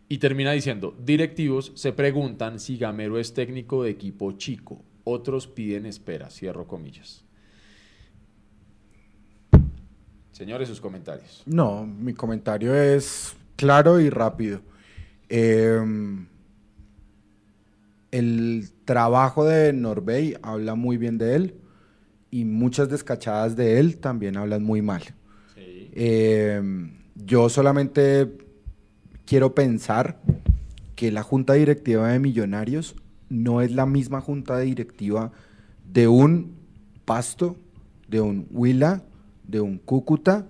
Y termina diciendo, directivos se preguntan si Gamero es técnico de equipo chico. Otros piden espera. Cierro comillas. Señores, sus comentarios. No, mi comentario es claro y rápido. Eh, el trabajo de Norbey habla muy bien de él y muchas descachadas de él también hablan muy mal. Eh, yo solamente quiero pensar que la junta directiva de Millonarios no es la misma junta directiva de un Pasto, de un Huila, de un Cúcuta,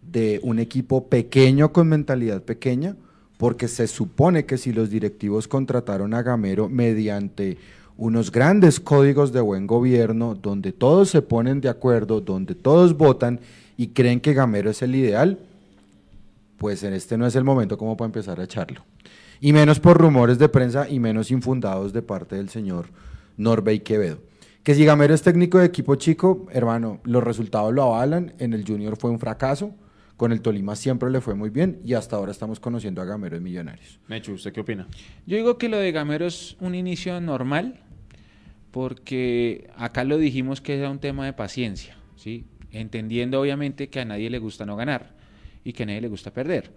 de un equipo pequeño con mentalidad pequeña, porque se supone que si los directivos contrataron a Gamero mediante unos grandes códigos de buen gobierno, donde todos se ponen de acuerdo, donde todos votan y creen que Gamero es el ideal, pues en este no es el momento como para empezar a echarlo. Y menos por rumores de prensa y menos infundados de parte del señor Norbey Quevedo. Que si Gamero es técnico de equipo chico, hermano, los resultados lo avalan. En el Junior fue un fracaso. Con el Tolima siempre le fue muy bien y hasta ahora estamos conociendo a Gamero en Millonarios. Mechu, ¿usted qué opina? Yo digo que lo de Gamero es un inicio normal, porque acá lo dijimos que era un tema de paciencia, ¿sí? Entendiendo obviamente que a nadie le gusta no ganar y que a nadie le gusta perder.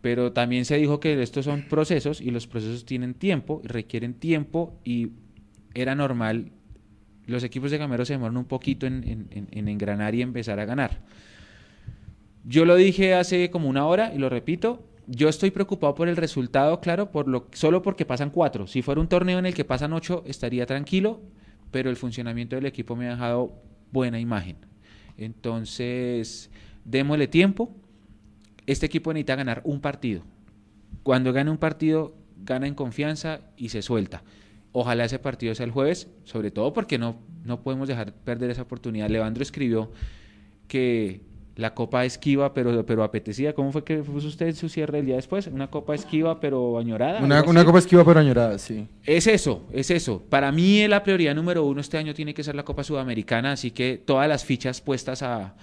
Pero también se dijo que estos son procesos y los procesos tienen tiempo, requieren tiempo y era normal. Los equipos de Gamero se demoran un poquito en, en- en engranar y empezar a ganar. Yo lo dije hace como una hora y lo repito. Yo estoy preocupado por el resultado, claro, por lo, solo porque pasan cuatro. Si fuera un torneo en el que pasan ocho, estaría tranquilo, pero el funcionamiento del equipo me ha dejado buena imagen. Entonces, démosle tiempo. Este equipo necesita ganar un partido. Cuando gane un partido, gana en confianza y se suelta. Ojalá ese partido sea el jueves, sobre todo porque no, no podemos dejar perder esa oportunidad. Levandro escribió que la copa esquiva pero, pero apetecida. ¿Cómo fue que puso usted su cierre el día después? Una copa esquiva pero añorada. Una, copa esquiva pero añorada, sí. Es eso, es eso. Para mí la prioridad número uno este año tiene que ser la Copa Sudamericana, así que todas las fichas puestas a-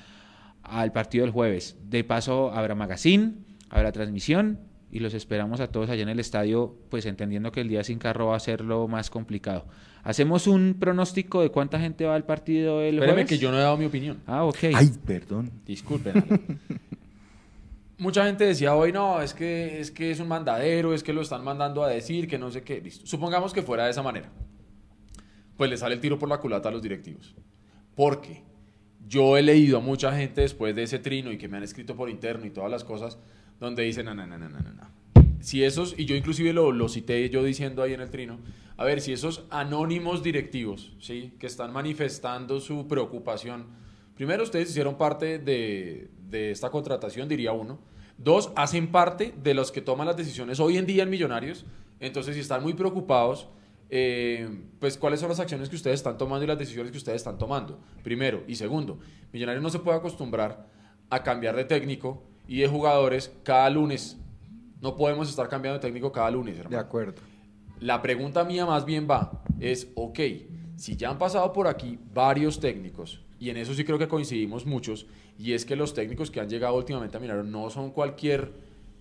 al partido del jueves. De paso habrá magazine, habrá transmisión y los esperamos a todos allá en el estadio, pues entendiendo que el día sin carro va a ser lo más complicado. Hacemos un pronóstico de cuánta gente va al partido el Espérame jueves. que yo no he dado mi opinión. Ah, ok. Ay, perdón. Disculpen. Mucha gente decía hoy, no, es que, es que es un mandadero, es que lo están mandando a decir, que no sé qué. Listo. Supongamos que fuera de esa manera. Pues le sale el tiro por la culata a los directivos. Porque yo he leído a mucha gente después de ese trino y que me han escrito por interno y todas las cosas, donde dicen, no, no, no, no, no, no, no. Si esos, y yo inclusive lo, cité yo diciendo ahí en el trino, a ver, si esos anónimos directivos, ¿sí? Que están manifestando su preocupación, primero ustedes hicieron parte de, de esta contratación, diría uno. Dos, hacen parte de los que toman las decisiones hoy en día en Millonarios. Entonces, si están muy preocupados, eh, pues cuáles son las acciones que ustedes están tomando y las decisiones que ustedes están tomando. Primero. Y segundo, Millonarios no se puede acostumbrar a cambiar de técnico y de jugadores cada lunes. No podemos estar cambiando de técnico cada lunes, De hermano. acuerdo. La pregunta mía más bien va, es, ok, si ya han pasado por aquí varios técnicos, y en eso sí creo que coincidimos muchos, y es que los técnicos que han llegado últimamente a Millonarios no son cualquier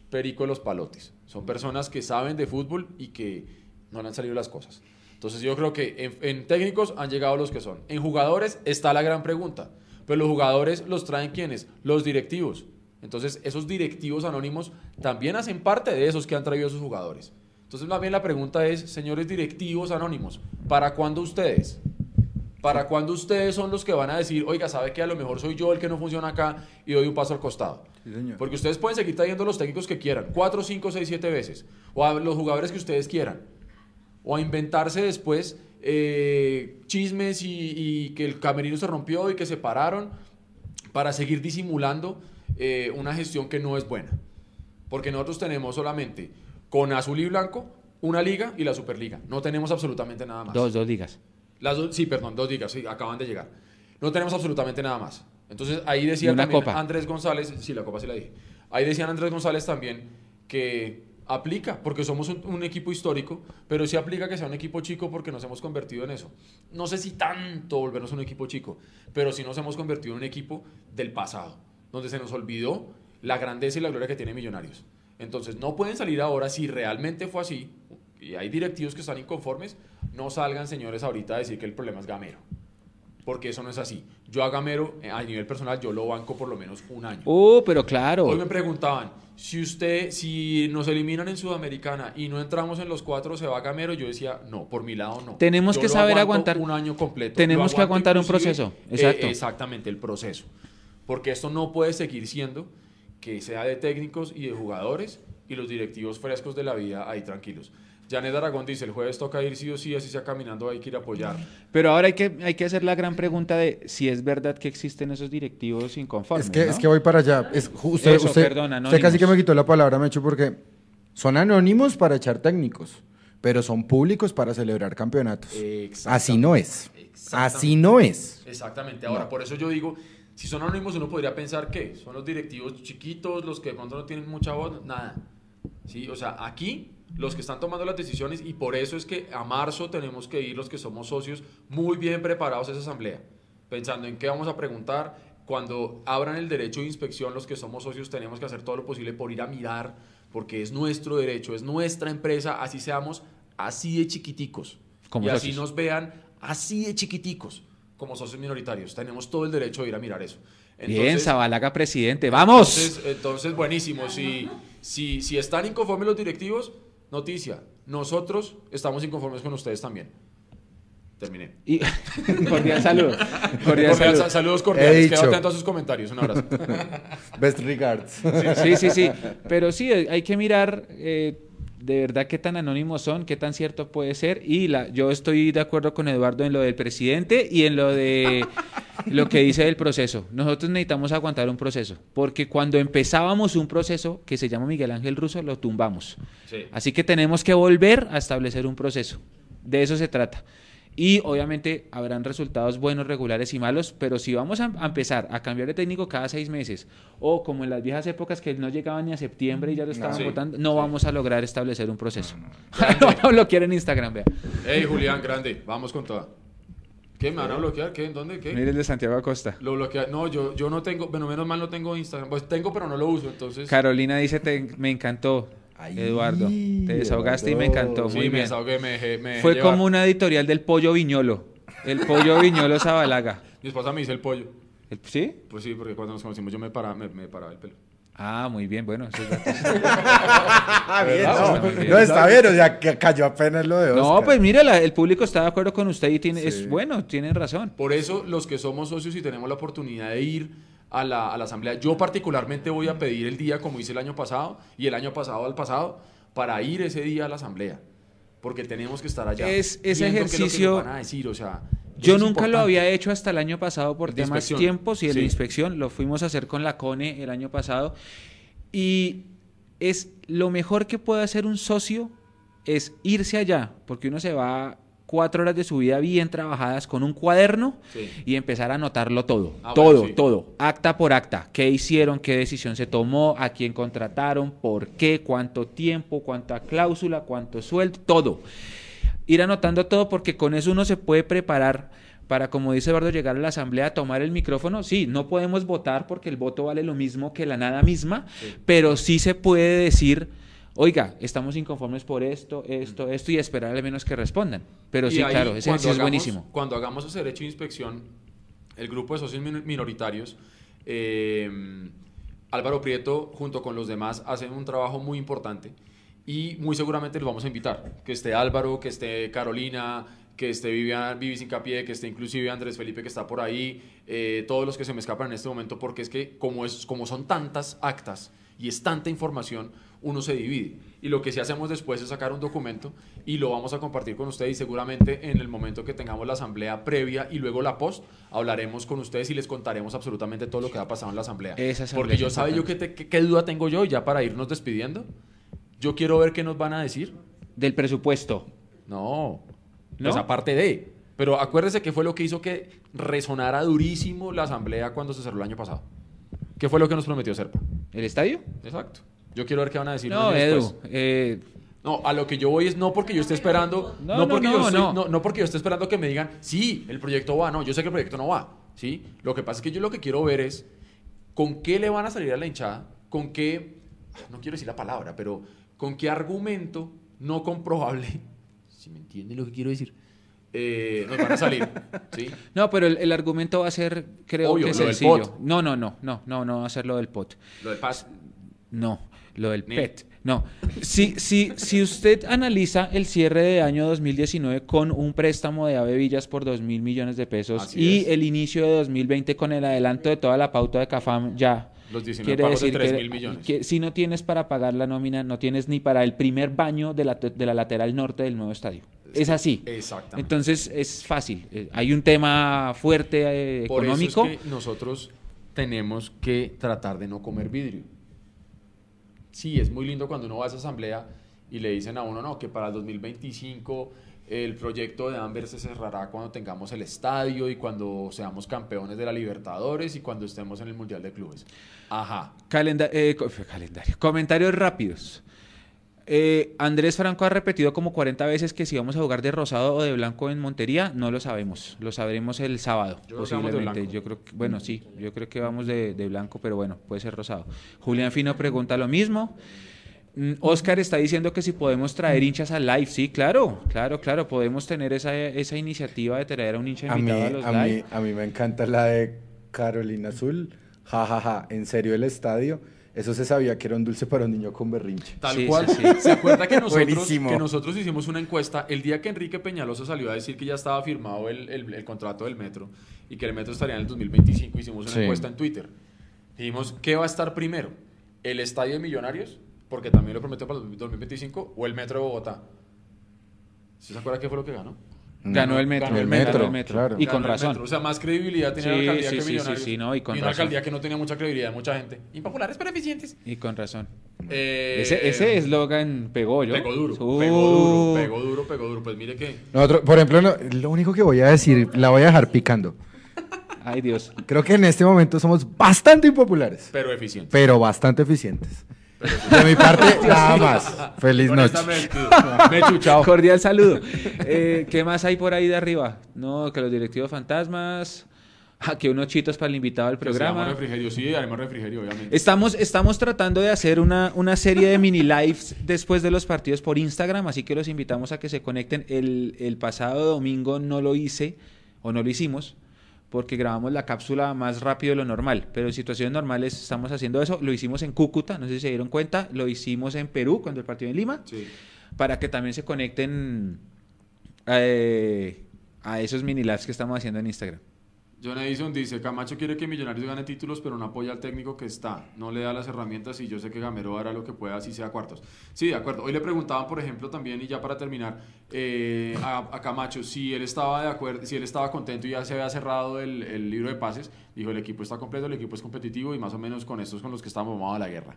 perico de los palotes, son personas que saben de fútbol y que no le han salido las cosas. Entonces yo creo que en, en técnicos han llegado los que son. En jugadores está la gran pregunta, pero los jugadores los traen quienes? Los directivos. Entonces esos directivos anónimos también hacen parte de esos que han traído a sus jugadores. Entonces, bien la pregunta es, señores directivos anónimos, ¿para cuándo ustedes? ¿Para cuándo ustedes son los que van a decir, oiga, sabe que a lo mejor soy yo el que no funciona acá y doy un paso al costado? Sí, señor. Porque ustedes pueden seguir trayendo los técnicos que quieran, cuatro, cinco, seis, siete veces, o a los jugadores que ustedes quieran, o a inventarse después eh, chismes y, y que el camerino se rompió y que se pararon para seguir disimulando eh, una gestión que no es buena. Porque nosotros tenemos solamente con azul y blanco una liga y la Superliga. No tenemos absolutamente nada más. Dos, dos ligas. Las dos- sí, perdón, dos ligas, sí, acaban de llegar. No tenemos absolutamente nada más. Entonces ahí decía una también copa. Andrés González, sí, la copa sí la dije. Ahí decían Andrés González también que aplica, porque somos un, un equipo histórico, pero sí aplica que sea un equipo chico porque nos hemos convertido en eso. No sé si tanto volvernos un equipo chico, pero sí nos hemos convertido en un equipo del pasado, donde se nos olvidó la grandeza y la gloria que tiene Millonarios. Entonces no pueden salir ahora si realmente fue así, y hay directivos que están inconformes, no salgan señores ahorita a decir que el problema es Gamero. Porque eso no es así. Yo a Gamero, eh, a nivel personal, yo lo banco por lo menos un año. Uh, pero claro. Hoy me preguntaban, si usted, si nos eliminan en Sudamericana y no entramos en los cuatro, ¿se va Gamero? Yo decía, no, por mi lado no. Tenemos Yo que saber aguantar. Un año completo. Tenemos que aguantar un proceso, eh, exacto. exactamente, el proceso. Porque esto no puede seguir siendo que sea de técnicos y de jugadores y los directivos frescos de la vida ahí tranquilos. Janet Aragón dice, el jueves toca ir sí o sí, así sea caminando, hay que ir a apoyar. Pero ahora hay que, hay que hacer la gran pregunta de si es verdad que existen esos directivos inconformes. Es que, ¿no? es que voy para allá. Es, usted, Eso, usted- perdón, usted anónimos. casi que me quitó la palabra, Mecho, porque son anónimos para echar técnicos, pero son públicos para celebrar campeonatos. Así no es. Así no es. Exactamente. Ahora, por eso yo digo, si son anónimos, uno podría pensar que son los directivos chiquitos, los que de pronto no tienen mucha voz, nada. Sí, o sea, aquí los que están tomando las decisiones y por eso es que a marzo tenemos que ir los que somos socios muy bien preparados a esa asamblea, pensando en qué vamos a preguntar. Cuando abran el derecho de inspección, los que somos socios tenemos que hacer todo lo posible por ir a mirar, porque es nuestro derecho, es nuestra empresa, así seamos así de chiquiticos. Como y así socios. nos vean así de chiquiticos como socios minoritarios. Tenemos todo el derecho de ir a mirar eso. Bien, Zabalaga presidente. ¡Vamos! entonces, entonces, buenísimo. Si, si, si están inconformes los directivos, noticia. Nosotros estamos inconformes con ustedes también. Terminé. Y- cordial saludo. Cordial saludos cordiales. Quedo atento a sus comentarios. Un abrazo. Best regards. Sí, sí, sí. Pero sí, hay que mirar eh, de verdad qué tan anónimos son, qué tan cierto puede ser. Y la, yo estoy de acuerdo con Eduardo en lo del presidente y en lo de lo que dice del proceso. Nosotros necesitamos aguantar un proceso, porque cuando empezábamos un proceso que se llama Miguel Ángel Russo, lo tumbamos. Sí. Así que tenemos que volver a establecer un proceso. De eso se trata. Y obviamente habrán resultados buenos, regulares y malos, pero si vamos a, a empezar a cambiar de técnico cada seis meses, o como en las viejas épocas que no llegaban ni a septiembre y ya lo estaban Sí, votando, no sí. vamos a lograr establecer un proceso. no, lo quieren en Instagram, vea. Hey, Julián, grande. Vamos con toda. ¿Qué? ¿Me van a bloquear? ¿Qué? ¿En dónde? ¿Qué? Mire el de Santiago Acosta. Lo bloquea. No, yo, yo no tengo. Bueno, menos mal no tengo Instagram. Pues tengo, pero no lo uso. Entonces. Carolina dice, "Te- me encantó, Ay, Eduardo. Te desahogaste y me encantó. sí, Muy me bien. desahogué, me dejé- me dejé Fue llevar. como una editorial del pollo viñolo. El pollo viñolo Zabalaga. Mi esposa me dice el pollo. El- ¿Sí? Pues sí, porque cuando nos conocimos yo me paraba, me, me paraba el pelo. Ah, muy bien, bueno. eso es. Ah, bien, ¿Verdad? no, Está bien. no, está bien, o sea, que cayó apenas lo de Oscar. No, pues mire, la- el público está de acuerdo con usted y tiene, Sí. es bueno, tienen razón. Por eso, los que somos socios y tenemos la oportunidad de ir a la, a la asamblea, yo particularmente voy a pedir el día como hice el año pasado y el año pasado al pasado para ir ese día a la asamblea. Porque tenemos que estar allá. Es- ese que ejercicio- nos van a decir, o sea, Yo nunca lo había hecho hasta el año pasado por de temas inspección. tiempos y de Sí. inspección. Lo fuimos a hacer con la CONE el año pasado. Y es lo mejor que puede hacer un socio es irse allá, porque uno se va cuatro horas de su vida bien trabajadas con un cuaderno Sí. y empezar a anotarlo todo, Ah, todo, bueno, sí. todo, acta por acta, qué hicieron, qué decisión se tomó, a quién contrataron, por qué, cuánto tiempo, cuánta cláusula, cuánto sueldo, todo. Ir anotando todo porque con eso uno se puede preparar para, como dice Eduardo, llegar a la asamblea, tomar el micrófono. Sí, no podemos votar porque el voto vale lo mismo que la nada misma, pero sí se puede decir, oiga, estamos inconformes por esto, esto, esto, y esperar al menos que respondan. Pero Y sí, ahí, claro, ese ejercicio es hagamos- buenísimo. Cuando hagamos ese derecho de inspección, el grupo de socios min- minoritarios, eh, Álvaro Prieto, junto con los demás, hacen un trabajo muy importante y muy seguramente los vamos a invitar. Que esté Álvaro, que esté Carolina, que esté Vivian, Vivi Sincapié, que esté inclusive Andrés Felipe, que está por ahí, eh, todos los que se me escapan en este momento, porque es que como, es, como son tantas actas y es tanta información, uno se divide. Y lo que sí hacemos después es sacar un documento y lo vamos a compartir con ustedes y seguramente en el momento que tengamos la asamblea previa y luego la post, hablaremos con ustedes y les contaremos absolutamente todo lo que ha pasado en la asamblea. Esa asamblea Porque yo, ¿sabe yo qué, qué- qué duda tengo yo? Ya para irnos despidiendo, yo quiero ver qué nos van a decir. Del presupuesto. No, ¿No? pues aparte de. Pero acuérdese que fue lo que hizo que resonara durísimo la asamblea cuando se cerró el año pasado. ¿Qué fue lo que nos prometió Serpa? ¿El estadio? Exacto. Yo quiero ver qué van a decir. No, Edu. después. eh, No, a lo que yo voy es no porque yo esté esperando, No, no, no, porque no, yo estoy- no. no, no porque yo esté esperando que me digan, sí, el proyecto va, no, yo sé que el proyecto no va, ¿sí? Lo que pasa es que yo lo que quiero ver es con qué le van a salir a la hinchada, con qué, no quiero decir la palabra, pero con qué argumento no comprobable, si me entienden lo que quiero decir, eh, nos van a salir, ¿sí? No, pero el, el argumento va a ser, creo Obvio, que lo del sencillo. pot. No, no, no, no, no, no va a ser lo del pot. Lo del PAS. No, lo del PET. No. Si, si, si usted analiza el cierre de año 2019 con un préstamo de Ave Villas por 2 mil millones de pesos Así y es. el inicio de 2020 con el adelanto de toda la pauta de CAFAM ya. Los 19 Quiere pagos de decir 3 que, mil millones. que si no tienes para pagar la nómina, no tienes ni para el primer baño de la, de la lateral norte del nuevo estadio. Es así. Exactamente. Entonces es fácil. Eh, Hay un tema fuerte eh, Por económico. eso es que nosotros tenemos que tratar de no comer vidrio. Sí, es muy lindo cuando uno va a esa asamblea y le dicen a uno, no, que para el 2025 el proyecto de Amber se cerrará cuando tengamos el estadio y cuando seamos campeones de la Libertadores y cuando estemos en el Mundial de Clubes. Ajá. Eh, calendario. Comentarios rápidos. Eh, Andrés Franco ha repetido como 40 veces que si vamos a jugar de rosado o de blanco en Montería, no lo sabemos. Lo sabremos el sábado, Yo creo que vamos de posiblemente. blanco. Yo creo que, bueno, sí, yo creo que vamos de, de blanco, pero bueno, puede ser rosado. Julián Fino pregunta lo mismo. Mm, Oscar está diciendo que si podemos traer hinchas al live. Sí, claro, claro, claro. Podemos tener esa, esa iniciativa de traer a un hincha A mí, invitado a los a, live. mí, a mí me encanta la de Carolina Azul. Ja, ja, ja. En serio, el estadio. Eso se sabía que era un dulce para un niño con berrinche. Tal Sí, cual. sí, sí. ¿Se acuerda que nosotros, Buenísimo. que nosotros hicimos una encuesta el día que Enrique Peñalosa salió a decir que ya estaba firmado el, el- el contrato del metro y que el metro estaría en el 2025? Hicimos una Sí. encuesta en Twitter. Dijimos, ¿qué va a estar primero? ¿El estadio de Millonarios? Porque también lo prometió para el 2025 o el metro de Bogotá. ¿Sí ¿Se acuerda qué fue lo que ganó? Ganó el metro. Ganó el ganó metro, el metro. claro. Y Ganó con razón. metro. O sea, más credibilidad tenía la Sí, alcaldía sí, que sí, sí, Millonarios. sí, no, y con una razón. alcaldía que no tenía mucha credibilidad mucha gente. Impopulares pero eficientes. Y con razón. Eh, Ese ese eslogan pegó, yo. Pegó duro, Uh. pegó duro, pegó duro, pegó duro. Pues mire que Nosotros, por ejemplo, no- lo único que voy a decir, la voy a dejar picando. Ay, Dios. Creo que en este momento somos bastante impopulares, pero eficiente. pero bastante eficientes. De mi parte, nada más. Feliz noche. me chuchado. Cordial saludo. Eh, ¿Qué más hay por ahí de arriba? No, que los directivos fantasmas. Ah, que unos chitos para el invitado al programa. refrigerio, sí, haremos refrigerio, obviamente. Estamos, estamos tratando de hacer una, una serie de mini lives después de los partidos por Instagram, así que los invitamos a que se conecten. El, el pasado domingo no lo hice, o no lo hicimos, porque grabamos la cápsula más rápido de lo normal, pero en situaciones normales estamos haciendo eso. Lo hicimos en Cúcuta, no sé si se dieron cuenta, lo hicimos en Perú cuando el partido en Lima, Sí. para que también se conecten eh, a esos mini lives que estamos haciendo en Instagram. John Edison dice, Camacho quiere que Millonarios gane títulos, pero no apoya al técnico que está. No le da las herramientas y yo sé que Gamero hará lo que pueda, así sea cuartos. Sí, de acuerdo. Hoy le preguntaban, por ejemplo, también, y ya para terminar, eh, a, Camacho, si él estaba de acuerdo, si él estaba contento y ya se había cerrado el, el libro de pases, dijo, el equipo está completo, el equipo es competitivo y más o menos con estos con los que estamos vamos a la guerra.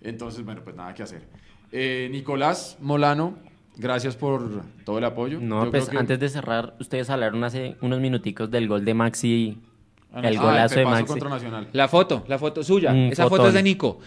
Entonces, bueno, pues nada que hacer. Eh, Nicolás Molano, gracias por todo el apoyo. No, Yo pues creo que- antes de cerrar, ustedes hablaron hace unos minuticos del gol de Maxi, Ah, el Ah, golazo de pepazo Maxi. contra Nacional. La foto, la foto suya. Un esa foto es de Nico.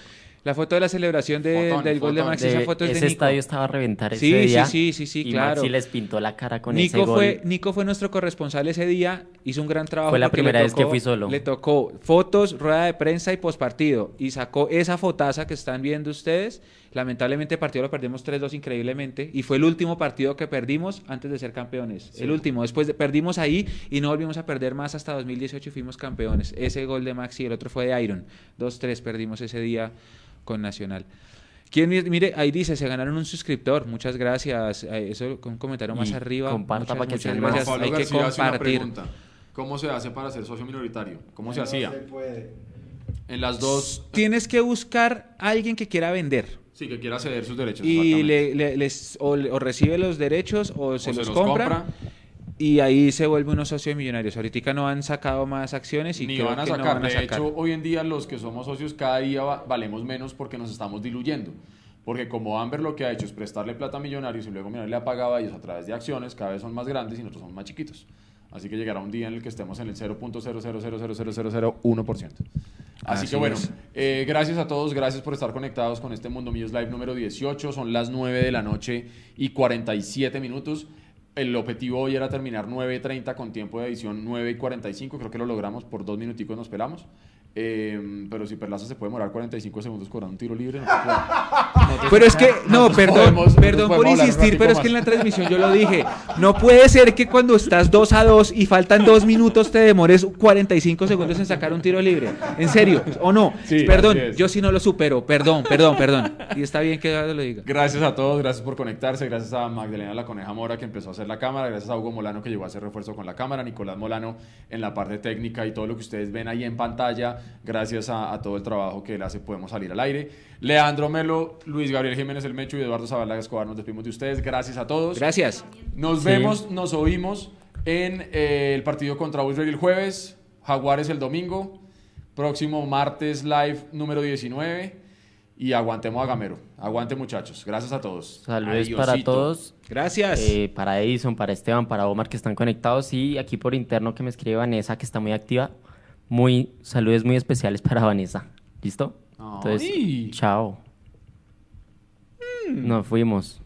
La foto de la celebración de- Fotón, del gol de. Maxi, esa De- foto es de ese Nico. estadio estaba a reventar ese Sí, sí, día. sí, sí, sí, y claro. Maxi les pintó la cara con ese Nico gol. fue, Nico fue nuestro corresponsal ese día, hizo un gran trabajo. Fue la primera vez que fui solo. Le tocó fotos, rueda de prensa y pospartido. Y sacó esa fotaza que están viendo ustedes. Lamentablemente el partido lo perdimos 3-2 increíblemente. Y fue el último partido que perdimos antes de ser campeones. El último. Después de- perdimos ahí y no volvimos a perder más hasta 2018 y fuimos campeones. Ese gol de Maxi el otro fue de Iron. 2-3 perdimos ese día con Nacional. ¿Quién, mi- mire, ahí dice, se ganaron un suscriptor. Muchas gracias. Eso con un comentario más Y arriba. comparta muchas, para que muchas gracias. Pablo Hay que García hace una compartir. pregunta. ¿Cómo se hace para ser socio minoritario? ¿Cómo se No hacía? se puede. En las dos... Tienes que buscar a alguien que quiera vender. Sí, que quiera ceder sus derechos. Y exactamente. le, le- les, o, recibe los derechos o se, O los, compra, Y ahí se vuelve unos socios millonarios. Ahorita no han sacado más acciones y Ni creo van a que no sacar. van a de sacar. hecho, hoy en día los que somos socios cada día va- valemos menos porque nos estamos diluyendo. Porque como Amber lo que ha hecho es prestarle plata a Millonarios y luego Millonarios le ha pagado a ellos a través de acciones, cada vez son más grandes y nosotros somos más chiquitos. Así que llegará un día en el que estemos en el 0.0000001%. Así, Así que bueno, eh, gracias a todos, gracias por estar conectados con este Mundo Millos Live número 18. Son las 9 de la noche y 47 minutos. El objetivo hoy era terminar 9.30 con tiempo de edición 9 y 45. Creo que lo logramos por dos minuticos, nos pelamos. Eh, pero si Perlaza se puede demorar 45 segundos cobrando un tiro libre, no. Nosotros- Pero es que, no, perdón, podemos- perdón por insistir, pero es que en la transmisión yo lo dije. No puede ser que cuando estás 2 a 2 y faltan 2 minutos te demores 45 segundos en sacar un tiro libre. En serio, o no. Sí, perdón, yo sí no lo supero. Perdón, perdón, perdón. Y está bien que lo diga. Gracias a todos, gracias por conectarse, gracias a Magdalena La Coneja Mora que empezó a hacer la cámara, gracias a Hugo Molano que llegó a hacer refuerzo con la cámara, Nicolás Molano en la parte técnica y todo lo que ustedes ven ahí en pantalla, gracias a, a todo el trabajo que él hace podemos salir al aire. Leandro Melo, Luis Gabriel Jiménez El Mecho y Eduardo Zavala Escobar nos despedimos de ustedes, gracias a todos. Gracias. Nos vemos, nos oímos en eh, el partido contra Israel el jueves, Jaguares el domingo, próximo martes live número 19 y aguantemos a Gamero. Aguante muchachos. Gracias a todos. Saludos para todos. Gracias. Eh, para Edison, para Esteban, para Omar que están conectados y aquí por interno que me escribe Vanessa que está muy activa. Muy saludos muy especiales para Vanessa. ¿Listo? Entonces, Ay. chao. Nos fuimos.